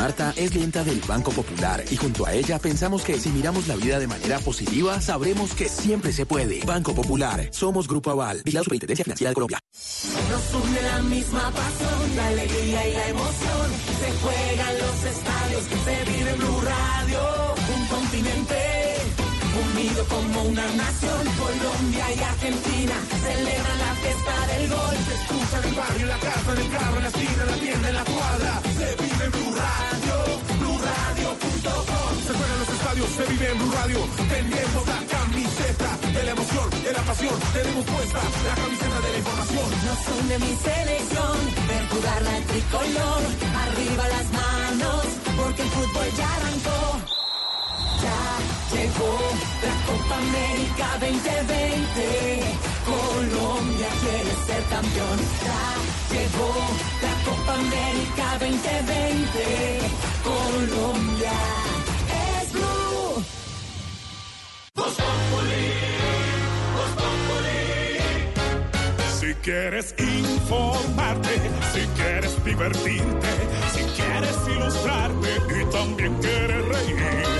Marta es clienta del Banco Popular y junto a ella pensamos que si miramos la vida de manera positiva, sabremos que siempre se puede. Banco Popular, somos Grupo Aval y la Superintendencia Financiera de Colombia. Nos une la misma pasión, la alegría y la emoción. Se juegan los estadios, se vive en Blue Radio. Un continente unido como una nación. Colombia y Argentina celebran la fiesta del gol. Se escucha en el barrio, en la casa, en el carro, en la esquina, en la tienda, en la cuadra. Se vive en Blue Radio, BlueRadio.com. Se juegan los estadios, se vive en Blue Radio. Tenemos la camiseta de la emoción, de la pasión. Tenemos puesta la camiseta de la información. Nos une mi selección, ver jugar la tricolor. Arriba las manos, porque el fútbol ya arrancó. Ya llegó la Copa América 2020. Colombia quiere ser campeón. Ya llegó la Copa América 2020. Colombia es blue. Si quieres informarte, si quieres divertirte, si quieres ilustrarte y también quieres reír.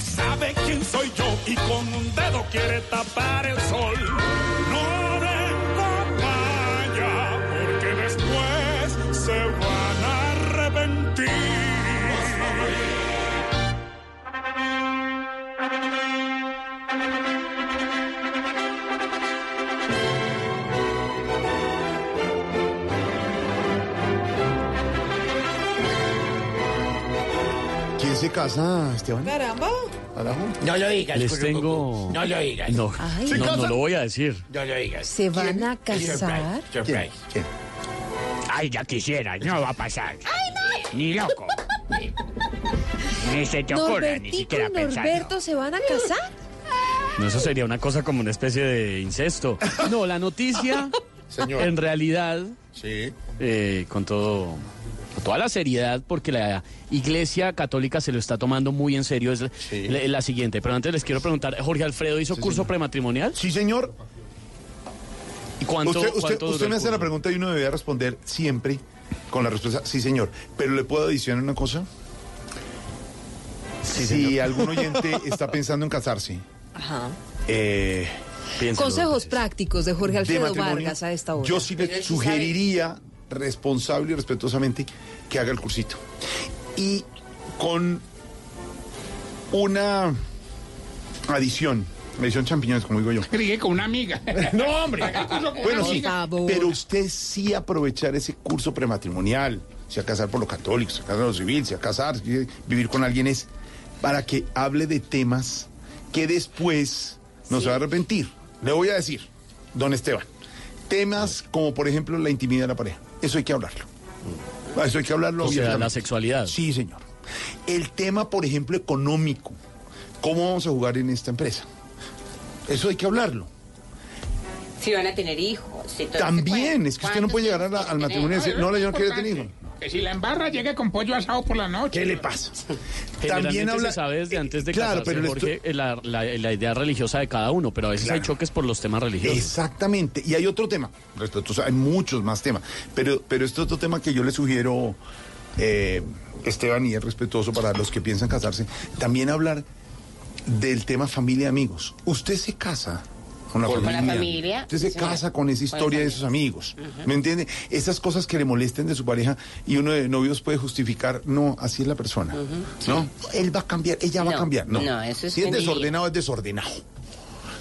No sabe quién soy yo y con un dedo quiere tapar el sol. No den papaya, porque después se van a arrepentir. ¿Quién se casa, Esteban? Caramba. No lo digas. Les tengo... No lo digas. No, Ay. no, no lo voy a decir. No lo digas. ¿Se van a casar? Surprise. ¿Quién? Ay, ya quisiera, no va a pasar. Ni loco. Ni se te ocurra, ni siquiera y pensarlo. Norberto se van a casar. No, eso sería una cosa como una especie de incesto. No, la noticia, Señor. en realidad, Sí. eh, con todo, toda la seriedad, porque la Iglesia Católica se lo está tomando muy en serio, es la, la- la siguiente. Pero antes les quiero preguntar, Jorge Alfredo hizo curso prematrimonial. Sí, señor. ¿Y cuánto, usted usted, cuánto me hace la pregunta y uno debería responder siempre con la respuesta, sí, señor. Pero le puedo adicionar una cosa. Sí, si señor. algún oyente está pensando en casarse, Ajá. eh, Consejos prácticos de Jorge Alfredo Vargas a esta hora. yo sí le sugeriría responsable y respetuosamente que haga el cursito. Y con una adición, adición champiñones, como digo yo. Creí con una amiga. No, hombre. Bueno, sí, pero usted sí aprovechar ese curso prematrimonial, si a casar por lo católico, si a casar por lo civil, si a casar, si vivir con alguien es para que hable de temas que después no se va a arrepentir. Le voy a decir, don Esteban, temas como por ejemplo la intimidad de la pareja. Eso hay que hablarlo. Eso hay que hablarlo. O sea, la sexualidad. Sí, señor. El tema, por ejemplo, económico. ¿Cómo vamos a jugar en esta empresa? Eso hay que hablarlo. Si van a tener hijos. si todo También, es que usted no puede llegar a la- al matrimonio y decir, no, yo no quiero tener hijos. Que si la embarra llegue con pollo asado por la noche. ¿Qué le pasa? También habla- se sabe desde antes de Claro, casarse, pero Jorge, eh, la, la- la idea religiosa de cada uno, pero a veces hay choques por los temas religiosos. Exactamente. Y hay otro tema, respetuoso, hay muchos más temas, pero, pero este otro tema que yo le sugiero, eh, Esteban, y es respetuoso para los que piensan casarse, también hablar del tema familia y amigos. Usted se casa con la Con la familia. Usted se casa con esa Con historia de esos amigos. ¿Me entiende? Esas cosas que le molesten de su pareja y uno de novios puede justificar, no, así es la persona. ¿No? Él va a cambiar, ella va a cambiar. No, no, eso es Si es desordenado, es desordenado.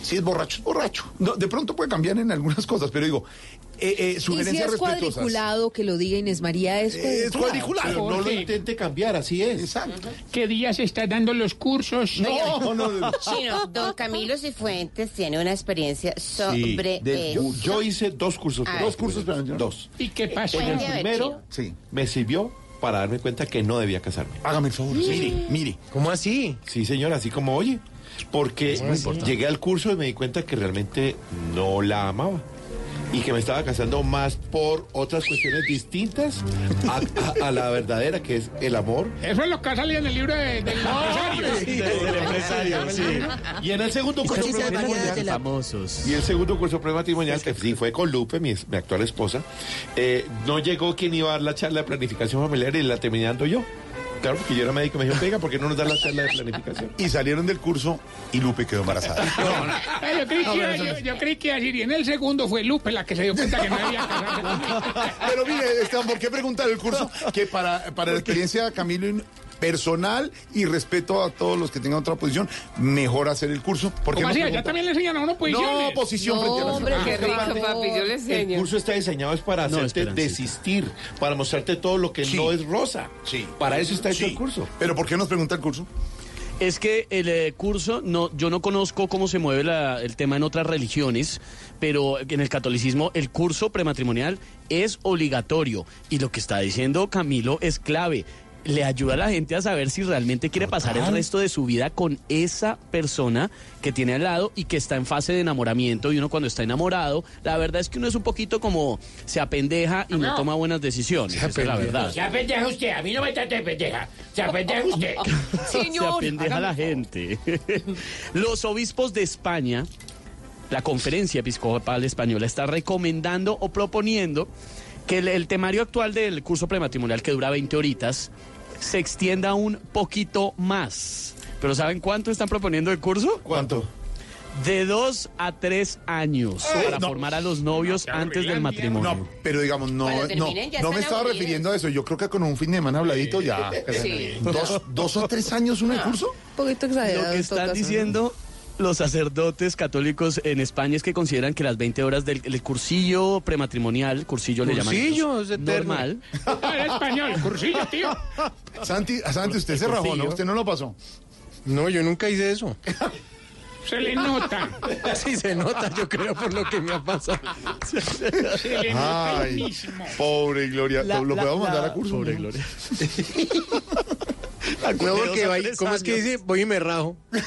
Si es borracho, es borracho. No, de pronto puede cambiar en algunas cosas, pero digo, eh, eh, Y si es respetuosas. cuadriculado, que lo diga Inés María, es Es cuadriculado. cuadriculado. no lo intente cambiar, así es. Exacto. ¿Qué día se están dando los cursos? No, no, no. Sí, don Camilo Cifuentes tiene una experiencia sobre de- yo, eso. yo hice dos cursos. Ah. Dos cursos, dos. ¿Y qué pasó? En el primero Sí. me sirvió para darme cuenta que no debía casarme. Hágame el favor. Mire, mire. ¿Cómo así? Sí, señor, así como oye. Porque llegué al curso y me di cuenta que realmente no la amaba. Y que me estaba casando más por otras cuestiones distintas a, a- a la verdadera, que es el amor. Eso es lo que ha salido en el libro de- del empresario. Del empresario, sí. Y en el segundo curso prematrimonial, famosos. y el segundo curso prematrimonial, que sí fue con Lupe, mi, mi actual esposa, eh, no llegó quien iba a dar la charla de planificación familiar y la terminé dando yo. Claro, porque yo era médico y me dijo, pega, ¿por qué no nos dan la charla de planificación? Y salieron del curso y Lupe quedó embarazada. Yo, creí que iba- yo, yo creí que iba a decir, y en el segundo fue Lupe la que se dio cuenta que no debía casarse. Pero mire, Esteban, ¿por qué preguntar el curso? Que para, para la experiencia de Camilo y- personal y respeto a todos los que tengan otra posición, mejor hacer el curso. Porque ¿Cómo así? Allá también le enseñan a uno posiciones. No, posición frente a la Hombre, qué rico, papi, yo le El enseño. curso está diseñado es para No, hacerte desistir, para mostrarte todo lo que Sí. no es rosa. Sí. Para eso está hecho Sí. el curso. Pero ¿por qué nos pregunta el curso? Es que el eh, curso, no, yo no conozco cómo se mueve la- el tema en otras religiones, pero en el catolicismo el curso prematrimonial es obligatorio. Y lo que está diciendo Camilo es clave. Le ayuda a la gente a saber si realmente quiere pasar el resto de su vida con esa persona que tiene al lado y que está en fase de enamoramiento. Y uno cuando está enamorado, la verdad es que uno es un poquito como se apendeja y no, No. toma buenas decisiones. Esa es la verdad. Se apendeja usted, a mí no me trate de pendeja. Se apendeja usted. Se apendeja la gente. Los obispos de España, la Conferencia Episcopal Española, está recomendando o proponiendo que el, el temario actual del curso prematrimonial, que dura 20 horitas, se extienda un poquito más. ¿Pero saben cuánto están proponiendo el curso? ¿Cuánto? De dos a tres años Eh, para no. formar a los novios antes del matrimonio. No, pero digamos, no, no, terminen, no me estaba aburridos. refiriendo a eso. Yo creo que con un fin de semana habladito ya. Sí. ¿Dos, dos o tres años uno de curso? Un poquito Lo exagerado. que en todo están diciendo los sacatólicos católicos en España es que consideran que las 20 horas del el cursillo prematrimonial, cursillo le llaman Cursillo, es eterno. normal. Era español, cursillo, tío. Santi, Santi, usted se rajó, ¿no? Usted no lo pasó. No, yo nunca hice eso. Se le nota. Sí, se nota, yo creo, por lo que me ha pasado. Se le nota el Ay, mismo. pobre Gloria. La- ¿Lo la- podemos mandar la- a curso? Pobre no? Gloria. No, porque va- ¿cómo es que dice? Voy y me rajo.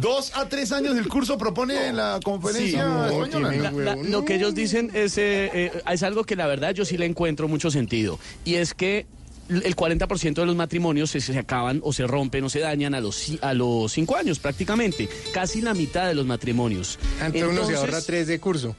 Dos a tres años del curso propone la conferencia no, española. La- lo que ellos dicen es, eh, eh, es algo que la verdad yo sí le encuentro mucho sentido. Y es que el 40% de los matrimonios se, se acaban o se rompen o se dañan a los, a los cinco años prácticamente. Casi la mitad de los matrimonios. Antes uno se Entonces, ahorra tres de curso.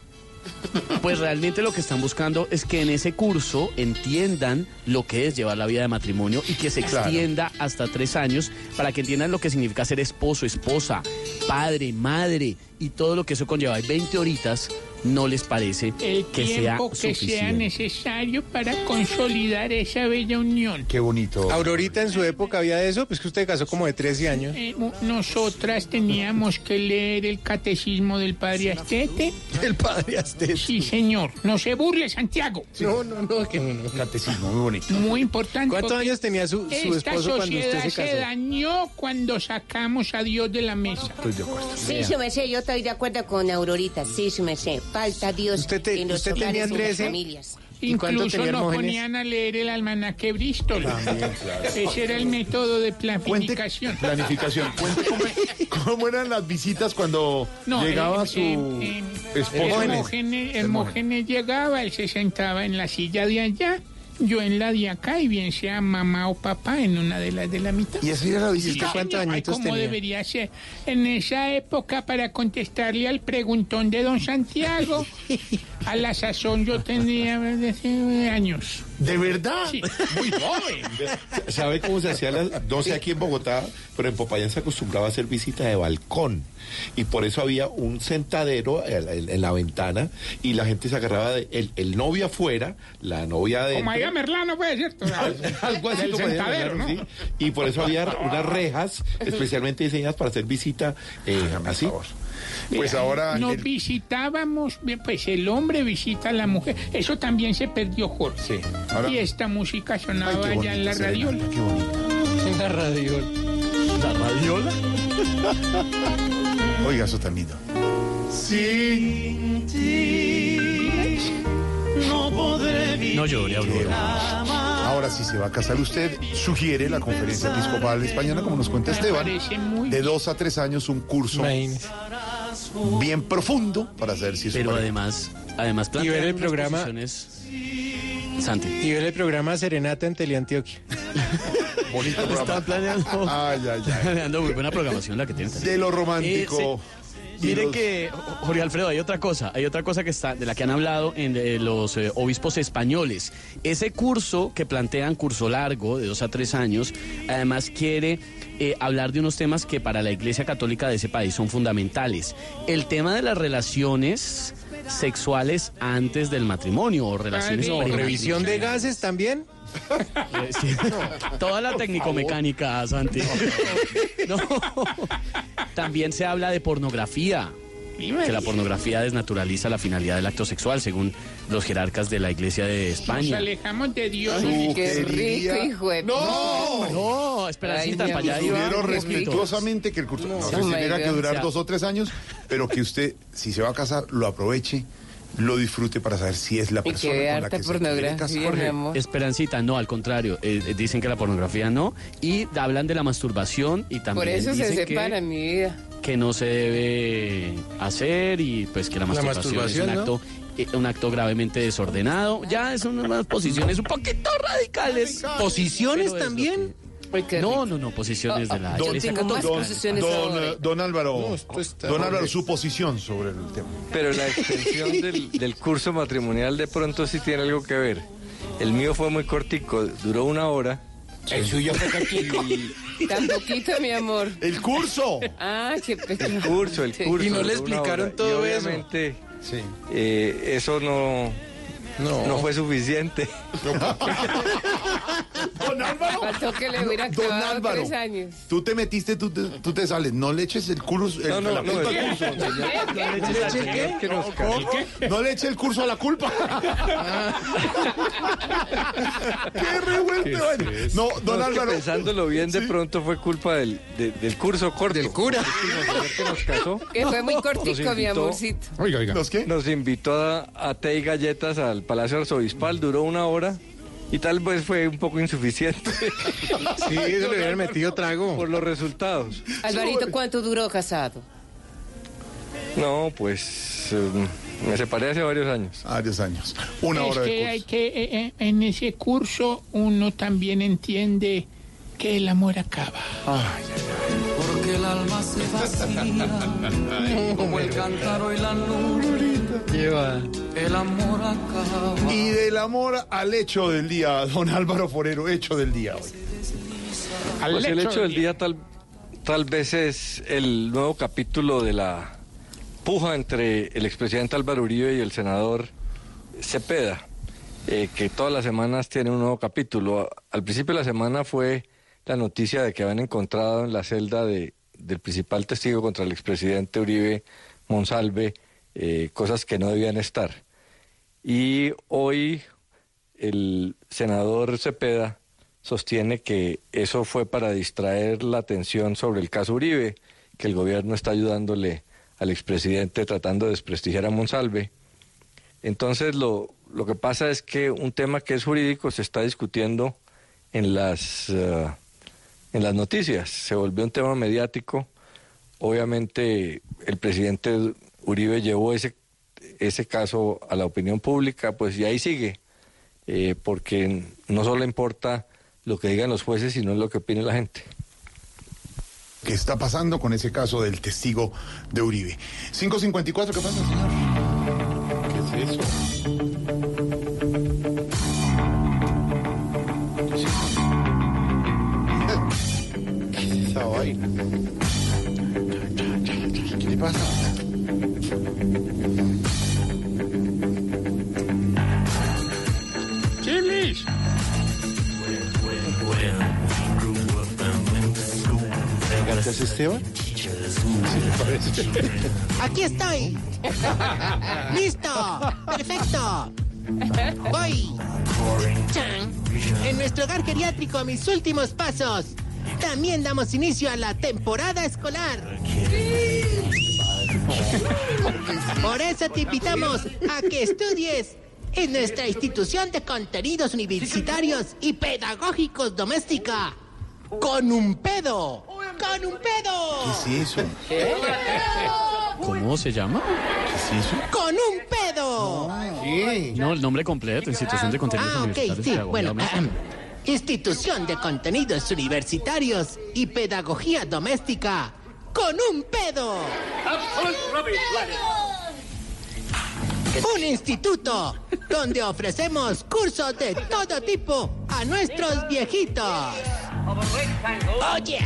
Pues realmente lo que están buscando es que en ese curso entiendan lo que es llevar la vida de matrimonio y que se Claro. extienda hasta tres años para que entiendan lo que significa ser esposo, esposa, padre, madre y todo lo que eso conlleva. Y 20 horitas no les parece El que sea tiempo que sea necesario para consolidar esa bella unión. Qué bonito. Aurorita en su época había eso, pues que usted casó como de 13 años. Eh, nosotras teníamos que leer el catecismo del padre Astete. El padre Astete. Sí, señor. No se burle, Santiago. No, no, no, que no, no. Catecismo, muy bonito. Muy importante. ¿Cuántos años tenía su, esposo cuando usted sociedad se se, casó? dañó cuando sacamos a Dios de la mesa. Estoy de acuerdo. Sí, su merced, yo estoy de acuerdo con Aurorita. Sí, su merced. Falta Dios Usted te- en los usted tenía en las Andrés, ¿eh? familias. ¿Y cuánto Incluso nos Hermógenes? ponían a leer el almanaque Bristol. Ese era el método de Cuente, planificación. Cuente cómo, cómo eran las visitas cuando No, llegaba eh, su eh, eh, Hermógenes llegaba, él se sentaba en la silla de allá, yo en la de acá, y bien sea mamá o papá en una de las de la mitad. Y así era la Sí. ¿Cuántos. Ay, añitos ¿Cómo tenía? debería ser? En esa época, para contestarle al preguntón de don Santiago, a la sazón yo tenía eh, años. ¿De verdad? Sí, muy joven. ¿Sabe cómo se hacía? La, no sé aquí en Bogotá, pero en Popayán se acostumbraba a hacer visita de balcón. Y por eso había un sentadero en, la ventana y la gente se agarraba de el, el novio afuera, la novia adentro. Como allá Merlano puede ser. Algo así como sentadero, ¿no? sí. Y por eso había unas rejas especialmente diseñadas para hacer visita eh, así. Pues ahora. Nos el- visitábamos, bien, pues el hombre visita a la mujer. Eso también se perdió, Jorge. Sí. Ahora. Y esta música Ay, sonaba qué allá en la radiola. Qué bonito. En la radio. ¿La radiola? Oiga, eso tan lindo. Sin ti no podré vivir. No llore, Aurora. Ahora, si se va a casar usted, sugiere la Conferencia Episcopal Española, como nos cuenta Esteban, de dos a tres años un curso bien profundo para saber si es Pero además, además Y ver el programa- Santi. Y ver el programa Serenata en Teleantioquia. Bonito Está programa. planeando, Ay, ay, ay. planeando muy buena programación la que tiene. De lo romántico. Eh, Mire los- que, Jorge Alfredo, hay otra cosa, hay otra cosa que está, de la que han hablado en eh, los eh, obispos españoles. Ese curso que plantean, curso largo, de dos a tres años, además quiere eh, hablar de unos temas que para la Iglesia Católica de ese país son fundamentales. El tema de las relaciones sexuales antes del matrimonio o relaciones Padre. No, revisión de gases también. Sí. Toda la técnico-mecánica, Santi. No. También se habla de pornografía. Que la pornografía desnaturaliza la finalidad del acto sexual, según los jerarcas de la Iglesia de Nos España. alejamos de Dios. Qué rico, hijo de... ¡No! No, Ay, para allá poquito. respetuosamente que el curso no, sé si my tenga que durar dos o tres años, pero que usted, si se va a casar, lo aproveche lo disfrute para saber si es la Y persona que con la harta que se quiere pornografía, casar. Jorge, amor. Esperancita, no, al contrario. eh, eh, dicen que la pornografía no. Y hablan de la masturbación y también Por eso se dicen que- separan, mi vida. que no se debe hacer y pues que la La masturbación, es un acto eh, un acto gravemente desordenado. Ya es unas posiciones un poquito radicales. ¿Posiciones también? No, no, no, posiciones de la Yo Iglesia tengo más Católica. posiciones Don, eh, don Álvaro, No, don Álvaro, su posición sobre el tema. Pero la extensión del, del curso matrimonial de pronto sí tiene algo que ver. El mío fue muy cortico, duró una hora. El suyo fue cortico. Tan poquito, mi amor. ¡El curso! Ah, qué El pecado. curso, el curso. Y no le explicaron todo y eso. obviamente, Sí. eh, eso no, No. no fue suficiente. Don Álvaro. Faltó que le hubiera Don Álvaro. tres años. Tú te metiste, tú te, tú te sales. No le eches el curso. el- No, no, la no, culpa al curso. No le eches que nos. No le el curso a la culpa. ¡Qué revuelto! No, don No, es que Álvaro. pensándolo bien, de pronto fue culpa del, de- del curso corto. Del cura. Que nos casó. Que fue muy cortico, Nos mi invitó- amorcito. Oiga, oiga. ¿Los qué? Nos invitó a, a té y galletas al Palacio Arzobispal, duró una hora y tal vez fue un poco insuficiente Sí, eso le hubieran metido trago. por los resultados. Alvarito, ¿cuánto duró casado? No, pues eh, me separé hace varios años. Varios años. Una es hora de que curso. hay que, eh, eh, en ese curso uno también entiende que el amor acaba. Porque el alma se vacía como el cántaro y la nube. Lleva. El amor acaba. Y del amor al hecho del día, don Álvaro Forero, hecho del día hoy. Al Pues el hecho del del día tal, tal vez es el nuevo capítulo de la puja entre el expresidente Álvaro Uribe y el senador Cepeda, eh, que todas las semanas tiene un nuevo capítulo. Al principio de la semana fue la noticia de que habían encontrado en la celda de, del principal testigo contra el expresidente Uribe Monsalve eh, cosas que no debían estar. Y hoy el senador Cepeda sostiene que eso fue para distraer la atención sobre el caso Uribe, que el gobierno está ayudándole al expresidente tratando de desprestigiar a Monsalve. Entonces lo, lo que pasa es que un tema que es jurídico se está discutiendo en las, eh, en las noticias, se volvió un tema mediático. Obviamente el presidente Uribe llevó ese, ese caso a la opinión pública, pues y ahí sigue, eh, porque no solo importa lo que digan los jueces, sino lo que opine la gente. ¿Qué está pasando con ese caso del testigo de Uribe? 554, ¿qué pasa, señor? ¿Qué es eso? ¿Qué es esa vaina? ¿Qué le pasa? Chilis. ¿Gracias, Esteban? Aquí estoy. Listo. Perfecto. Voy. Chan. En nuestro hogar geriátrico, mis últimos pasos. También damos inicio a la temporada escolar. Por eso te invitamos a que estudies en nuestra institución de contenidos universitarios y pedagógicos doméstica. Con un pedo. Con un pedo. ¿Qué es eso? ¿Cómo se llama? ¿Qué es eso? Con un pedo. No, el nombre completo, Institución de Contenidos Ah, ok, Universitarios sí. Bueno. Institución de Contenidos Universitarios y Pedagogía Doméstica. Con un pedo. Un instituto donde ofrecemos cursos de todo tipo a nuestros viejitos. Oye.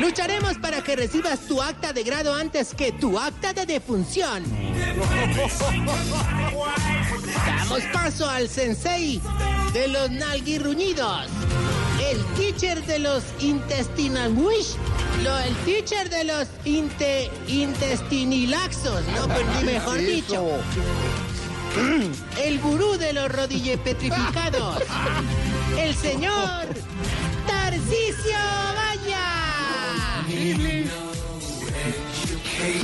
Lucharemos para que recibas tu acta de grado antes que tu acta de defunción. Damos paso al sensei de los nalguirruñidos. El teacher de los intestinal wish. Lo, el teacher de los inte, intestinilaxos. No, pues ni mejor dicho. El gurú de los rodillepetrificados. El señor Tarcisio Vaya.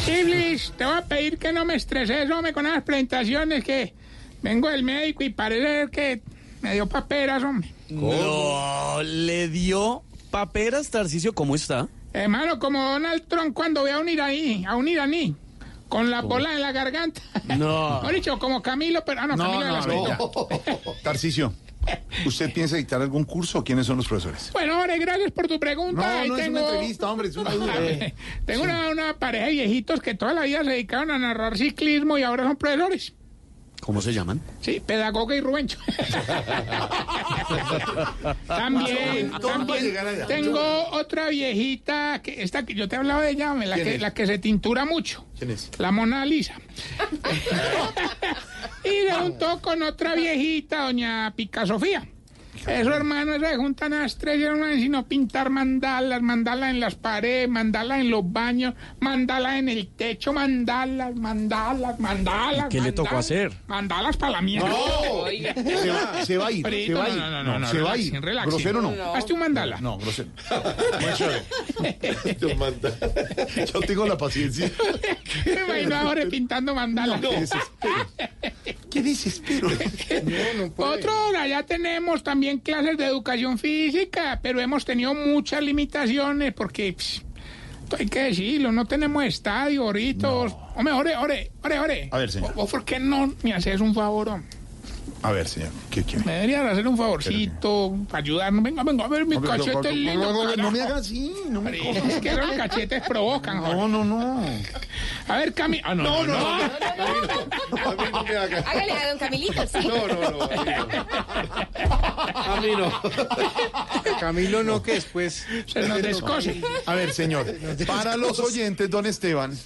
Iblis, te voy a pedir que no me estreses, hombre, con esas presentaciones que vengo del médico y parece que me dio paperas, hombre. No, le dio paperas, Tarcicio, ¿cómo está? Hermano, como Donald Trump cuando ve a un iraní, a un iraní, con la bola en la garganta. No. Mejor dicho, como Camilo, pero ah, no, No, Camilo de no, no, Bellas. ya. Tarcicio, ¿usted piensa dictar algún curso? ¿Quiénes son los profesores? Bueno, hombre, gracias por tu pregunta. No, Ahí no es una entrevista, hombre, es una duda. tengo una, una pareja de viejitos que toda la vida se dedicaron a narrar ciclismo y ahora son profesores. ¿Cómo se llaman? Sí, Pedagoga y Rubencho. también, también tengo otra viejita, que esta que yo te hablaba de ella, la ¿Quién que, es? la que se tintura mucho. ¿Quién es? La Mona Lisa. y de un toco con otra viejita, doña Pica Sofía. Eso, hermano, se juntan a las tres y hermano, sino pintar mandalas, mandalas en las paredes, mandalas en los baños, mandalas en el techo, mandalas, mandalas, mandalas. ¿Qué le tocó hacer? Mandalas para la mierda. No. Se va, se va a ir, se va a ir. No, no, no, no, se va a ir. Grosero no. Hazte un mandala. No, grosero. Yo tengo la paciencia. Me imagino ahora pintando mandalas. No. ¿Qué desespero? Otro, allá tenemos también clases de educación física, pero hemos tenido muchas limitaciones porque, pss, hay que decirlo, no tenemos estadio ahorita. Hombre, ore, ore, ore, ore. A ver, señor. ¿Vos por qué no me haces un favor? hombre? A ver, señor, ¿qué quiere? Me deberías hacer un favorcito para ayudarnos. Venga, venga, a ver mi Hombre, no, cachete no, lindo. no, no, no me haga así, no me Es que los cachetes provocan, No, no, no. A ver, Cami. Ah, no, no, no. A mí no me haga. Hágale a don Camilito, sí. No, no, no. A mí no. Camilo no, que después... Se nos descose. A ver, señor, para los oyentes, don Esteban,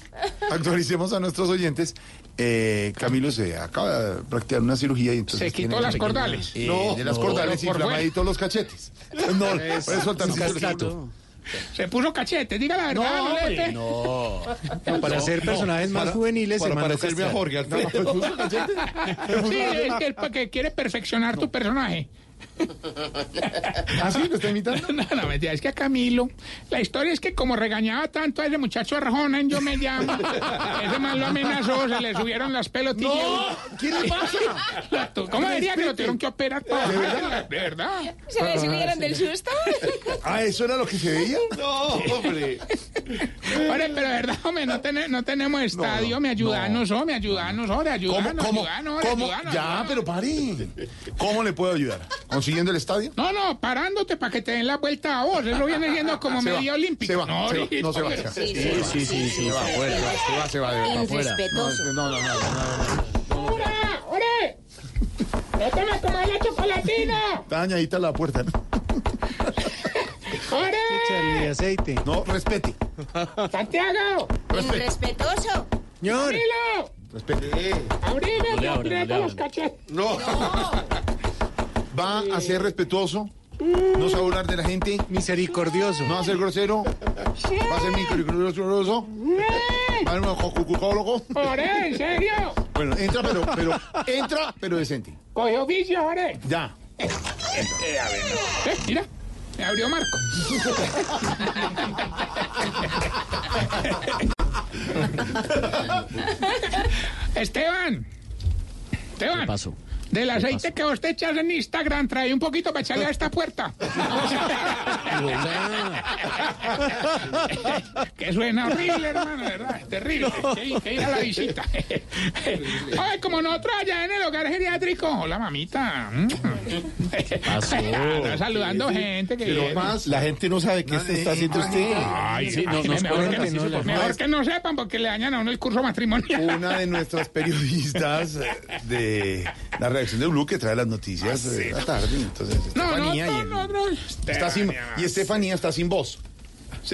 actualicemos a nuestros oyentes. Eh, Camilo se acaba de practicar una cirugía y entonces. Se quitó tiene las cordales. Eh, No, de las no, cordales por inflamaditos los cachetes. No, por eso el Tarcisio- Se puso cachete, diga la verdad, No, no, hombre. No. para ser personajes más para- juveniles para mandó parecerme a. Jorge Alfredo. Sí, es que, el que quiere perfeccionar tu personaje. ¿Ah, sí? ¿Lo está imitando? No, no, mentira, es que a Camilo, la historia es que como regañaba tanto a ese muchacho Arjona en Yo Me Llamo, ese man lo amenazó, se le subieron las pelotillas. No, ¿qué le pasa? ¿Cómo diría que lo tuvieron que operar todo? ¿De verdad? ¿De verdad? ¿Se le subieron del susto? Ah, ¿eso era lo que se veía? No, hombre. Oye, pero de verdad, hombre, no, tene- no tenemos estadio, me ayudanos, hombre, ayudanos, hombre, ¿Cómo? ayudanos, ¿Cómo? ayudanos, hombre, ¿Cómo? ayudanos, Ya, ayudanos. pero pare. ¿Cómo le puedo ayudar? ¿Consiguiendo el estadio? No, no, parándote para que te den la vuelta a vos. Eso viene siendo como Se va, media olímpica. Se va, no, se va, no se va. va. Sí, Sí, sí, sí, sí. Se va, afuera, se va, se va, de verdad. Irrespetuoso. No, no, no, no, no, no. ¡Ora! ¡Ore! ¡Déjame a comer la chocolatina! Está dañadita la puerta. ¿no? ¡Ore! Échale aceite. No, respete. ¡Santiago! Irrespetuoso. Señor. ¡Camilo! Respete. ¡Abrime! ¡Que aprieto los cachetes! No. Va a ser respetuoso. No se va a burlar de la gente. Misericordioso. No va a ser grosero. Va a ser misericordioso. Va a ser un jocucólogo. ¡Ore! ¿En serio? Bueno, entra, pero, pero, entra, pero decente. Coge oficio, ore. Ya. Eh, mira, me abrió Marco. Esteban. Esteban. ¿Qué pasó? Del aceite que vos te echas en Instagram, trae un poquito para echarle a esta puerta. que suena horrible, hermano, ¿verdad? Terrible. Que, que ir a la visita. Ay, como nosotros allá en el hogar geriátrico. Hola, mamita. Mm. pasó? Anda saludando gente que Pero más, la gente no sabe qué está haciendo usted. Ay, Sí, no, mejor, que, no, no, mejor que no sepan porque le dañan a uno el curso matrimonial. Una de nuestras periodistas de la redacción de Blue que trae las noticias de la tarde. Entonces, No, no, Estefanía no, y, no, no. está sin, y Estefanía está sin voz.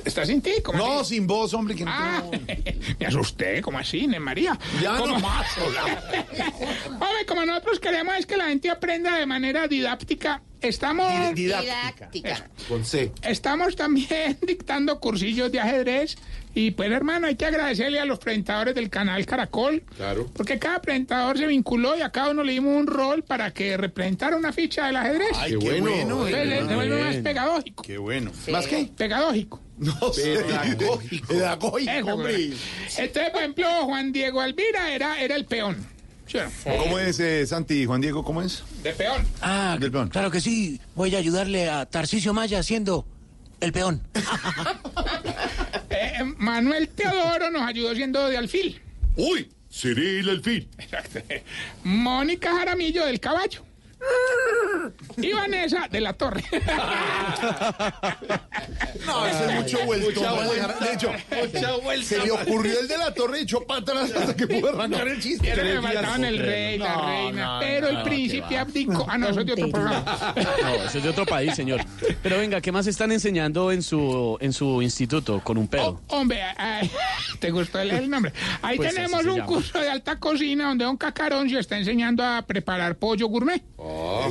¿Está sin ti? ¿Cómo No, así? sin voz, hombre. Que no Ah, me asusté, como así, Inés María? Ya ¿Cómo? no más, Hombre, como nosotros queremos es que la gente aprenda de manera didáctica estamos... Didáctica. Con C. Estamos también dictando cursillos de ajedrez y pues hermano hay que agradecerle a los presentadores del canal Caracol Claro. porque cada presentador se vinculó y a cada uno le dimos un rol para que representara una ficha del ajedrez. Ay, qué bueno. Entonces, se se vuelve más pedagógico. Qué bueno. ¿Más qué? Pedagógico. No, pedagógico. Pedagógico, Eso, hombre. Entonces, por ejemplo, Juan Diego Alvira era, era el peón. ¿Cómo es, eh, Santi, Juan Diego? ¿Cómo es? De peón. Ah, Del peón. claro que sí. Voy a ayudarle a Tarcisio Maya siendo el peón. Eh, Manuel Teodoro nos ayudó siendo de alfil. Uy, Cyril el fin. Exacto. Mónica Jaramillo del caballo. Y Vanessa de la Torre. No, ese es mucho vuelto. Mucha vuelta. De hecho, se le ocurrió el de la torre y echó para atrás hasta que pudo arrancar el chiste. Pero días. faltaban el rey, la No, reina. no, pero el no, príncipe abdicó. Ah, no, eso es de otro programa. No, eso es de otro país, señor. Pero venga, ¿qué más están enseñando en su en su instituto con un pedo? Hombre, ay, ¿te gustó el, el nombre? Ahí Pues tenemos se un llama. curso de alta cocina donde don Cacaroncio está enseñando a preparar pollo gourmet.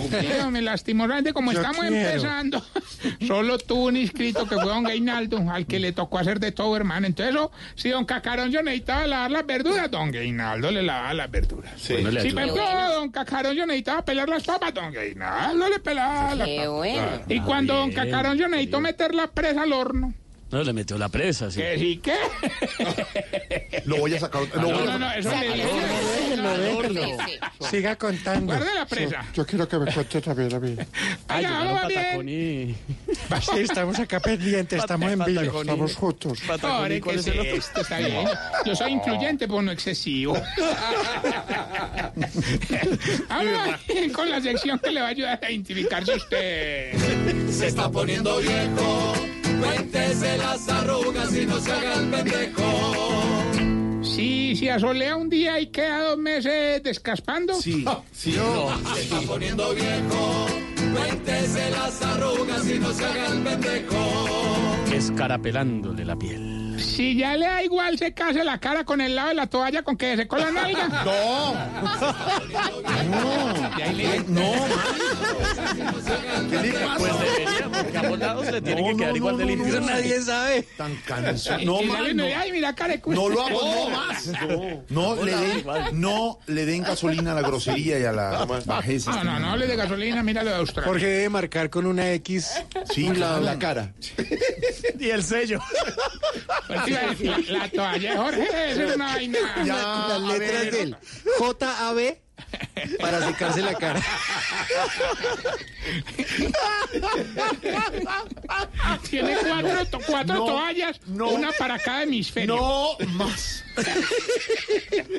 Sí, hombre, lastimosamente, como Yo estamos quiero. empezando, solo tuvo un inscrito que fue don Gainaldo, al que le tocó hacer de todo, hermano. Entonces, oh, si don Cacaroncio necesitaba lavar las verduras, don Gainaldo le lavaba las verduras. Sí. Bueno, le Si, ayuda. ejemplo, don Cacaroncio necesitaba pelar las papas, don Gainaldo le pelaba las Qué papas. bueno. Y cuando don bien, Cacaroncio necesitó meter la presa al horno, No, le metió la presa, sí. que sí que... Lo voy a sacar. Lo voy No, a no, no, eso le dice. Siga contando. Guarde la presa. Yo quiero que me cuente también a mí. Ay. Patacón y... Sí, estamos acá pendientes, estamos en vivo, estamos juntos. Pobre, ¿cuál ¿qué es el otro? Está bien. Yo soy influyente, pero no excesivo. Bien con la sección que le va a ayudar a identificarse usted. Se está poniendo viejo. Cuéntese las arrugas y no se haga el pendejo. Sí, si asolea un día y queda dos meses descaspando. Sí, sí. Se está poniendo viejo. Cuéntese las arrugas y no se haga el pendejo. Escarapelándole la piel. Si ya le da igual se case la cara con el lado de la toalla con que se secó la nalga. No. No, ¿Qué le pasa? Pues debería, porque a ambos lados le tiene No, que quedar no, igual de no, limpio. no, Nadie sabe. Tan cansado. No, man, no. Ay, mira, cara de No lo hago, no más. No, le den, no le den gasolina a la grosería y a la bajeza. No, no, no le de gasolina, mira lo de Australia. Jorge debe marcar con una X Sí, un lado la cara. Y el sello. Pues decir, la, la toalla de Jorge ser una vaina. Ya, Las a letras ver. del JAB para secarse la cara. Tiene cuatro, to- cuatro No, toallas, no. una para cada hemisferio. No más.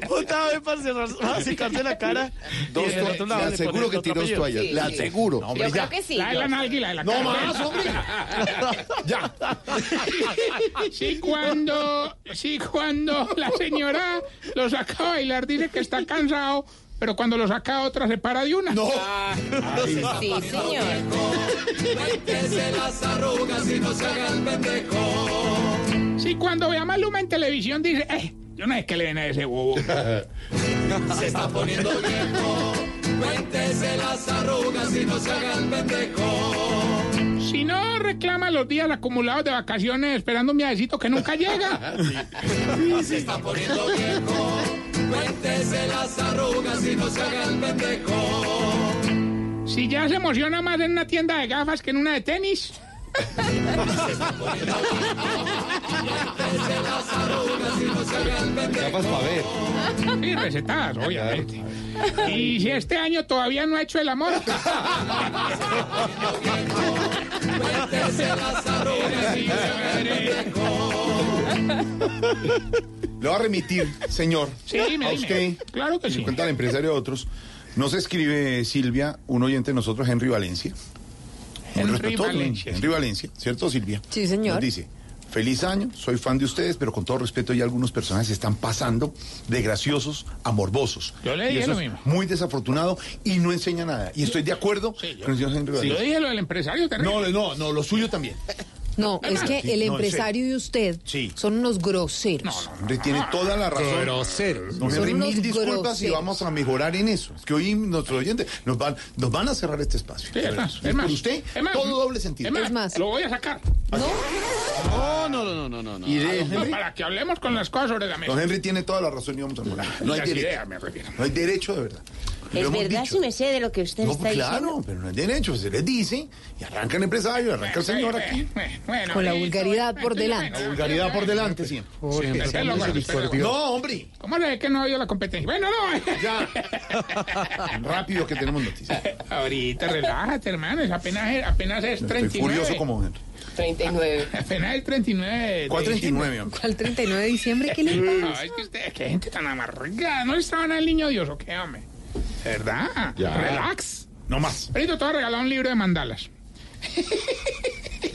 Otra vez para cerrar- para secarse la cara. Dos Y del toallas. otro lado Le otro apellido. toallas. Sí, Le sí. aseguro. Yo hombre, creo ya. que sí. La de la yo- nalga y la de la No cara. más, hombre. Ya. Sí, cuando, sí, cuando la señora lo saca a bailar, dice que está cansado, pero cuando lo saca otra se para de una. No. Sí, señor. Las arrugas y no se haga el pendejo. Sí, cuando ve a Maluma en televisión, dice, eh, yo no sé qué le ven a ese bobo. Se está poniendo viejo. Cuéntese las arrugas y no se haga el pendejo. Si no, reclama los días acumulados de vacaciones esperando un viajecito que nunca llega. Se está poniendo viejo. Cuéntese las arrugas y no se haga el pendejo. Si ya se emociona más en una tienda de gafas que en una de tenis. Cuéntese las arrugas y no se haga el pendejo. Gafas para ver. Sí, recetadas, obviamente. Y si este año todavía no ha hecho el amor. Le voy a remitir, señor. Sí, dime, a dime. usted. Claro que sí. cuenta al empresario a otros. Nos escribe Silvia, un oyente de nosotros, Henry Valencia. Henry Valencia, Henry Valencia, ¿cierto, Silvia? Sí, señor. Nos dice, feliz año, soy fan de ustedes, pero con todo respeto ya algunos personajes se están pasando de graciosos a morbosos. Yo le Y dije eso lo es mismo. Muy desafortunado y no enseña nada. Y estoy de acuerdo con el señor Henry Yo Valencia. dije lo del empresario terrible. No, no, no, lo suyo también. No, es que el No, empresario y usted Sí. son unos groseros. Henry tiene toda la razón. Groseros. Don Henry, mil disculpas y vamos a mejorar en eso. Es que hoy nuestros oyentes nos van, nos van a cerrar este espacio. Sí, es más, Y es más. por usted, Es más, todo doble sentido. Es más, Es más. lo voy a sacar. No, no, no, no, no, no. Y de No, Henry, para que hablemos con las cosas sobre la mesa. don Henry tiene toda la razón y vamos a morar. No hay derecho. me refiero. No hay derecho de verdad. Es verdad, si me sé de lo que usted No, está claro, diciendo. pero no hay derecho. Se les dice y arranca el empresario, arranca el señor aquí. Bueno, Con la vulgaridad por delante. bueno, Vulgaridad por delante siempre. Jorge, Siempre. Siempre. No, hombre. ¿Cómo le que no ha habido la competencia? Bueno, no. Ya. Rápido que tenemos noticias. Ahorita relájate, hermano. es Apenas, es- apenas es Estoy 39. furioso como Henry. 39. Apenas es 39. ¿Cuál de 39, hombre? ¿Cuál 39 de diciembre? ¿Qué le pasa? No, es que usted, qué gente tan amargada. ¿No estaban al niño Dios o qué, hombre? ¿Verdad? Ya. Relax. No más. Perito, te voy a regalar un libro de mandalas.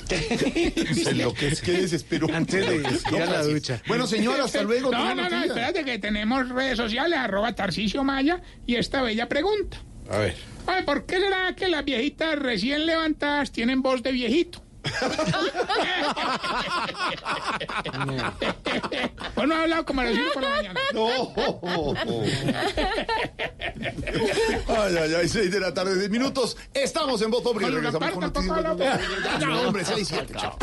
Se enloquece. Qué desespero. Antes de ir a la ducha. Bueno, señor, hasta luego. No, no, no, espérate que tenemos redes sociales, arroba Tarcicio Maya, y esta bella pregunta. A ver. Ay, ¿por qué será que las viejitas recién levantadas tienen voz de viejito? ¿O no ha hablado como a las cinco por la mañana? No. Ay, ay, ay, seis de la tarde, 10 minutos. Estamos en Voz Populi. Regresamos con noticias. ya, hombre, seis, siete, chao.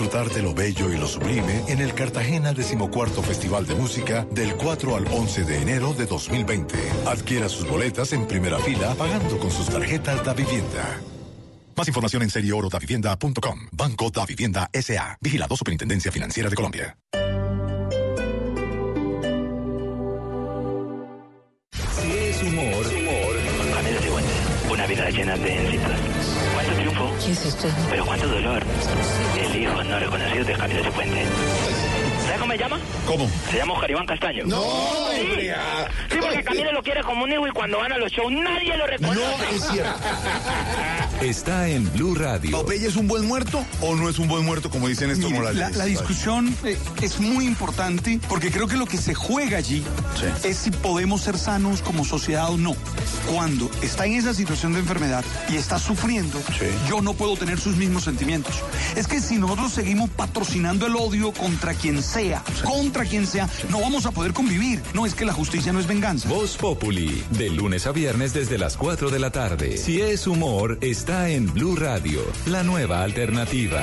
Disfrutar de lo bello y lo sublime en el Cartagena decimocuarto Festival de Música del 4 al 11 de enero de 2020. Adquiera sus boletas en primera fila pagando con sus tarjetas da Vivienda. Más información en serieorodavivienda.com. Banco da Vivienda S.A. Vigilado Superintendencia Financiera de Colombia. Si es humor, una vida llena de éxitos. ¿Cuánto triunfo? ¿Qué es esto? Pero cuánto dolor. El hijo no reconocido de Camilo Cifuentes. ¿Sabes cómo se llama? ¿Cómo? Se llama Oscar Iván Castaño. No, sí. hombre. Sí, porque Camilo lo quiere como un hijo y cuando van a los shows nadie lo reconoce. No es cierto. Está en Blue Radio. ¿Popeye es un buen muerto o no es un buen muerto, como dicen estos Mire, Morales? la, la discusión eh, es muy importante porque creo que lo que se juega allí es si podemos ser sanos como sociedad o no. Cuando está en esa situación de enfermedad y está sufriendo, yo no puedo tener sus mismos sentimientos. Es que si nosotros seguimos patrocinando el odio contra quien sea, contra quien sea, no vamos a poder convivir. No es que la justicia no es venganza. Voz Populi, de lunes a viernes desde las 4 de la tarde. Si es humor, está en Blue Radio, la nueva alternativa.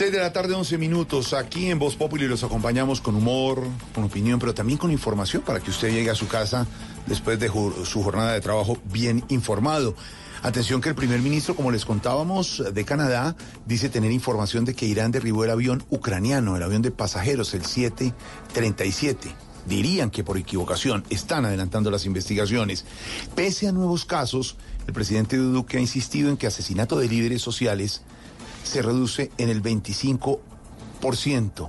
6 de la tarde, 11 minutos. Aquí en Voz Populi los acompañamos con humor, con opinión, pero también con información para que usted llegue a su casa después de su jornada de trabajo bien informado. Atención que el primer ministro, como les contábamos, de Canadá, dice tener información de que Irán derribó el avión ucraniano, el avión de pasajeros, el 737. Dirían que por equivocación están adelantando las investigaciones. Pese a nuevos casos, el presidente Duque ha insistido en que asesinato de líderes sociales se reduce en el 25%.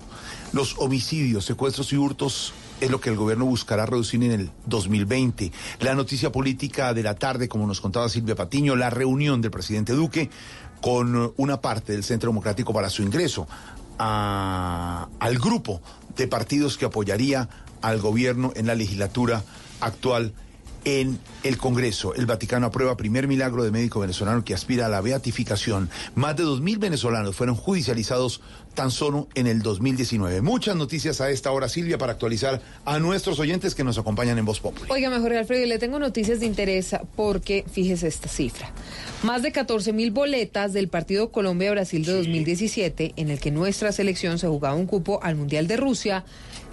Los homicidios, secuestros y hurtos es lo que el gobierno buscará reducir en el 2020. La noticia política de la tarde, como nos contaba Silvia Patiño, la reunión del presidente Duque con una parte del Centro Democrático para su ingreso al grupo de partidos que apoyaría al gobierno en la legislatura actual en el Congreso. El Vaticano aprueba primer milagro de médico venezolano que aspira a la beatificación. Más de 2.000 venezolanos fueron judicializados tan solo en el 2019. Muchas noticias a esta hora, Silvia, para actualizar a nuestros oyentes que nos acompañan en Voz Populi. Oiga, mejor Alfredo, le tengo noticias de interés porque fíjese esta cifra. Más de 14 mil boletas del partido Colombia-Brasil de 2017, en el que nuestra selección se jugaba un cupo al Mundial de Rusia,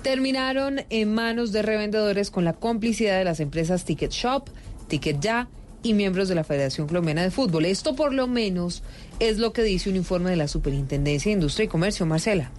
terminaron en manos de revendedores con la complicidad de las empresas Ticket Shop, Ticket Ya y miembros de la Federación Colombiana de Fútbol. Esto por lo menos es lo que dice un informe de la Superintendencia de Industria y Comercio, Marcela.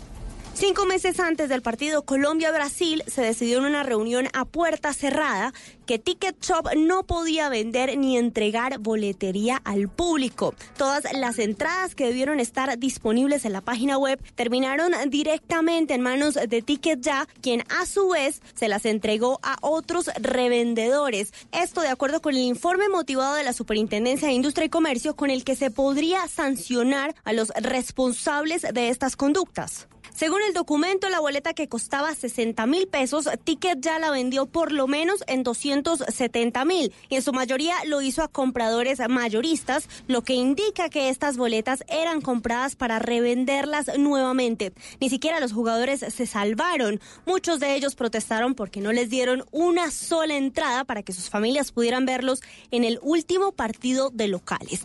Cinco meses antes del partido Colombia-Brasil se decidió en una reunión a puerta cerrada que Ticket Shop no podía vender ni entregar boletería al público. Todas las entradas que debieron estar disponibles en la página web terminaron directamente en manos de Ticket Ya, quien a su vez se las entregó a otros revendedores. Esto de acuerdo con el informe motivado de la Superintendencia de Industria y Comercio con el que se podría sancionar a los responsables de estas conductas. Según el documento, la boleta que costaba 60 mil pesos, Ticket ya la vendió por lo menos en 270 mil y en su mayoría lo hizo a compradores mayoristas, lo que indica que estas boletas eran compradas para revenderlas nuevamente. Ni siquiera los jugadores se salvaron. Muchos de ellos protestaron porque no les dieron una sola entrada para que sus familias pudieran verlos en el último partido de locales.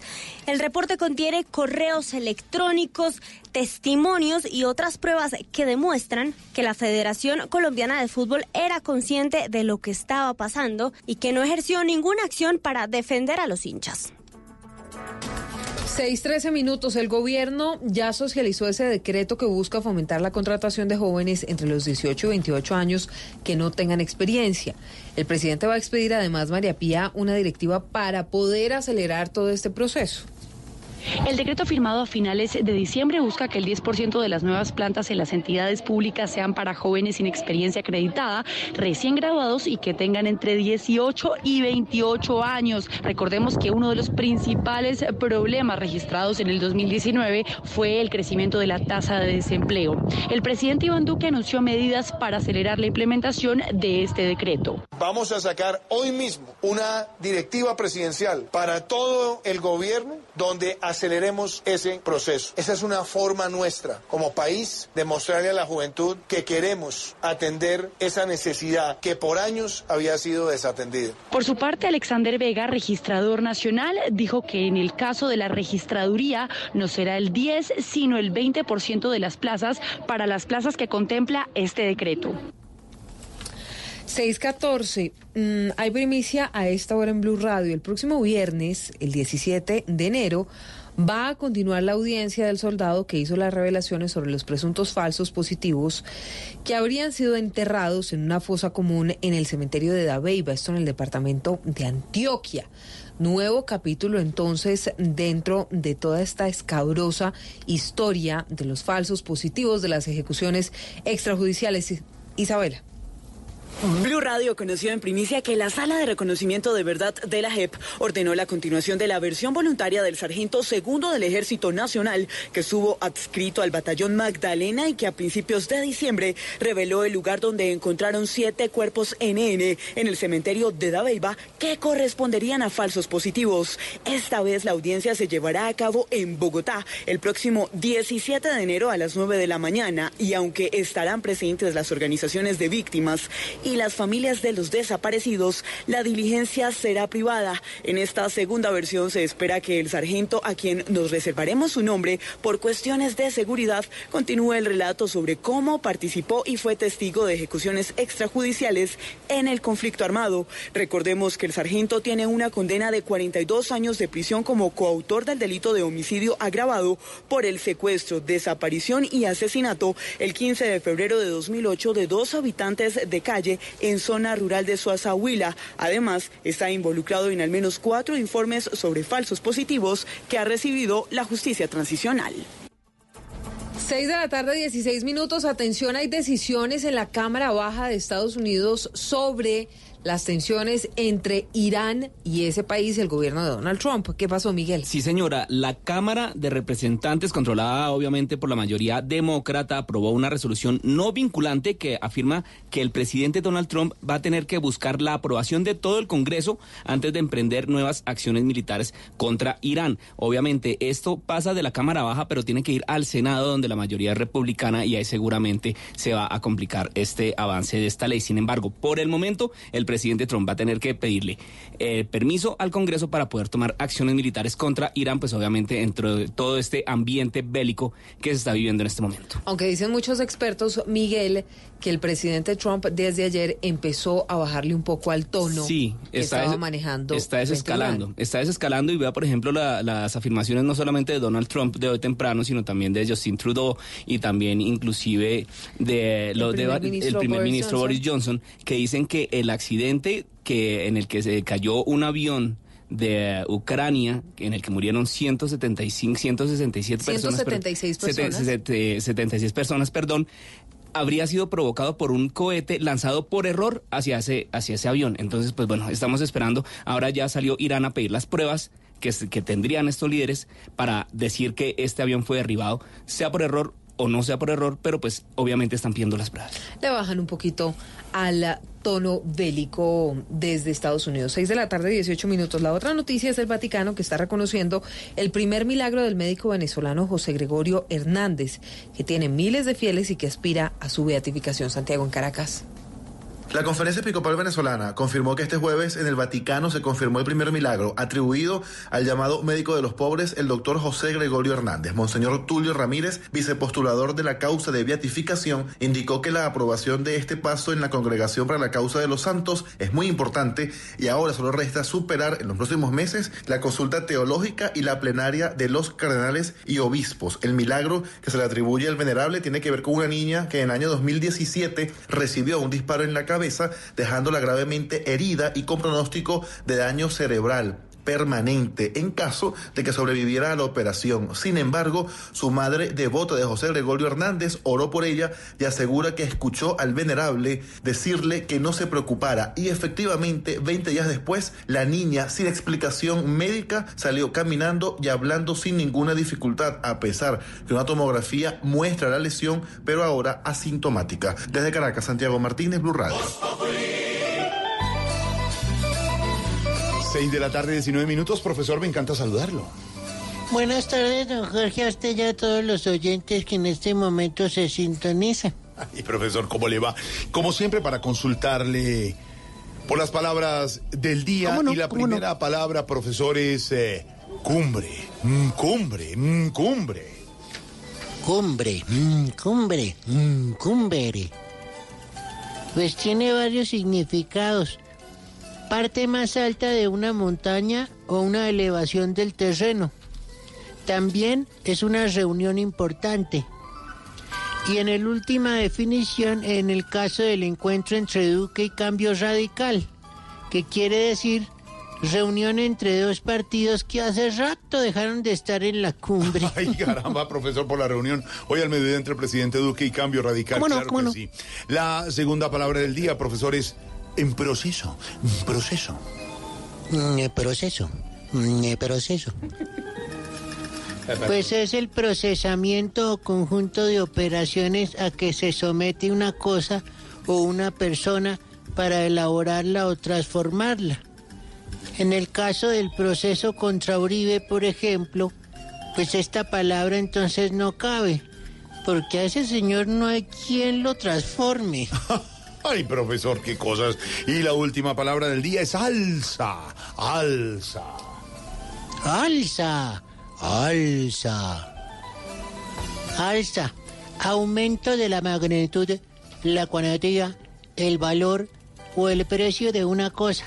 El reporte contiene correos electrónicos, testimonios y otras pruebas que demuestran que la Federación Colombiana de Fútbol era consciente de lo que estaba pasando y que no ejerció ninguna acción para defender a los hinchas. 6-13 minutos. El gobierno ya socializó ese decreto que busca fomentar la contratación de jóvenes entre los 18 y 28 años que no tengan experiencia. El presidente va a expedir además, María Pía, una directiva para poder acelerar todo este proceso. El decreto firmado a finales de diciembre busca que el 10% de las nuevas plantas en las entidades públicas sean para jóvenes sin experiencia acreditada, recién graduados y que tengan entre 18 y 28 años. Recordemos que uno de los principales problemas registrados en el 2019 fue el crecimiento de la tasa de desempleo. El presidente Iván Duque anunció medidas para acelerar la implementación de este decreto. Vamos a sacar hoy mismo una directiva presidencial para todo el gobierno donde aceleremos ese proceso. Esa es una forma nuestra como país de mostrarle a la juventud que queremos atender esa necesidad que por años había sido desatendida. Por su parte, Alexander Vega, registrador nacional, dijo que en el caso de la registraduría no será el 10, sino el 20% de las plazas para las plazas que contempla este decreto. 614. Mm, hay primicia a esta hora en Blue Radio. El próximo viernes, el 17 de enero, va a continuar la audiencia del soldado que hizo las revelaciones sobre los presuntos falsos positivos que habrían sido enterrados en una fosa común en el cementerio de Dabeiba, esto en el departamento de Antioquia. Nuevo capítulo entonces dentro de toda esta escabrosa historia de los falsos positivos de las ejecuciones extrajudiciales. Isabela. Blue Radio conoció en primicia que la Sala de Reconocimiento de Verdad de la JEP ordenó la continuación de la versión voluntaria del sargento segundo del Ejército Nacional que estuvo adscrito al batallón Magdalena y que a principios de diciembre reveló el lugar donde encontraron siete cuerpos NN en el cementerio de Dabeiba que corresponderían a falsos positivos. Esta vez la audiencia se llevará a cabo en Bogotá el próximo 17 de enero a las 9 de la mañana y aunque estarán presentes las organizaciones de víctimas y las familias de los desaparecidos, la diligencia será privada. En esta segunda versión se espera que el sargento, a quien nos reservaremos su nombre por cuestiones de seguridad, continúe el relato sobre cómo participó y fue testigo de ejecuciones extrajudiciales en el conflicto armado. Recordemos que el sargento tiene una condena de 42 años de prisión como coautor del delito de homicidio agravado por el secuestro, desaparición y asesinato el 15 de febrero de 2008 de dos habitantes de calle en zona rural de Suazahuila. Además, está involucrado en al menos cuatro informes sobre falsos positivos que ha recibido la justicia transicional. 6 de la tarde, 16 minutos. Atención, hay decisiones en la Cámara Baja de Estados Unidos sobre las tensiones entre Irán y ese país, el gobierno de Donald Trump. ¿Qué pasó, Miguel? Sí, señora. La Cámara de Representantes, controlada obviamente por la mayoría demócrata, aprobó una resolución no vinculante que afirma que el presidente Donald Trump va a tener que buscar la aprobación de todo el Congreso antes de emprender nuevas acciones militares contra Irán. Obviamente, esto pasa de la Cámara Baja, pero tiene que ir al Senado, donde la mayoría es republicana, y ahí seguramente se va a complicar este avance de esta ley. Sin embargo, por el momento, el presidente Trump va a tener que pedirle eh, permiso al Congreso para poder tomar acciones militares contra Irán, pues obviamente dentro de todo este ambiente bélico que se está viviendo en este momento. Aunque dicen muchos expertos, Miguel, que el presidente Trump desde ayer empezó a bajarle un poco al tono Sí, que está, estaba des- manejando. está desescalando. Está desescalando y vea, por ejemplo, la- las afirmaciones no solamente de Donald Trump de hoy temprano, sino también de Justin Trudeau y también inclusive de lo de primer el ministro primer Boris ministro. Boris Johnson, que dicen que el accidente que en el que se cayó un avión de Ucrania, en el que murieron 175, 167 personas. pero- 176 sete- personas. sete- 76 personas, perdón, habría sido provocado por un cohete lanzado por error hacia ese, hacia ese avión. Entonces, pues bueno, estamos esperando. Ahora ya salió Irán a pedir las pruebas que, que tendrían estos líderes para decir que este avión fue derribado, sea por error o no sea por error, pero pues obviamente están pidiendo las pruebas. Le bajan un poquito al tono bélico desde Estados Unidos. 6 de la tarde, 18 minutos. La otra noticia es del Vaticano que está reconociendo el primer milagro del médico venezolano José Gregorio Hernández, que tiene miles de fieles y que aspira a su beatificación. Santiago en Caracas. La Conferencia Episcopal Venezolana confirmó que este jueves en el Vaticano se confirmó el primer milagro atribuido al llamado médico de los pobres, el doctor José Gregorio Hernández. Monseñor Tulio Ramírez, vicepostulador de la causa de beatificación, indicó que la aprobación de este paso en la Congregación para la Causa de los Santos es muy importante y ahora solo resta superar en los próximos meses la consulta teológica y la plenaria de los cardenales y obispos. El milagro que se le atribuye al venerable tiene que ver con una niña que en el año 2017 recibió un disparo en la cabeza, dejándola gravemente herida y con pronóstico de daño cerebral permanente en caso de que sobreviviera a la operación. Sin embargo, su madre devota de José Gregorio Hernández oró por ella y asegura que escuchó al venerable decirle que no se preocupara y efectivamente 20 días después la niña sin explicación médica salió caminando y hablando sin ninguna dificultad a pesar que una tomografía muestra la lesión pero ahora asintomática. Desde Caracas, Santiago Martínez, Blue Radio. 6 de la tarde, 19 minutos. Profesor, me encanta saludarlo. Buenas tardes, don Jorge, a usted y a todos los oyentes que en este momento se sintonizan. Y profesor, ¿cómo le va? Como siempre, para consultarle por las palabras del día. Y la primera palabra, profesor, es eh, cumbre. Mm, cumbre, mm, cumbre. Cumbre, mm, cumbre, mm, cumbre. Pues tiene varios significados. Parte más alta de una montaña o una elevación del terreno. También es una reunión importante. Y en el última definición, en el caso del encuentro entre Duque y Cambio Radical, que quiere decir Reunión entre dos partidos que hace rato dejaron de estar en la cumbre. Ay, caramba, profesor, por la reunión hoy al mediodía entre el presidente Duque y Cambio Radical. ¿Cómo no, claro cómo que no? sí. La segunda palabra del día, profesor, es en proceso. Proceso. Mm, eh, proceso. Mm, eh, proceso. Pues es el procesamiento o conjunto de operaciones a que se somete una cosa o una persona para elaborarla o transformarla. En el caso del proceso contra Uribe, por ejemplo, pues esta palabra entonces no cabe, porque a ese señor no hay quien lo transforme. Ay, profesor, qué cosas. Y la última palabra del día es alza. Alza. Alza, alza. Alza, aumento de la magnitud, la cuantía, el valor o el precio de una cosa.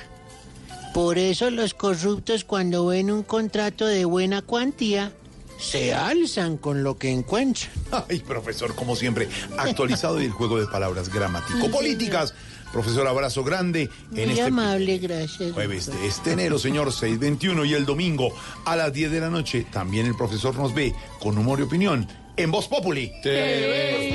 Por eso los corruptos cuando ven un contrato de buena cuantía, se alzan con lo que encuentran. Ay, profesor, como siempre, actualizado y el juego de palabras gramático-políticas. Profesor, abrazo grande en Muy este amable, gracias. jueves de este enero, señor, 621 y el domingo a las 10 de la noche. También el profesor nos ve con humor y opinión en Voz Populi. Hoy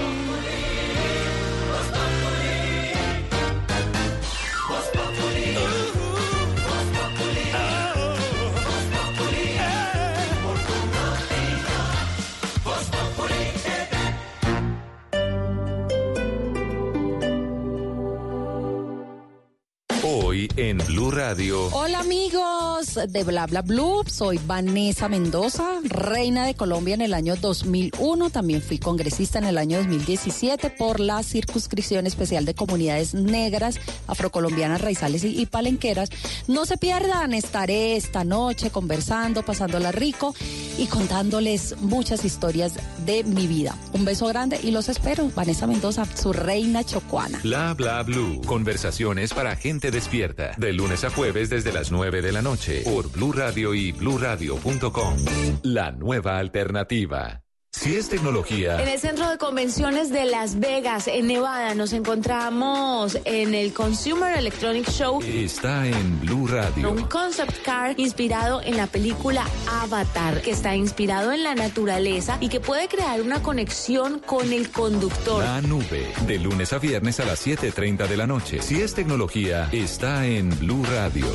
en Blue Radio. Hola amigos de Bla Bla Blue, soy Vanessa Mendoza, reina de Colombia en el año 2001, también fui congresista en el año 2017 por la circunscripción especial de comunidades negras, afrocolombianas, raizales y, y palenqueras. No se pierdan, estaré esta noche conversando, pasándola rico y contándoles muchas historias de mi vida. Un beso grande y los espero, Vanessa Mendoza, su reina chocuana. Bla bla blue. Conversaciones para gente despierta. De lunes a jueves desde las 9 de la noche. Por Blue Radio y bluradio.com. La nueva alternativa. Si es tecnología. En el centro de convenciones de Las Vegas, en Nevada, nos encontramos en el Consumer Electronic Show. Está en Blue Radio. Un concept car inspirado en la película Avatar, que está inspirado en la naturaleza y que puede crear una conexión con el conductor. La nube. De lunes a viernes a las 7.30 de la noche. Si es tecnología, está en Blue Radio.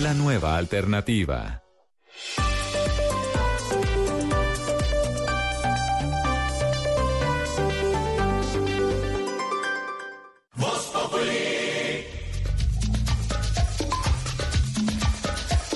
La nueva alternativa.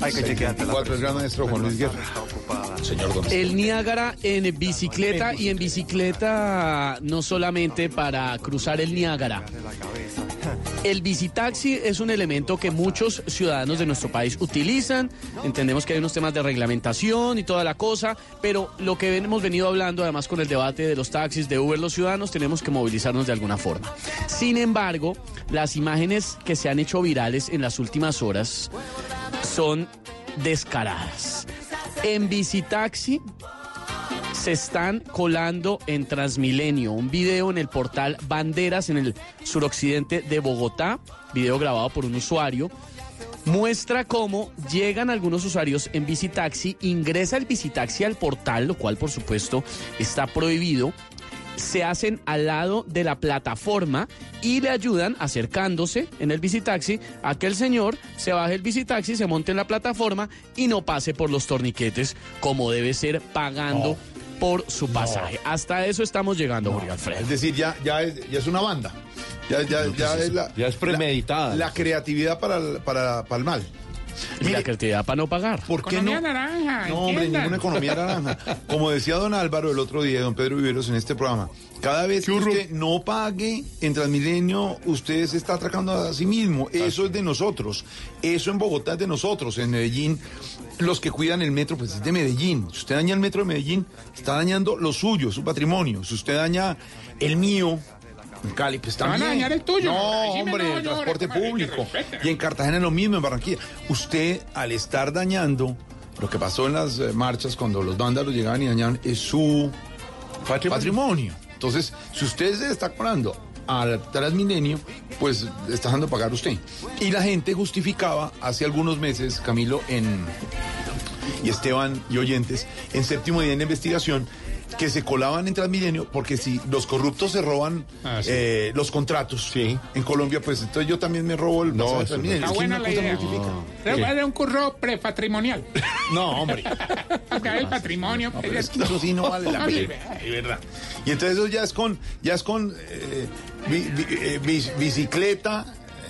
Hay que chequearte la Cuatro el gran maestro Juan Luis Guerra. Señor El Niágara en bicicleta y en bicicleta no solamente para cruzar el Niágara. El bicitaxi es un elemento que muchos ciudadanos de nuestro país utilizan. Entendemos que hay unos temas de reglamentación y toda la cosa, pero lo que hemos venido hablando, además con el debate de los taxis, de Uber, los ciudadanos, tenemos que movilizarnos de alguna forma. Sin embargo, las imágenes que se han hecho virales en las últimas horas son descaradas. En bicitaxi se están colando en Transmilenio. Un video en el portal Banderas en el suroccidente de Bogotá, video grabado por un usuario, muestra cómo llegan algunos usuarios en bicitaxi, ingresa el bicitaxi al portal, lo cual por supuesto está prohibido. Se hacen al lado de la plataforma y le ayudan acercándose en el bicitaxi a que el señor se baje el bicitaxi, se monte en la plataforma y no pase por los torniquetes como debe ser pagando por su pasaje. Hasta eso estamos llegando, Jorge Alfredo. Es decir, ya, ya, es, ya es una banda. Ya, ya, ya es la, Ya es premeditada. La, la creatividad para el, para, para el mal. Y la creatividad para no pagar. ¿Por qué Economía no? naranja. No, hombre, entiendan. ninguna economía naranja. Como decía don Álvaro el otro día, don Pedro Viveros en este programa, cada vez que usted no pague en Transmilenio, usted se está atracando a sí mismo. Eso es de nosotros. Eso en Bogotá es de nosotros. En Medellín, los que cuidan el metro, pues es de Medellín. Si usted daña el metro de Medellín, está dañando lo suyo, su patrimonio. Si usted daña el mío, en Cali, pues Te van a también. dañar el tuyo. No, hombre, el transporte público. Y en Cartagena es lo mismo, en Barranquilla. Usted, al estar dañando, lo que pasó en las eh, marchas cuando los vándalos llegaban y dañaban, es su patrimonio. Entonces, si usted se está al Transmilenio, pues está dejando pagar usted. Y la gente justificaba hace algunos meses, Camilo, en y Esteban y oyentes, en séptimo día de investigación, que se colaban en Transmilenio, porque si los corruptos se roban Ah, sí. eh, los contratos en Colombia, pues entonces yo también me robo el de no. Transmilenio. Está Es que buena una la cosa idea. justifica. Pero era un curro prepatrimonial. No, hombre. Acá el patrimonio. No, pero es que eso sí no vale la No, pena, de verdad. Y entonces eso ya es con, ya es con eh, bi- bi- eh, bicicleta,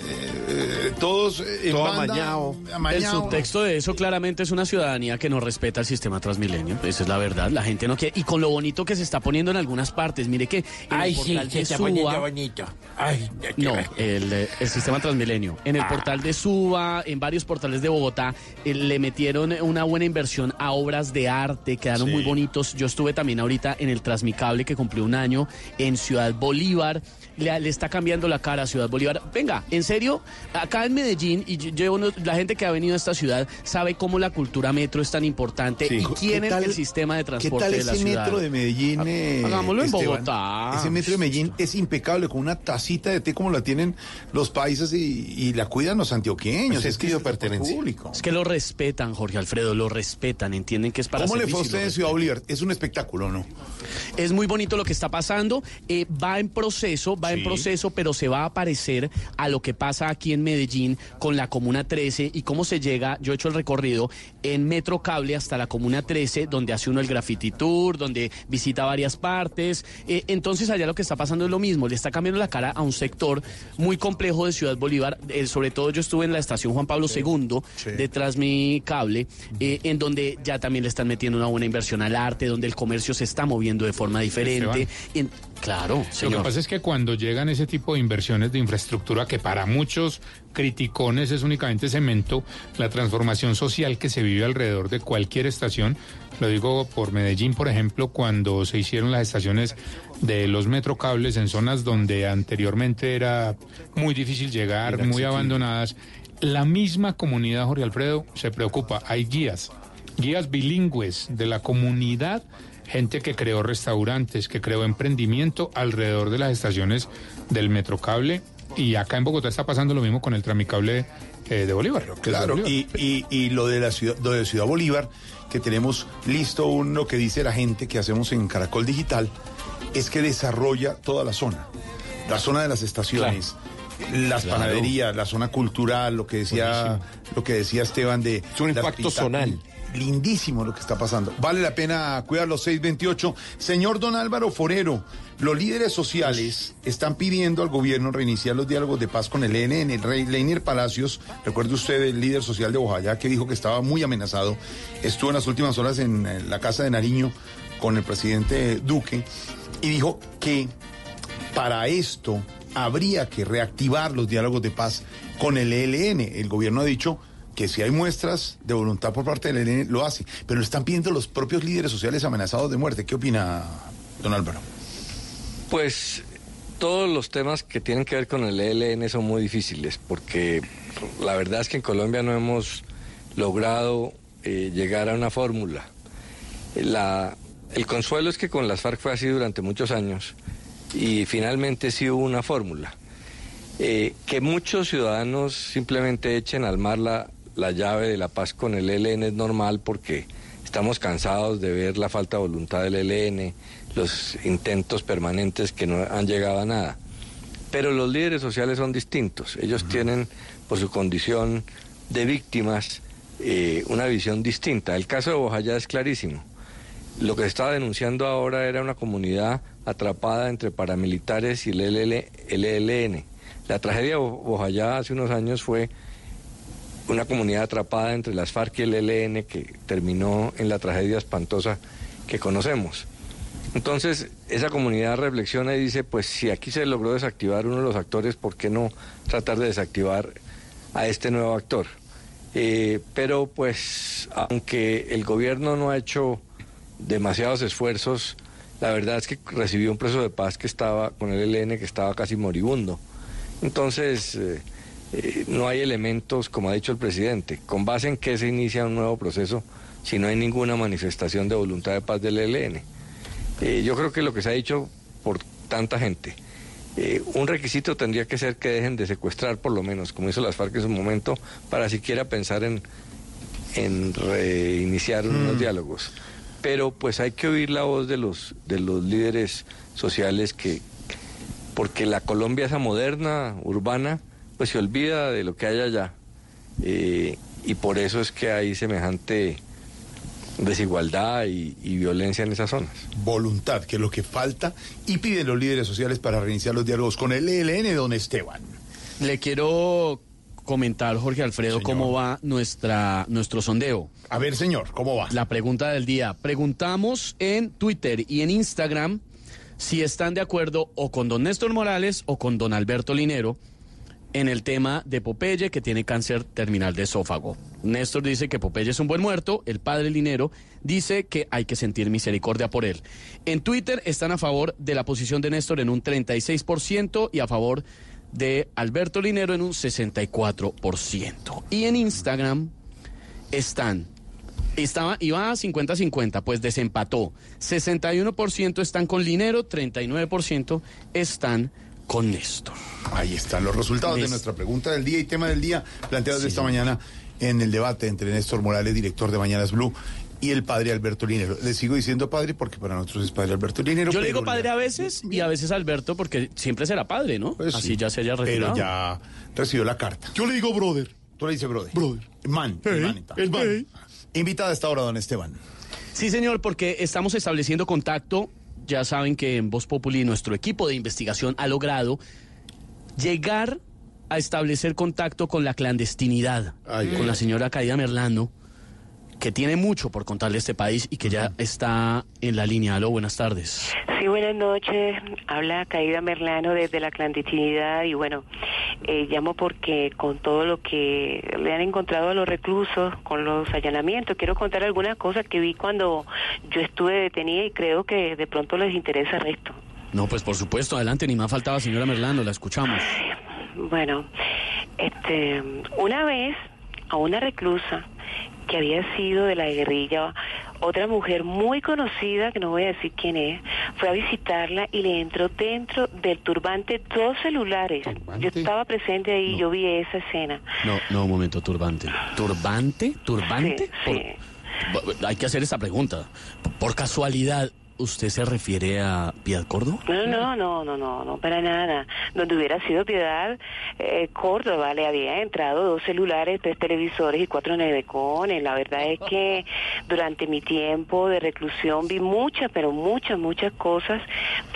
eh, todos en Todo banda, amañado. El subtexto de eso claramente es una ciudadanía que no respeta el sistema Transmilenio. Esa es la verdad. La gente no quiere. Y con lo bonito que se está poniendo en algunas partes. Mire que. en el Ay, sí, portal se está Suba- poniendo bonito. Ay, ya te No, el, eh, el sistema Transmilenio. En el portal de Suba, en varios portales de Bogotá, eh, le metieron una buena inversión a obras de arte, quedaron Sí. muy bonitos. Yo estuve también ahorita en el Transmicable que cumplió un año en Ciudad Bolívar. Le, le está cambiando la cara a Ciudad Bolívar. Venga, en serio, acá en Medellín, y yo, yo no- la gente que ha venido a esta ciudad sabe cómo la cultura metro es tan importante y quién ¿Qué es el sistema de ¿Qué transporte tal de la ese ciudad. metro de Medellín? eh, Hagámoslo en? Bogotá. Ese metro de Medellín es impecable, con una tacita de té como la tienen los países y, y la cuidan los antioqueños. Pues es que yo pertenencia. público. Es que lo respetan, Jorge Alfredo, lo respetan, entienden que es para ¿Cómo le fue a usted en Ciudad Bolívar? Es un espectáculo, ¿no? Es muy bonito lo que está pasando. eh, va en proceso, va en Sí. proceso, pero se va a parecer a lo que pasa aquí en Medellín con la Comuna 13 y cómo se llega. Yo he hecho el recorrido en Metro Cable hasta la Comuna 13, donde hace uno el Graffiti Tour, donde visita varias partes. eh, entonces, allá lo que está pasando es lo mismo. Le está cambiando la cara a un sector muy complejo de Ciudad Bolívar. eh, sobre todo, yo estuve en la estación Juan Pablo II, Sí. detrás mi cable, eh, en donde ya también le están metiendo una buena inversión al arte, donde el comercio se está moviendo de forma diferente. En- claro, Lo señor. que pasa es que cuando llegan ese tipo de inversiones de infraestructura, que para muchos criticones es únicamente cemento, la transformación social que se vive alrededor de cualquier estación, lo digo por Medellín, por ejemplo, cuando se hicieron las estaciones de los metrocables en zonas donde anteriormente era muy difícil llegar, muy abandonadas, la misma comunidad, Jorge Alfredo, se preocupa. Hay guías, guías bilingües de la comunidad gente que creó restaurantes, que creó emprendimiento alrededor de las estaciones del Metrocable. Y acá en Bogotá está pasando lo mismo con el Tramicable eh, de Bolívar. de Claro, Bolívar. y, y, y lo de la ciudad, lo de Ciudad Bolívar, que tenemos listo un, lo que dice la gente que hacemos en Caracol Digital, es que desarrolla toda la zona. La zona de las estaciones, las Claro. panaderías, la zona cultural, lo que decía, lo que decía Esteban de. Es un impacto zonal. Lindísimo lo que está pasando. Vale la pena cuidar los 628. Señor Don Álvaro Forero, los líderes sociales están pidiendo al gobierno reiniciar los diálogos de paz con el ELN. El rey Leiner Palacios, recuerde usted el líder social de Bojayá que dijo que estaba muy amenazado. Estuvo en las últimas horas en la casa de Nariño con el presidente Duque y dijo que para esto habría que reactivar los diálogos de paz con el ELN. El gobierno ha dicho que si hay muestras de voluntad por parte del ELN, lo hace. Pero lo están pidiendo los propios líderes sociales amenazados de muerte. ¿Qué opina, don Álvaro? Pues todos los temas que tienen que ver con el ELN son muy difíciles porque la verdad es que en Colombia no hemos logrado eh, llegar a una fórmula. La- el consuelo es que con las FARC fue así durante muchos años y finalmente sí hubo una fórmula. Eh, que muchos ciudadanos simplemente echen al mar la, la llave de la paz con el ELN es normal porque estamos cansados de ver la falta de voluntad del ELN, los intentos permanentes que no han llegado a nada. Pero los líderes sociales son distintos. Ellos tienen, por su condición de víctimas, eh, una visión distinta. El caso de Bojayá es clarísimo. lo que se estaba denunciando ahora era una comunidad atrapada entre paramilitares y el, ELN. La tragedia de Bo- Bojayá hace unos años fue una comunidad atrapada entre las FARC y el ELN que terminó en la tragedia espantosa que conocemos. Entonces, esa comunidad reflexiona y dice, pues si aquí se logró desactivar uno de los actores, ¿por qué no tratar de desactivar a este nuevo actor? Eh, pero pues, aunque el gobierno no ha hecho demasiados esfuerzos, la verdad es que recibió un preso de paz que estaba con el ELN que estaba casi moribundo. Entonces, eh, eh, no hay elementos, como ha dicho el presidente, con base en qué se inicia un nuevo proceso si no hay ninguna manifestación de voluntad de paz del ELN. Eh, yo creo que lo que se ha dicho por tanta gente, eh, un requisito tendría que ser que dejen de secuestrar por lo menos, como hizo las FARC en su momento, para siquiera pensar en, en reiniciar unos diálogos. Pero pues hay que oír la voz de los, de los líderes sociales que, porque la Colombia esa moderna, urbana, pues se olvida de lo que hay allá. Eh, y por eso es que hay semejante desigualdad y, y violencia en esas zonas. Voluntad, que es lo que falta, y piden los líderes sociales para reiniciar los diálogos con el ELN, don Esteban. Le quiero comentar, Jorge Alfredo, cómo va nuestra, nuestro sondeo. A ver, señor, ¿cómo va? La pregunta del día. Preguntamos en Twitter y en Instagram si están de acuerdo o con don Néstor Morales o con don Alberto Linero en el tema de Popeye que tiene cáncer terminal de esófago. Néstor dice que Popeye es un buen muerto, el padre Linero dice que hay que sentir misericordia por él. En Twitter están a favor de la posición de Néstor en un 36% y a favor de Alberto Linero en un 64%. Y en Instagram están estaba, iba a 50-50, pues desempató. 61% están con Linero, 39% están con Néstor. Ahí están los resultados de nuestra pregunta del día y tema del día planteados esta mañana en el debate entre Néstor Morales, director de Mañanas Blue, y el padre Alberto Linero. Le sigo diciendo padre porque para nosotros es padre Alberto Linero. Yo le digo padre a veces y a veces Alberto porque siempre será padre, ¿no? Pues Así sí, ya se haya retirado. Pero ya recibió la carta. Yo le digo brother. Tú le dices brother. Brother. Man. el man, el man. Invitada a esta hora, don Esteban. Sí, señor, porque estamos estableciendo contacto. Ya saben que en Voz Populi nuestro equipo de investigación ha logrado llegar a establecer contacto con la clandestinidad, Ay, con la señora Caída Merlano, que tiene mucho por contarle a este país y que ya está en la línea. Aló, buenas tardes. Sí, buenas noches. Habla Caída Merlano desde la clandestinidad y bueno, eh, llamo porque con todo lo que le han encontrado a los reclusos, con los allanamientos, quiero contar algunas cosas que vi cuando yo estuve detenida y creo que de pronto les interesa el resto. No, pues por supuesto, adelante, ni más faltaba, señora Merlano, la escuchamos. Bueno, este, una vez a una reclusa que había sido de la guerrilla, otra mujer muy conocida, que no voy a decir quién es, fue a visitarla y le entró dentro del turbante dos celulares. Yo estaba presente ahí, yo vi esa escena. No, no, un momento, turbante. ¿Turbante? ¿Turbante? Sí, Por- Hay que hacer esta pregunta. Por casualidad, ¿usted se refiere a Piedad Córdoba? No, no, no, no, no, para nada. Donde hubiera sido Piedad, eh, Córdoba, le había entrado dos celulares, tres televisores y cuatro nevecones. La verdad es que durante mi tiempo de reclusión vi muchas, pero muchas, muchas cosas,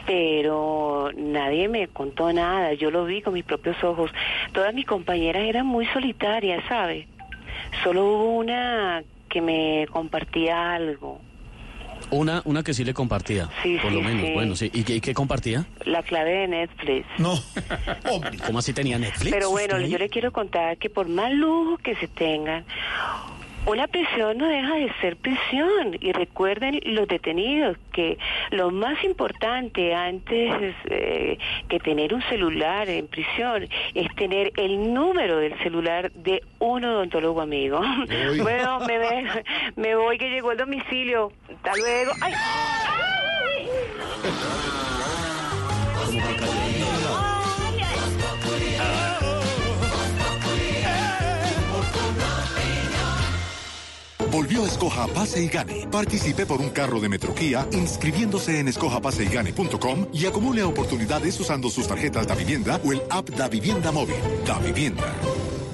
pero nadie me contó nada. Yo lo vi con mis propios ojos. Todas mis compañeras eran muy solitarias, ¿sabe? Solo hubo una que me compartía algo. Una, una que sí le compartía. Sí, por lo sí, menos. sí. Bueno, sí. ¿Y qué, y qué compartía? La clave de Netflix. No. ¿Cómo así tenía Netflix? Pero bueno, yo le quiero contar que por más lujo que se tengan, una prisión no deja de ser prisión. Y recuerden los detenidos que lo más importante antes eh, que tener un celular en prisión es tener el número del celular de un odontólogo amigo. Uy. bueno, me, ve- me voy que llegó el domicilio. Hasta luego. ¡Ay! Volvió Escoja Pase y Gane. Participe por un carro de Metroquía inscribiéndose en escojapaseygane.com y acumule oportunidades usando sus tarjetas Da Vivienda o el app Da Vivienda Móvil. Da Vivienda.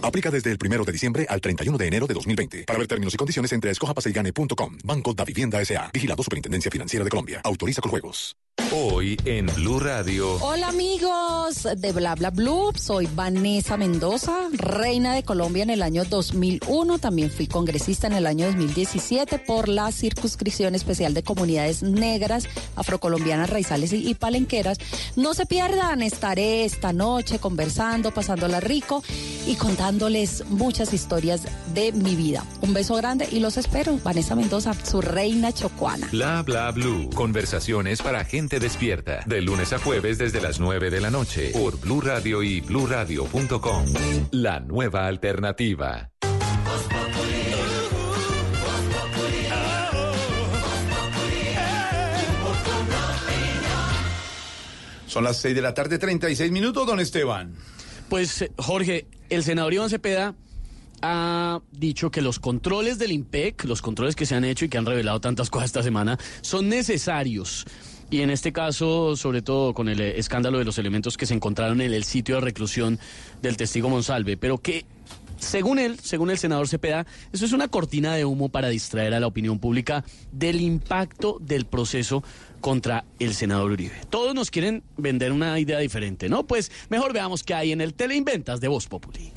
Aplica desde el 1 de diciembre al 31 de enero de 2020. Para ver términos y condiciones entre escojapaseigane.com. Banco da Vivienda S.A. Vigilado Superintendencia Financiera de Colombia. Autoriza con juegos. Hoy en Blue Radio. Hola amigos de Bla Bla Blue, soy Vanessa Mendoza, reina de Colombia en el año 2001, también fui congresista en el año 2017 por la circunscripción especial de comunidades negras, afrocolombianas, raizales y, palenqueras. No se pierdan, estaré esta noche conversando, pasándola rico y contándoles muchas historias de mi vida. Un beso grande y los espero. Vanessa Mendoza, su reina chocuana. Bla bla blue. Conversaciones para gente despierta. De lunes a jueves desde las 9 de la noche. Por Blue Radio y bluradio.com. La nueva alternativa. Son las 6 de la tarde, 36 minutos, don Esteban. Pues, eh, Jorge, el senador Iván Cepeda ha dicho que los controles del IMPEC, los controles que se han hecho y que han revelado tantas cosas esta semana, son necesarios. Y en este caso, sobre todo con el eh, escándalo de los elementos que se encontraron en el sitio de reclusión del testigo Monsalve, pero que según él, según el senador Cepeda, eso es una cortina de humo para distraer a la opinión pública del impacto del proceso contra el senador Uribe. Todos nos quieren vender una idea diferente, ¿no? Pues mejor veamos qué hay en el Teleinventas de Voz Populi.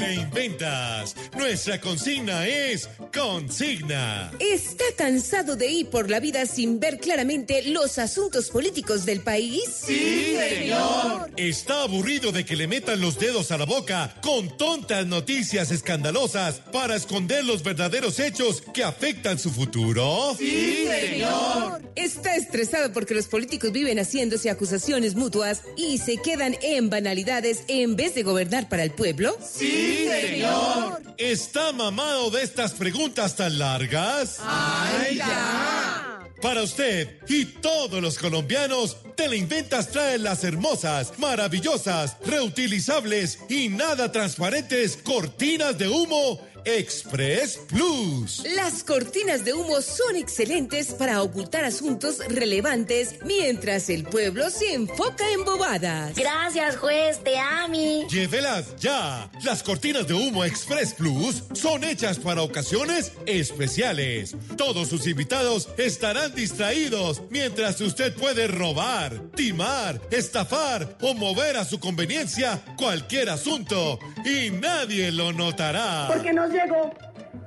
Teleinventas. Nuestra consigna es consigna. ¿Está cansado de ir por la vida sin ver claramente los asuntos políticos del país? Sí, señor. ¿Está aburrido de que le metan los dedos a la boca con tontas noticias escandalosas para esconder los verdaderos hechos que afectan su futuro? Sí, señor. ¿Está estresado porque los políticos viven haciéndose acusaciones mutuas y se quedan en banalidades en vez de gobernar para el pueblo? Sí, señor. ¿Está mamado de estas preguntas tan largas? ¡Ay, ya! Para usted y todos los colombianos, Teleinventas trae las hermosas, maravillosas, reutilizables y nada transparentes cortinas de humo Express Plus. Las cortinas de humo son excelentes para ocultar asuntos relevantes mientras el pueblo se enfoca en bobadas. Gracias, juez, te amo. Llévelas ya. Las cortinas de humo Express Plus son hechas para ocasiones especiales. Todos sus invitados estarán distraídos mientras usted puede robar, timar, estafar o mover a su conveniencia cualquier asunto y nadie lo notará. Porque llegó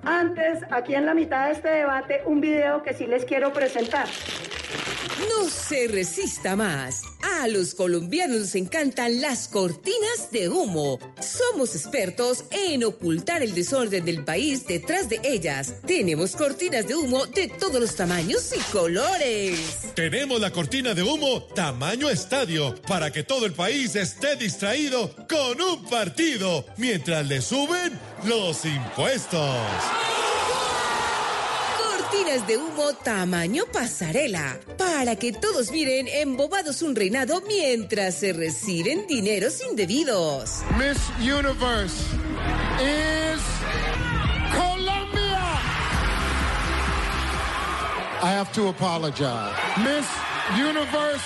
antes, aquí en la mitad de este debate, un video que sí les quiero presentar. No se resista más. A los colombianos nos encantan las cortinas de humo. Somos expertos en ocultar el desorden del país detrás de ellas. Tenemos cortinas de humo de todos los tamaños y colores. Tenemos la cortina de humo tamaño estadio para que todo el país esté distraído con un partido mientras le suben los impuestos. Cortinas de humo tamaño pasarela para que todos miren embobados un reinado mientras se reciben dineros indebidos. Miss Universe is Colombia. I have to apologize. Miss Universe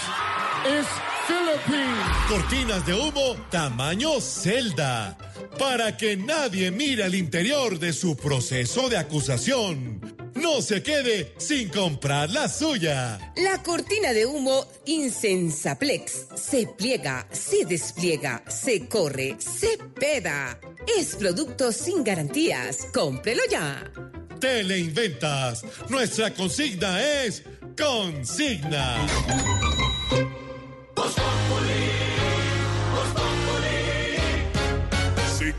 is Philippines. Cortinas de humo tamaño celda para que nadie mire al interior de su proceso de acusación. No se quede sin comprar la suya. La cortina de humo Insensaplex se pliega, se despliega, se corre, se pega. Es producto sin garantías. Cómprelo ya. Teleinventas. Nuestra consigna es consigna.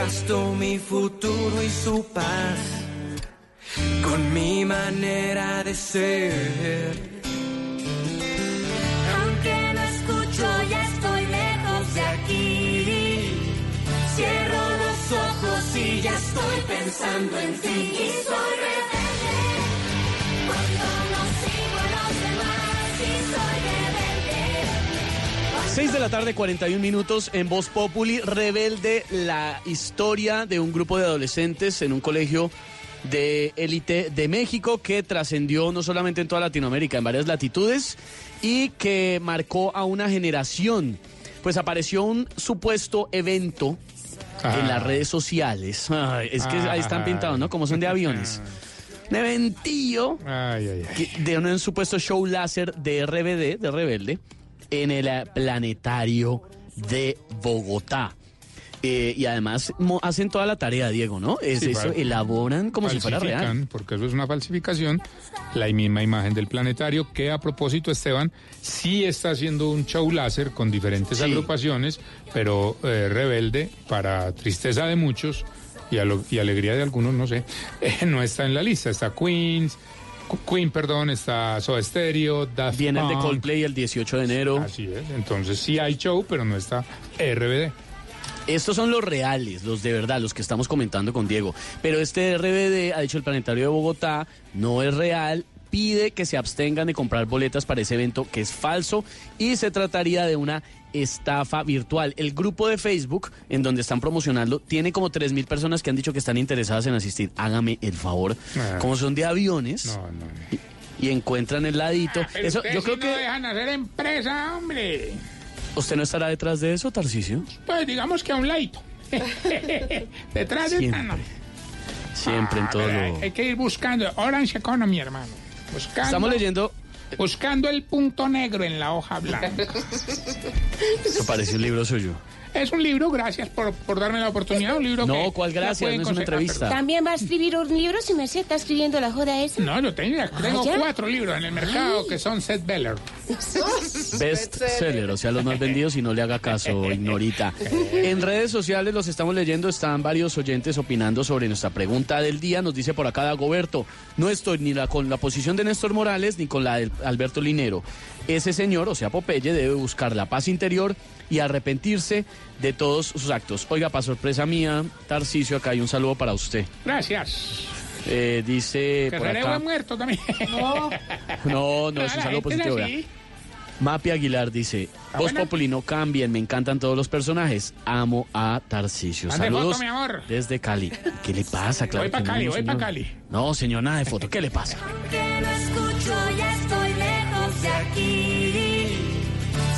malgastó mi futuro y su paz con mi manera de ser. Aunque no escucho, ya estoy lejos de aquí. Cierro los ojos y ya estoy pensando en ti. Y soy rebelde cuando no sigo 6 de la tarde, 41 minutos en Voz Populi, Rebelde, la historia de un grupo de adolescentes en un colegio de élite de México que trascendió no solamente en toda Latinoamérica, en varias latitudes y que marcó a una generación. Pues apareció un supuesto evento en las redes sociales. Ay, es que ahí están pintados, ¿no? Como son de aviones. Un eventillo de un supuesto show láser de RBD, de Rebelde, en el planetario de Bogotá. Eh, y además hacen toda la tarea, Diego, ¿no? Es Sí, eso, elaboran como si fuera real. Porque eso es una falsificación, la misma imagen del planetario, que a propósito, Esteban, sí está haciendo un show láser con diferentes Sí. agrupaciones, pero eh, rebelde, para tristeza de muchos y, alo- y alegría de algunos, no sé, eh, no está en la lista. Está Queens, Qu- Queen, perdón, está Soda Stereo, Daft Viene el de Punk. Coldplay el 18 de enero. Así es, entonces sí hay show, pero no está RBD. Estos son los reales, los de verdad, los que estamos comentando con Diego. Pero este RBD, ha dicho el Planetario de Bogotá, no es real, pide que se abstengan de comprar boletas para ese evento que es falso y se trataría de una estafa virtual. El grupo de Facebook en donde están promocionando tiene como 3.000 personas que han dicho que están interesadas en asistir. Hágame el favor. Ah. Como son de aviones y, y encuentran el ladito. Pero Eso, yo sí creo no que dejan hacer empresa, hombre. usted no estará detrás de eso, Tarcisio. Pues digamos que a un ladito. Detrás de Siempre. no. Siempre en Ah, todo lo... hay que ir buscando Orange Economy, hermano. Buscando, Estamos leyendo Buscando el punto negro en la hoja blanca. Eso parece un libro suyo. es un libro, gracias por, por darme la oportunidad. Un libro No, que ¿cuál gracias? No es una. Ah, entrevista. También va a escribir un libro si Merced está escribiendo la joda esa. No, yo tengo, tengo Ah, cuatro libros en el mercado que son set beller. Best seller, o sea, los más vendidos y no le haga caso, ignorita. En redes sociales los estamos leyendo, están varios oyentes opinando sobre nuestra pregunta del día. Nos dice por acá Dagoberto, no estoy ni la, con la posición de Néstor Morales ni con la de Alberto Linero. Ese señor, o sea, Popeye, debe buscar la paz interior y arrepentirse de todos sus actos. Oiga, para sorpresa mía, Tarcicio, acá hay un saludo para usted. Gracias. Eh, dice Que por acá. muerto también. No, no, es un saludo positivo. Mapi Aguilar dice, Voz buena. Populi no cambien, me encantan todos los personajes, amo a Tarcisio. Saludos foto, mi amor. desde Cali. ¿Qué le pasa? Claro Voy pa' que no, Cali, no, voy pa' señor. Cali. No, señor, nada de foto. ¿Qué le pasa? Que no escucho, ya estoy lejos de aquí.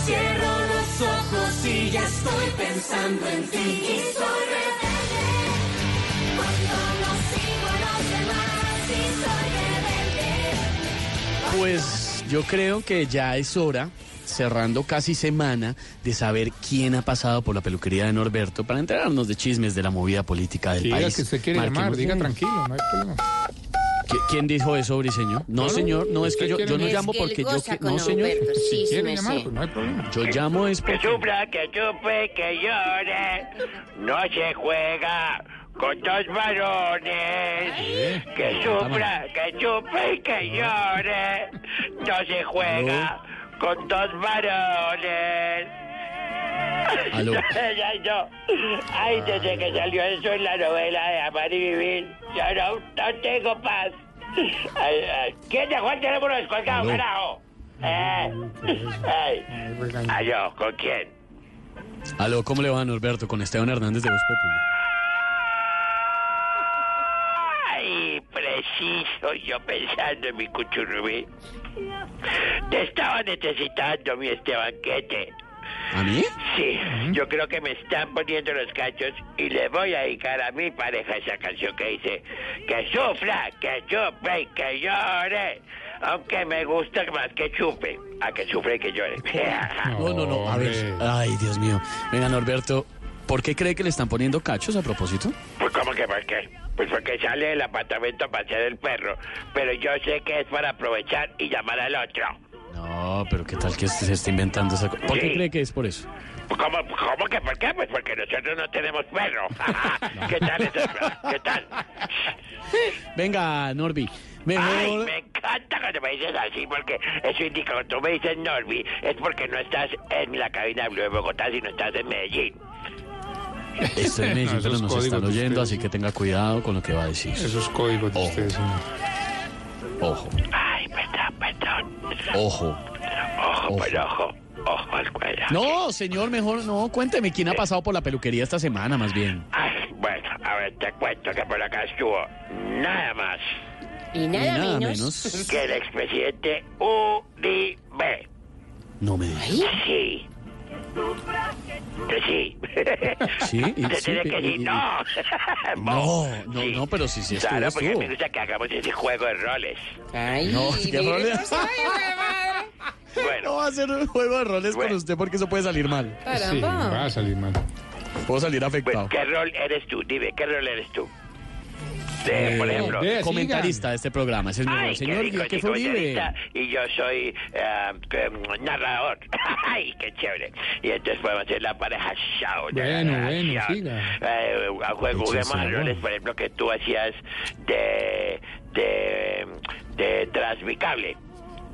Cierro los ojos y ya estoy pensando en ti. Y soy rebelde cuando no sigo a los demás. Y soy rebelde. Pues yo creo que ya es hora, cerrando casi semana, de saber quién ha pasado por la peluquería de Norberto para enterarnos de chismes de la movida política del Diga país. que usted quiere llamar, diga tranquilo, no hay problema. ¿Qui- ¿Quién dijo eso, Briseño? No, señor, no es que yo, yo no llamo que porque yo... que- No, señor. Si quiere llamar, pues no hay problema. Yo llamo es Que porque... sufra, que chupe, que llore. No se juega con dos varones. Que sufra, que chupe y que llore. No se juega con dos varones. Aló. Ay, no. Ay, desde que salió eso en la novela de Amar y Vivir, yo no, no tengo paz. Ay, ay. ¿Quién dejó el teléfono descolgado, carajo? ¿Eh? Ay. Aló, ¿con quién? Aló, ¿cómo le va, Norberto? Con Esteban Hernández de Voz Populi. Ay, preciso, yo pensando en mi cuchurrumí. Te estaba necesitando, mi este banquete. ¿A mí? Sí, yo creo que me están poniendo los cachos y le voy a dedicar a mi pareja esa canción que dice que sufra, que chupe y que llore. Aunque me gusta más que chupe, a que sufre y que llore. No, no, no. A ver. Ay, Dios mío. Venga, Norberto, ¿por qué cree que le están poniendo cachos a propósito? Pues ¿cómo que por qué? Pues porque sale del apartamento a pasear el perro, pero yo sé que es para aprovechar y llamar al otro. No, pero ¿qué tal que se está inventando esa cosa? ¿Por qué Sí. cree que es por eso? ¿Cómo, ¿Cómo que por qué? Pues porque nosotros no tenemos perro. ¿Qué tal eso? ¿Qué tal? Venga, Norby. Ay, Mejor. me encanta cuando me dices así, porque eso indica cuando tú me dices Norby, es porque no estás en la cabina de Blue de Bogotá, sino estás en Medellín. Estoy en Medellín, No, pero nos están oyendo, así que tenga cuidado con lo que va a decir. Esos códigos de ustedes, señor. Ojo, Ay, perdón, perdón. ojo. Ojo, por ojo. Ojo al cuello. No, señor, mejor no. Cuénteme quién ha pasado por la peluquería esta semana, más bien. Ay, bueno, a ver, te cuento que por acá estuvo nada más Y nada, Y nada menos. menos. que el expresidente Uribe. No me digas. Sí. Que sí. Sí, y- sí, tiene que y- decir y- no. No, no, no, pero sí, sí estuvo, Claro, porque me gusta que hagamos ese juego de roles. Ay, No, qué roles. Bueno, No va a ser un juego de roles con usted porque eso puede salir mal. Sí, va a salir mal. Puedo salir afectado. ¿qué rol eres tú? Dime, ¿qué rol eres tú? De, por Eh, ejemplo. de- comentarista de este programa, ese es mi. Ay, Señor, qué rico, ¿qué chico, fue Y yo soy mm, narrador. Ay, qué chévere. Y entonces podemos hacer la pareja show. de Bueno, narración. bueno, siga. Eh, juguemos a roles, por ejemplo, que tú hacías de, de, de transmicable.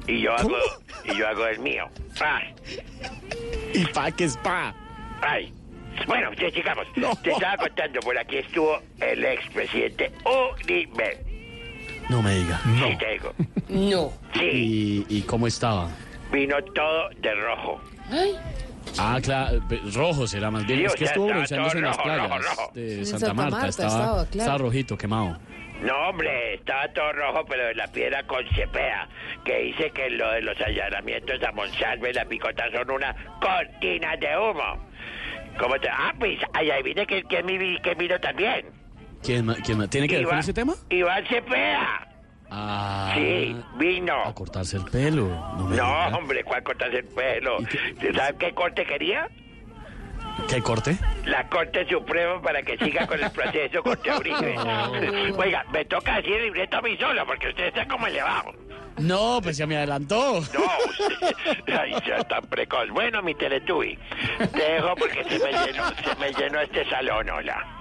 Y yo hago, y yo hago el mío. Ay, Y pa, que es pa. ay. Bueno, ya llegamos. Te estaba contando, por aquí estuvo el expresidente Uribe. No me diga. Sí, te digo. No. Sí, ¿Y, y cómo estaba? vino todo de rojo. Ay, Ah, claro, rojo será más bien. Sí, es que estuvo bronceándose en las rojo, playas rojo, rojo. de Santa, Santa Marta. Marta estaba, estaba, claro. estaba rojito, quemado. No, hombre, estaba todo rojo, pero de la piedra con cepea, que dice que lo de los allanamientos a Monsalve y la picota son una cortina de humo. ¿Cómo te...? Ah, pues, ahí adivine que, que, mi, que vino también. ¿Quién, ma- quién ¿Tiene que ver con ese tema? Iván Cepeda. Ah, Sí, vino. a cortarse el pelo. No, me No, diga. hombre, ¿cuál cortarse el pelo? ¿Sabes qué corte quería? ¿Qué corte? La Corte Suprema para que siga con el proceso contra Uribe. Oiga, me toca decir el libreto a mí solo, porque usted está como elevado. No, pues ya me adelantó. No, ay, sea tan precoz. Bueno, mi Teletubby, te dejo porque se me llenó, se me llenó este salón, hola.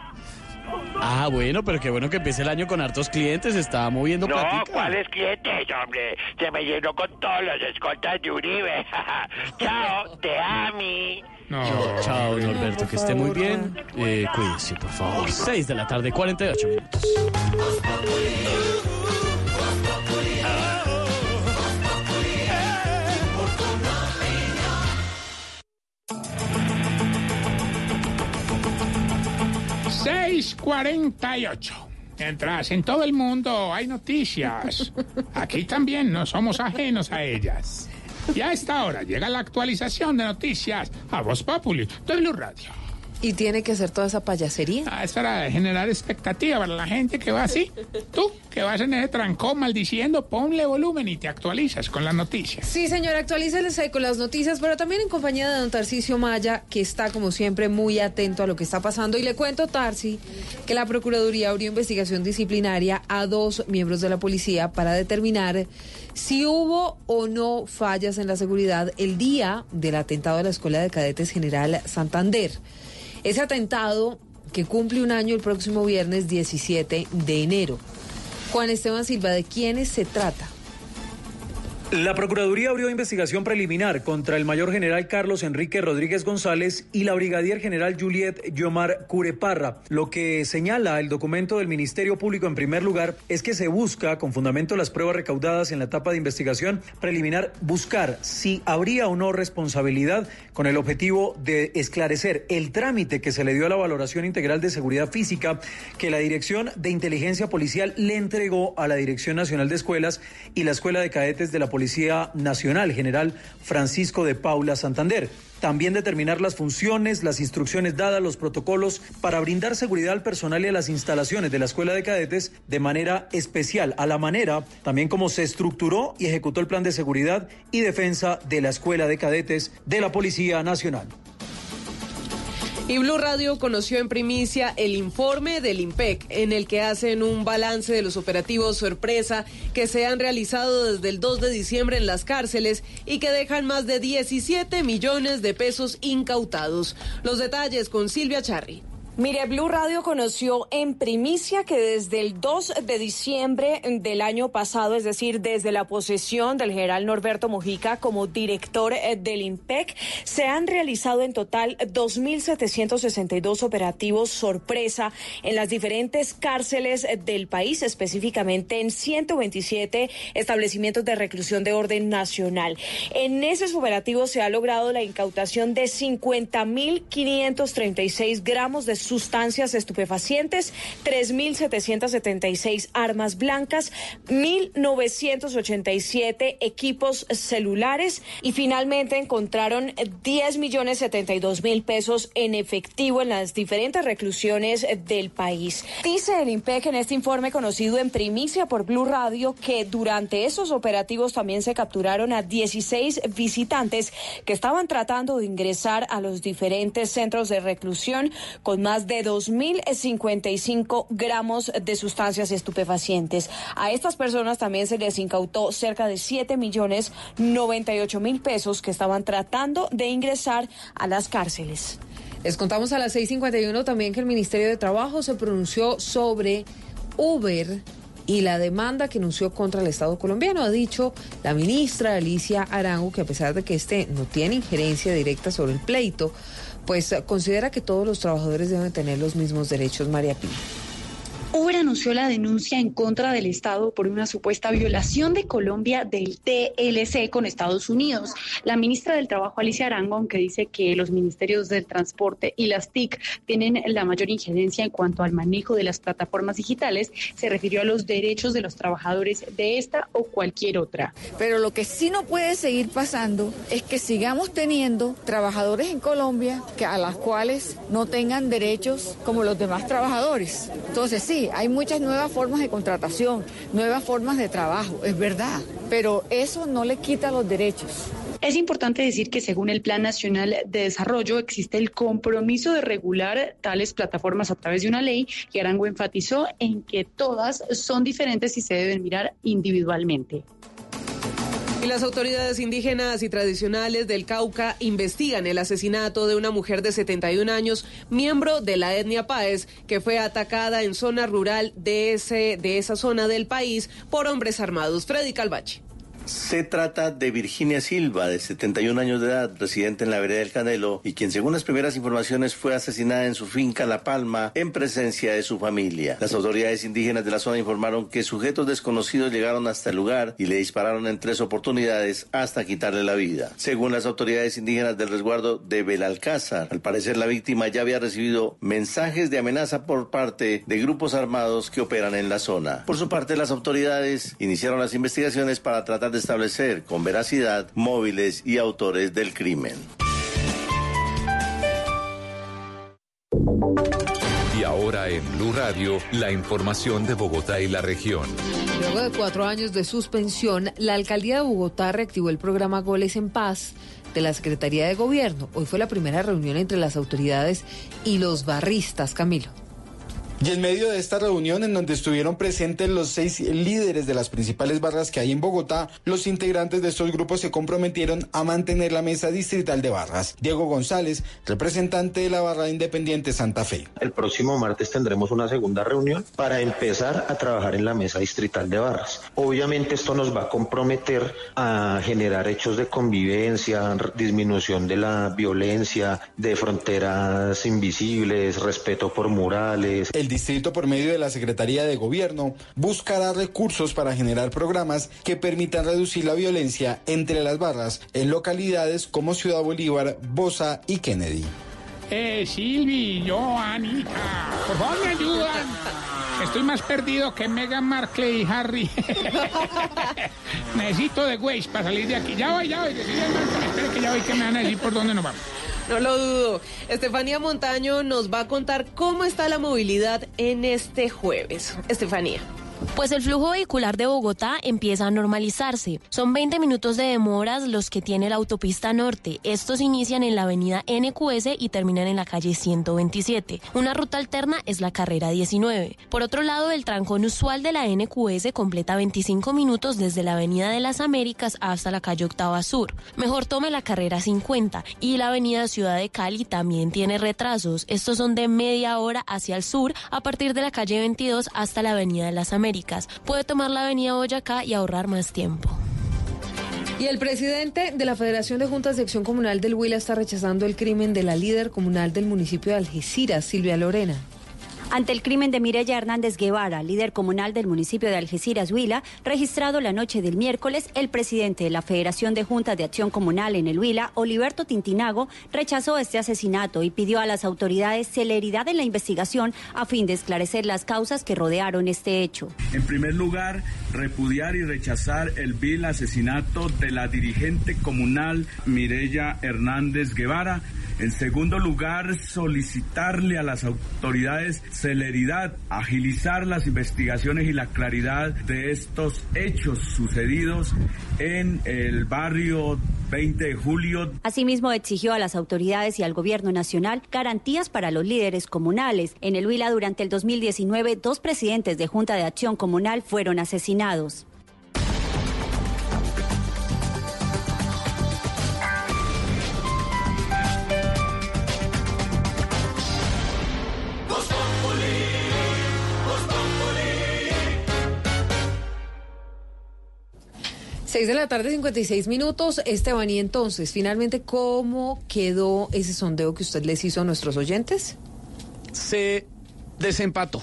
Ah, bueno, pero qué bueno que empiece el año con hartos clientes. Está moviendo No, platica. ¿cuáles clientes, hombre? Se me llenó con todos los escoltas de Uribe. Chao, te ami. No. Chao, Norberto, que esté muy bien. Eh, cuídese, por favor. 6 de la tarde, 48 minutos. Seis cuarenta y ocho. Mientras en todo el mundo hay noticias, aquí también no somos ajenos a ellas. Y a esta hora llega la actualización de noticias a Voz Populi de Blue Radio. Y tiene que hacer toda esa payasería. Ah, es para generar expectativa para la gente que va así. Tú, que vas en ese trancón maldiciendo, ponle volumen y te actualizas con las noticias. Sí, señor, actualícese con las noticias, pero también en compañía de don Tarcisio Maya, que está como siempre muy atento a lo que está pasando. Y le cuento, Tarsi, que la Procuraduría abrió investigación disciplinaria a dos miembros de la policía para determinar si hubo o no fallas en la seguridad el día del atentado a la Escuela de Cadetes General Santander. Ese atentado que cumple un año el próximo viernes 17 de enero. Juan Esteban Silva, ¿de quiénes se trata? La Procuraduría abrió investigación preliminar contra el mayor general Carlos Enrique Rodríguez González y la brigadier general Juliet Yomar Cureparra. Lo que señala el documento del Ministerio Público en primer lugar es que se busca, con fundamento en las pruebas recaudadas en la etapa de investigación preliminar, buscar si habría o no responsabilidad con el objetivo de esclarecer el trámite que se le dio a la valoración integral de seguridad física que la Dirección de Inteligencia Policial le entregó a la Dirección Nacional de Escuelas y la Escuela de Cadetes de la Policía Nacional, general Francisco de Paula Santander. También determinar las funciones, las instrucciones dadas, los protocolos para brindar seguridad al personal y a las instalaciones de la Escuela de Cadetes de manera especial, a la manera también como se estructuró y ejecutó el plan de seguridad y defensa de la Escuela de Cadetes de la Policía Nacional. Y Blue Radio conoció en primicia el informe del IMPEC, en el que hacen un balance de los operativos sorpresa que se han realizado desde el 2 de diciembre en las cárceles y que dejan más de 17 millones de pesos incautados. Los detalles con Silvia Charri. Mire, Blue Radio conoció en primicia que desde el 2 de diciembre del año pasado, es decir, desde la posesión del general Norberto Mojica como director eh, del IMPEC, se han realizado en total 2.762 operativos sorpresa en las diferentes cárceles eh, del país, específicamente en 127 establecimientos de reclusión de orden nacional. En esos operativos se ha logrado la incautación de 50.536 gramos de sustancias estupefacientes, 3.776 armas blancas, 1.987 equipos celulares y finalmente encontraron 10 millones 72 mil pesos en efectivo en las diferentes reclusiones del país. Dice el IMPEC en este informe conocido en primicia por Blue Radio que durante esos operativos también se capturaron a 16 visitantes que estaban tratando de ingresar a los diferentes centros de reclusión con más de 2.055 gramos de sustancias estupefacientes. A estas personas también se les incautó cerca de 7 millones 98 mil pesos que estaban tratando de ingresar a las cárceles. Les contamos a las 6:51 también que el Ministerio de Trabajo se pronunció sobre Uber y la demanda que anunció contra el Estado colombiano. Ha dicho la ministra Alicia Arango que a pesar de que este no tiene injerencia directa sobre el pleito, pues considera que todos los trabajadores deben tener los mismos derechos, María Pina. Uber anunció la denuncia en contra del Estado por una supuesta violación de Colombia del TLC con Estados Unidos. La ministra del Trabajo, Alicia Arango, aunque dice que los ministerios del Transporte y las TIC tienen la mayor injerencia en cuanto al manejo de las plataformas digitales, se refirió a los derechos de los trabajadores de esta o cualquier otra. Pero lo que sí no puede seguir pasando es que sigamos teniendo trabajadores en Colombia que a las cuales no tengan derechos como los demás trabajadores. Entonces sí, hay muchas nuevas formas de contratación, nuevas formas de trabajo, es verdad, pero eso no le quita los derechos. Es importante decir que según el Plan Nacional de Desarrollo existe el compromiso de regular tales plataformas a través de una ley y Arango enfatizó en que todas son diferentes y se deben mirar individualmente. Y las autoridades indígenas y tradicionales del Cauca investigan el asesinato de una mujer de 71 años, miembro de la etnia Páez, que fue atacada en zona rural de, ese, de esa zona del país por hombres armados. Freddy Calvache. Se trata de Virginia Silva, de 71 años de edad, residente en la vereda del Canelo, y quien según las primeras informaciones fue asesinada en su finca La Palma en presencia de su familia. Las autoridades indígenas de la zona informaron que sujetos desconocidos llegaron hasta el lugar y le dispararon en tres oportunidades hasta quitarle la vida. Según las autoridades indígenas del resguardo de Belalcázar, al parecer la víctima ya había recibido mensajes de amenaza por parte de grupos armados que operan en la zona. Por su parte, las autoridades iniciaron las investigaciones para tratar de establecer con veracidad móviles y autores del crimen. Y ahora en Blue Radio, la información de Bogotá y la región. Luego de cuatro años de suspensión, la alcaldía de Bogotá reactivó el programa Goles en Paz de la Secretaría de Gobierno. Hoy fue la primera reunión entre las autoridades y los barristas, Camilo. Y en medio de esta reunión en donde estuvieron presentes los seis líderes de las principales barras que hay en Bogotá, los integrantes de estos grupos se comprometieron a mantener la mesa distrital de barras. Diego González, representante de la barra independiente Santa Fe. El próximo martes tendremos una segunda reunión para empezar a trabajar en la mesa distrital de barras. Obviamente esto nos va a comprometer a generar hechos de convivencia, disminución de la violencia, de fronteras invisibles, respeto por murales. El distrito, por medio de la Secretaría de Gobierno, buscará recursos para generar programas que permitan reducir la violencia entre las barras en localidades como Ciudad Bolívar, Bosa y Kennedy. Eh, Silvi, yo, Anita, por favor me ayudan. Estoy más perdido que Meghan Markle y Harry. Necesito de Waze para salir de aquí. Ya voy, ya voy. Espere que ya voy que me van a decir por dónde nos vamos. No lo dudo. Estefanía Montaño nos va a contar cómo está la movilidad en este jueves. Estefanía. Pues el flujo vehicular de Bogotá empieza a normalizarse. Son 20 minutos de demoras los que tiene la autopista norte. Estos inician en la avenida NQS y terminan en la calle 127. Una ruta alterna es la carrera 19. Por otro lado, el trancón usual de la NQS completa 25 minutos desde la avenida de las Américas hasta la calle Octava Sur. Mejor tome la carrera 50 y la avenida Ciudad de Cali también tiene retrasos. Estos son de media hora hacia el sur a partir de la calle 22 hasta la avenida de las Américas. Puede tomar la avenida Boyacá y ahorrar más tiempo. Y el presidente de la Federación de Juntas de Acción Comunal del Huila está rechazando el crimen de la líder comunal del municipio de Algeciras, Silvia Lorena. Ante el crimen de Mireya Hernández Guevara, líder comunal del municipio de Algeciras, Huila, registrado la noche del miércoles, el presidente de la Federación de Juntas de Acción Comunal en el Huila, Oliverto Tintinago, rechazó este asesinato y pidió a las autoridades celeridad en la investigación a fin de esclarecer las causas que rodearon este hecho. En primer lugar, repudiar y rechazar el vil asesinato de la dirigente comunal Mireya Hernández Guevara. En segundo lugar, solicitarle a las autoridades celeridad, agilizar las investigaciones y la claridad de estos hechos sucedidos en el barrio 20 de julio. Asimismo, exigió a las autoridades y al gobierno nacional garantías para los líderes comunales. En el Huila, durante el 2019, dos presidentes de Junta de Acción Comunal fueron asesinados. 6 de la tarde, 56 minutos. Esteban, y entonces, finalmente, ¿cómo quedó ese sondeo que usted les hizo a nuestros oyentes? Se desempató.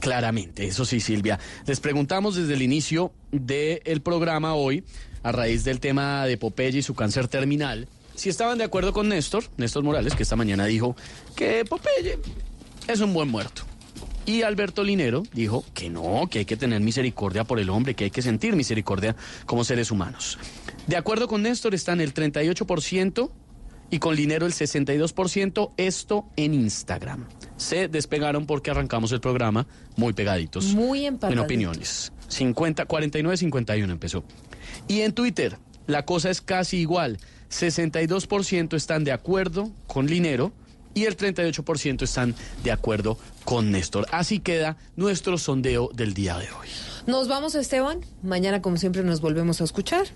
Claramente, eso sí, Silvia. Les preguntamos desde el inicio del programa hoy, a raíz del tema de Popeye y su cáncer terminal, si estaban de acuerdo con Néstor, Néstor Morales, que esta mañana dijo que Popeye es un buen muerto. Y Alberto Linero dijo que no, que hay que tener misericordia por el hombre, que hay que sentir misericordia como seres humanos. De acuerdo con Néstor están el 38% y con Linero el 62%, esto en Instagram. Se despegaron porque arrancamos el programa muy pegaditos. Muy En empataditos. opiniones. 50, 49, 51 empezó. Y en Twitter, la cosa es casi igual. 62% están de acuerdo con Linero y el 38% están de acuerdo con Néstor. Así queda nuestro sondeo del día de hoy. Nos vamos, Esteban. Mañana, como siempre, nos volvemos a escuchar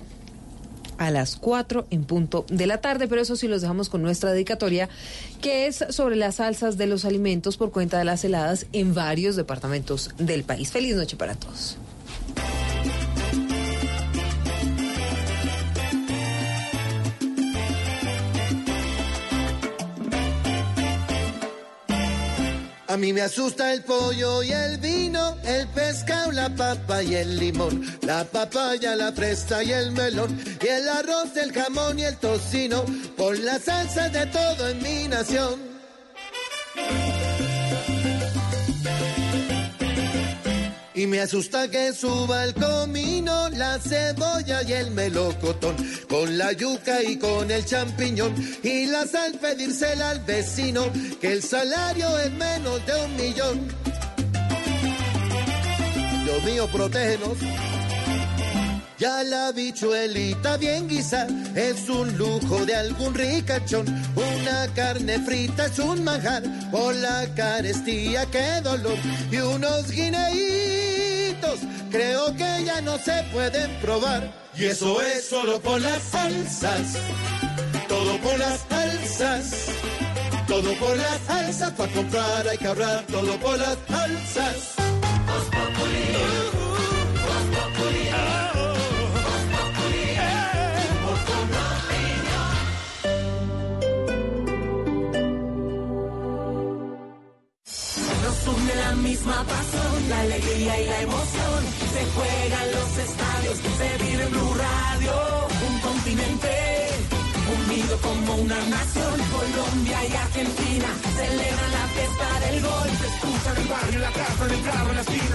a las 4 en punto de la tarde, pero eso sí los dejamos con nuestra dedicatoria, que es sobre las alzas de los alimentos por cuenta de las heladas en varios departamentos del país. Feliz noche para todos. A mí me asusta el pollo y el vino, el pescado, la papa y el limón, la papaya, la fresa y el melón, y el arroz, el jamón y el tocino, por la salsa de todo en mi nación. Y me asusta que suba el comino, la cebolla y el melocotón, con la yuca y con el champiñón, y la sal pedírsela al vecino, que el salario es menos de un millón. Dios mío, protégenos. La bichuelita bien guisa es un lujo de algún ricachón. Una carne frita es un manjar por la carestía, qué dolor. Y unos guineitos creo que ya no se pueden probar. Y eso es solo por las salsas. Todo por las salsas. Todo por las salsas. Para comprar hay que ahorrar. Todo por las salsas. Misma pasión, la alegría y la emoción. Se juegan los estadios, se vive Blue Radio. Un continente unido como una nación. Colombia y Argentina celebran la fiesta del gol. Se escucha el barrio, la casa, en el carro, en la esquina.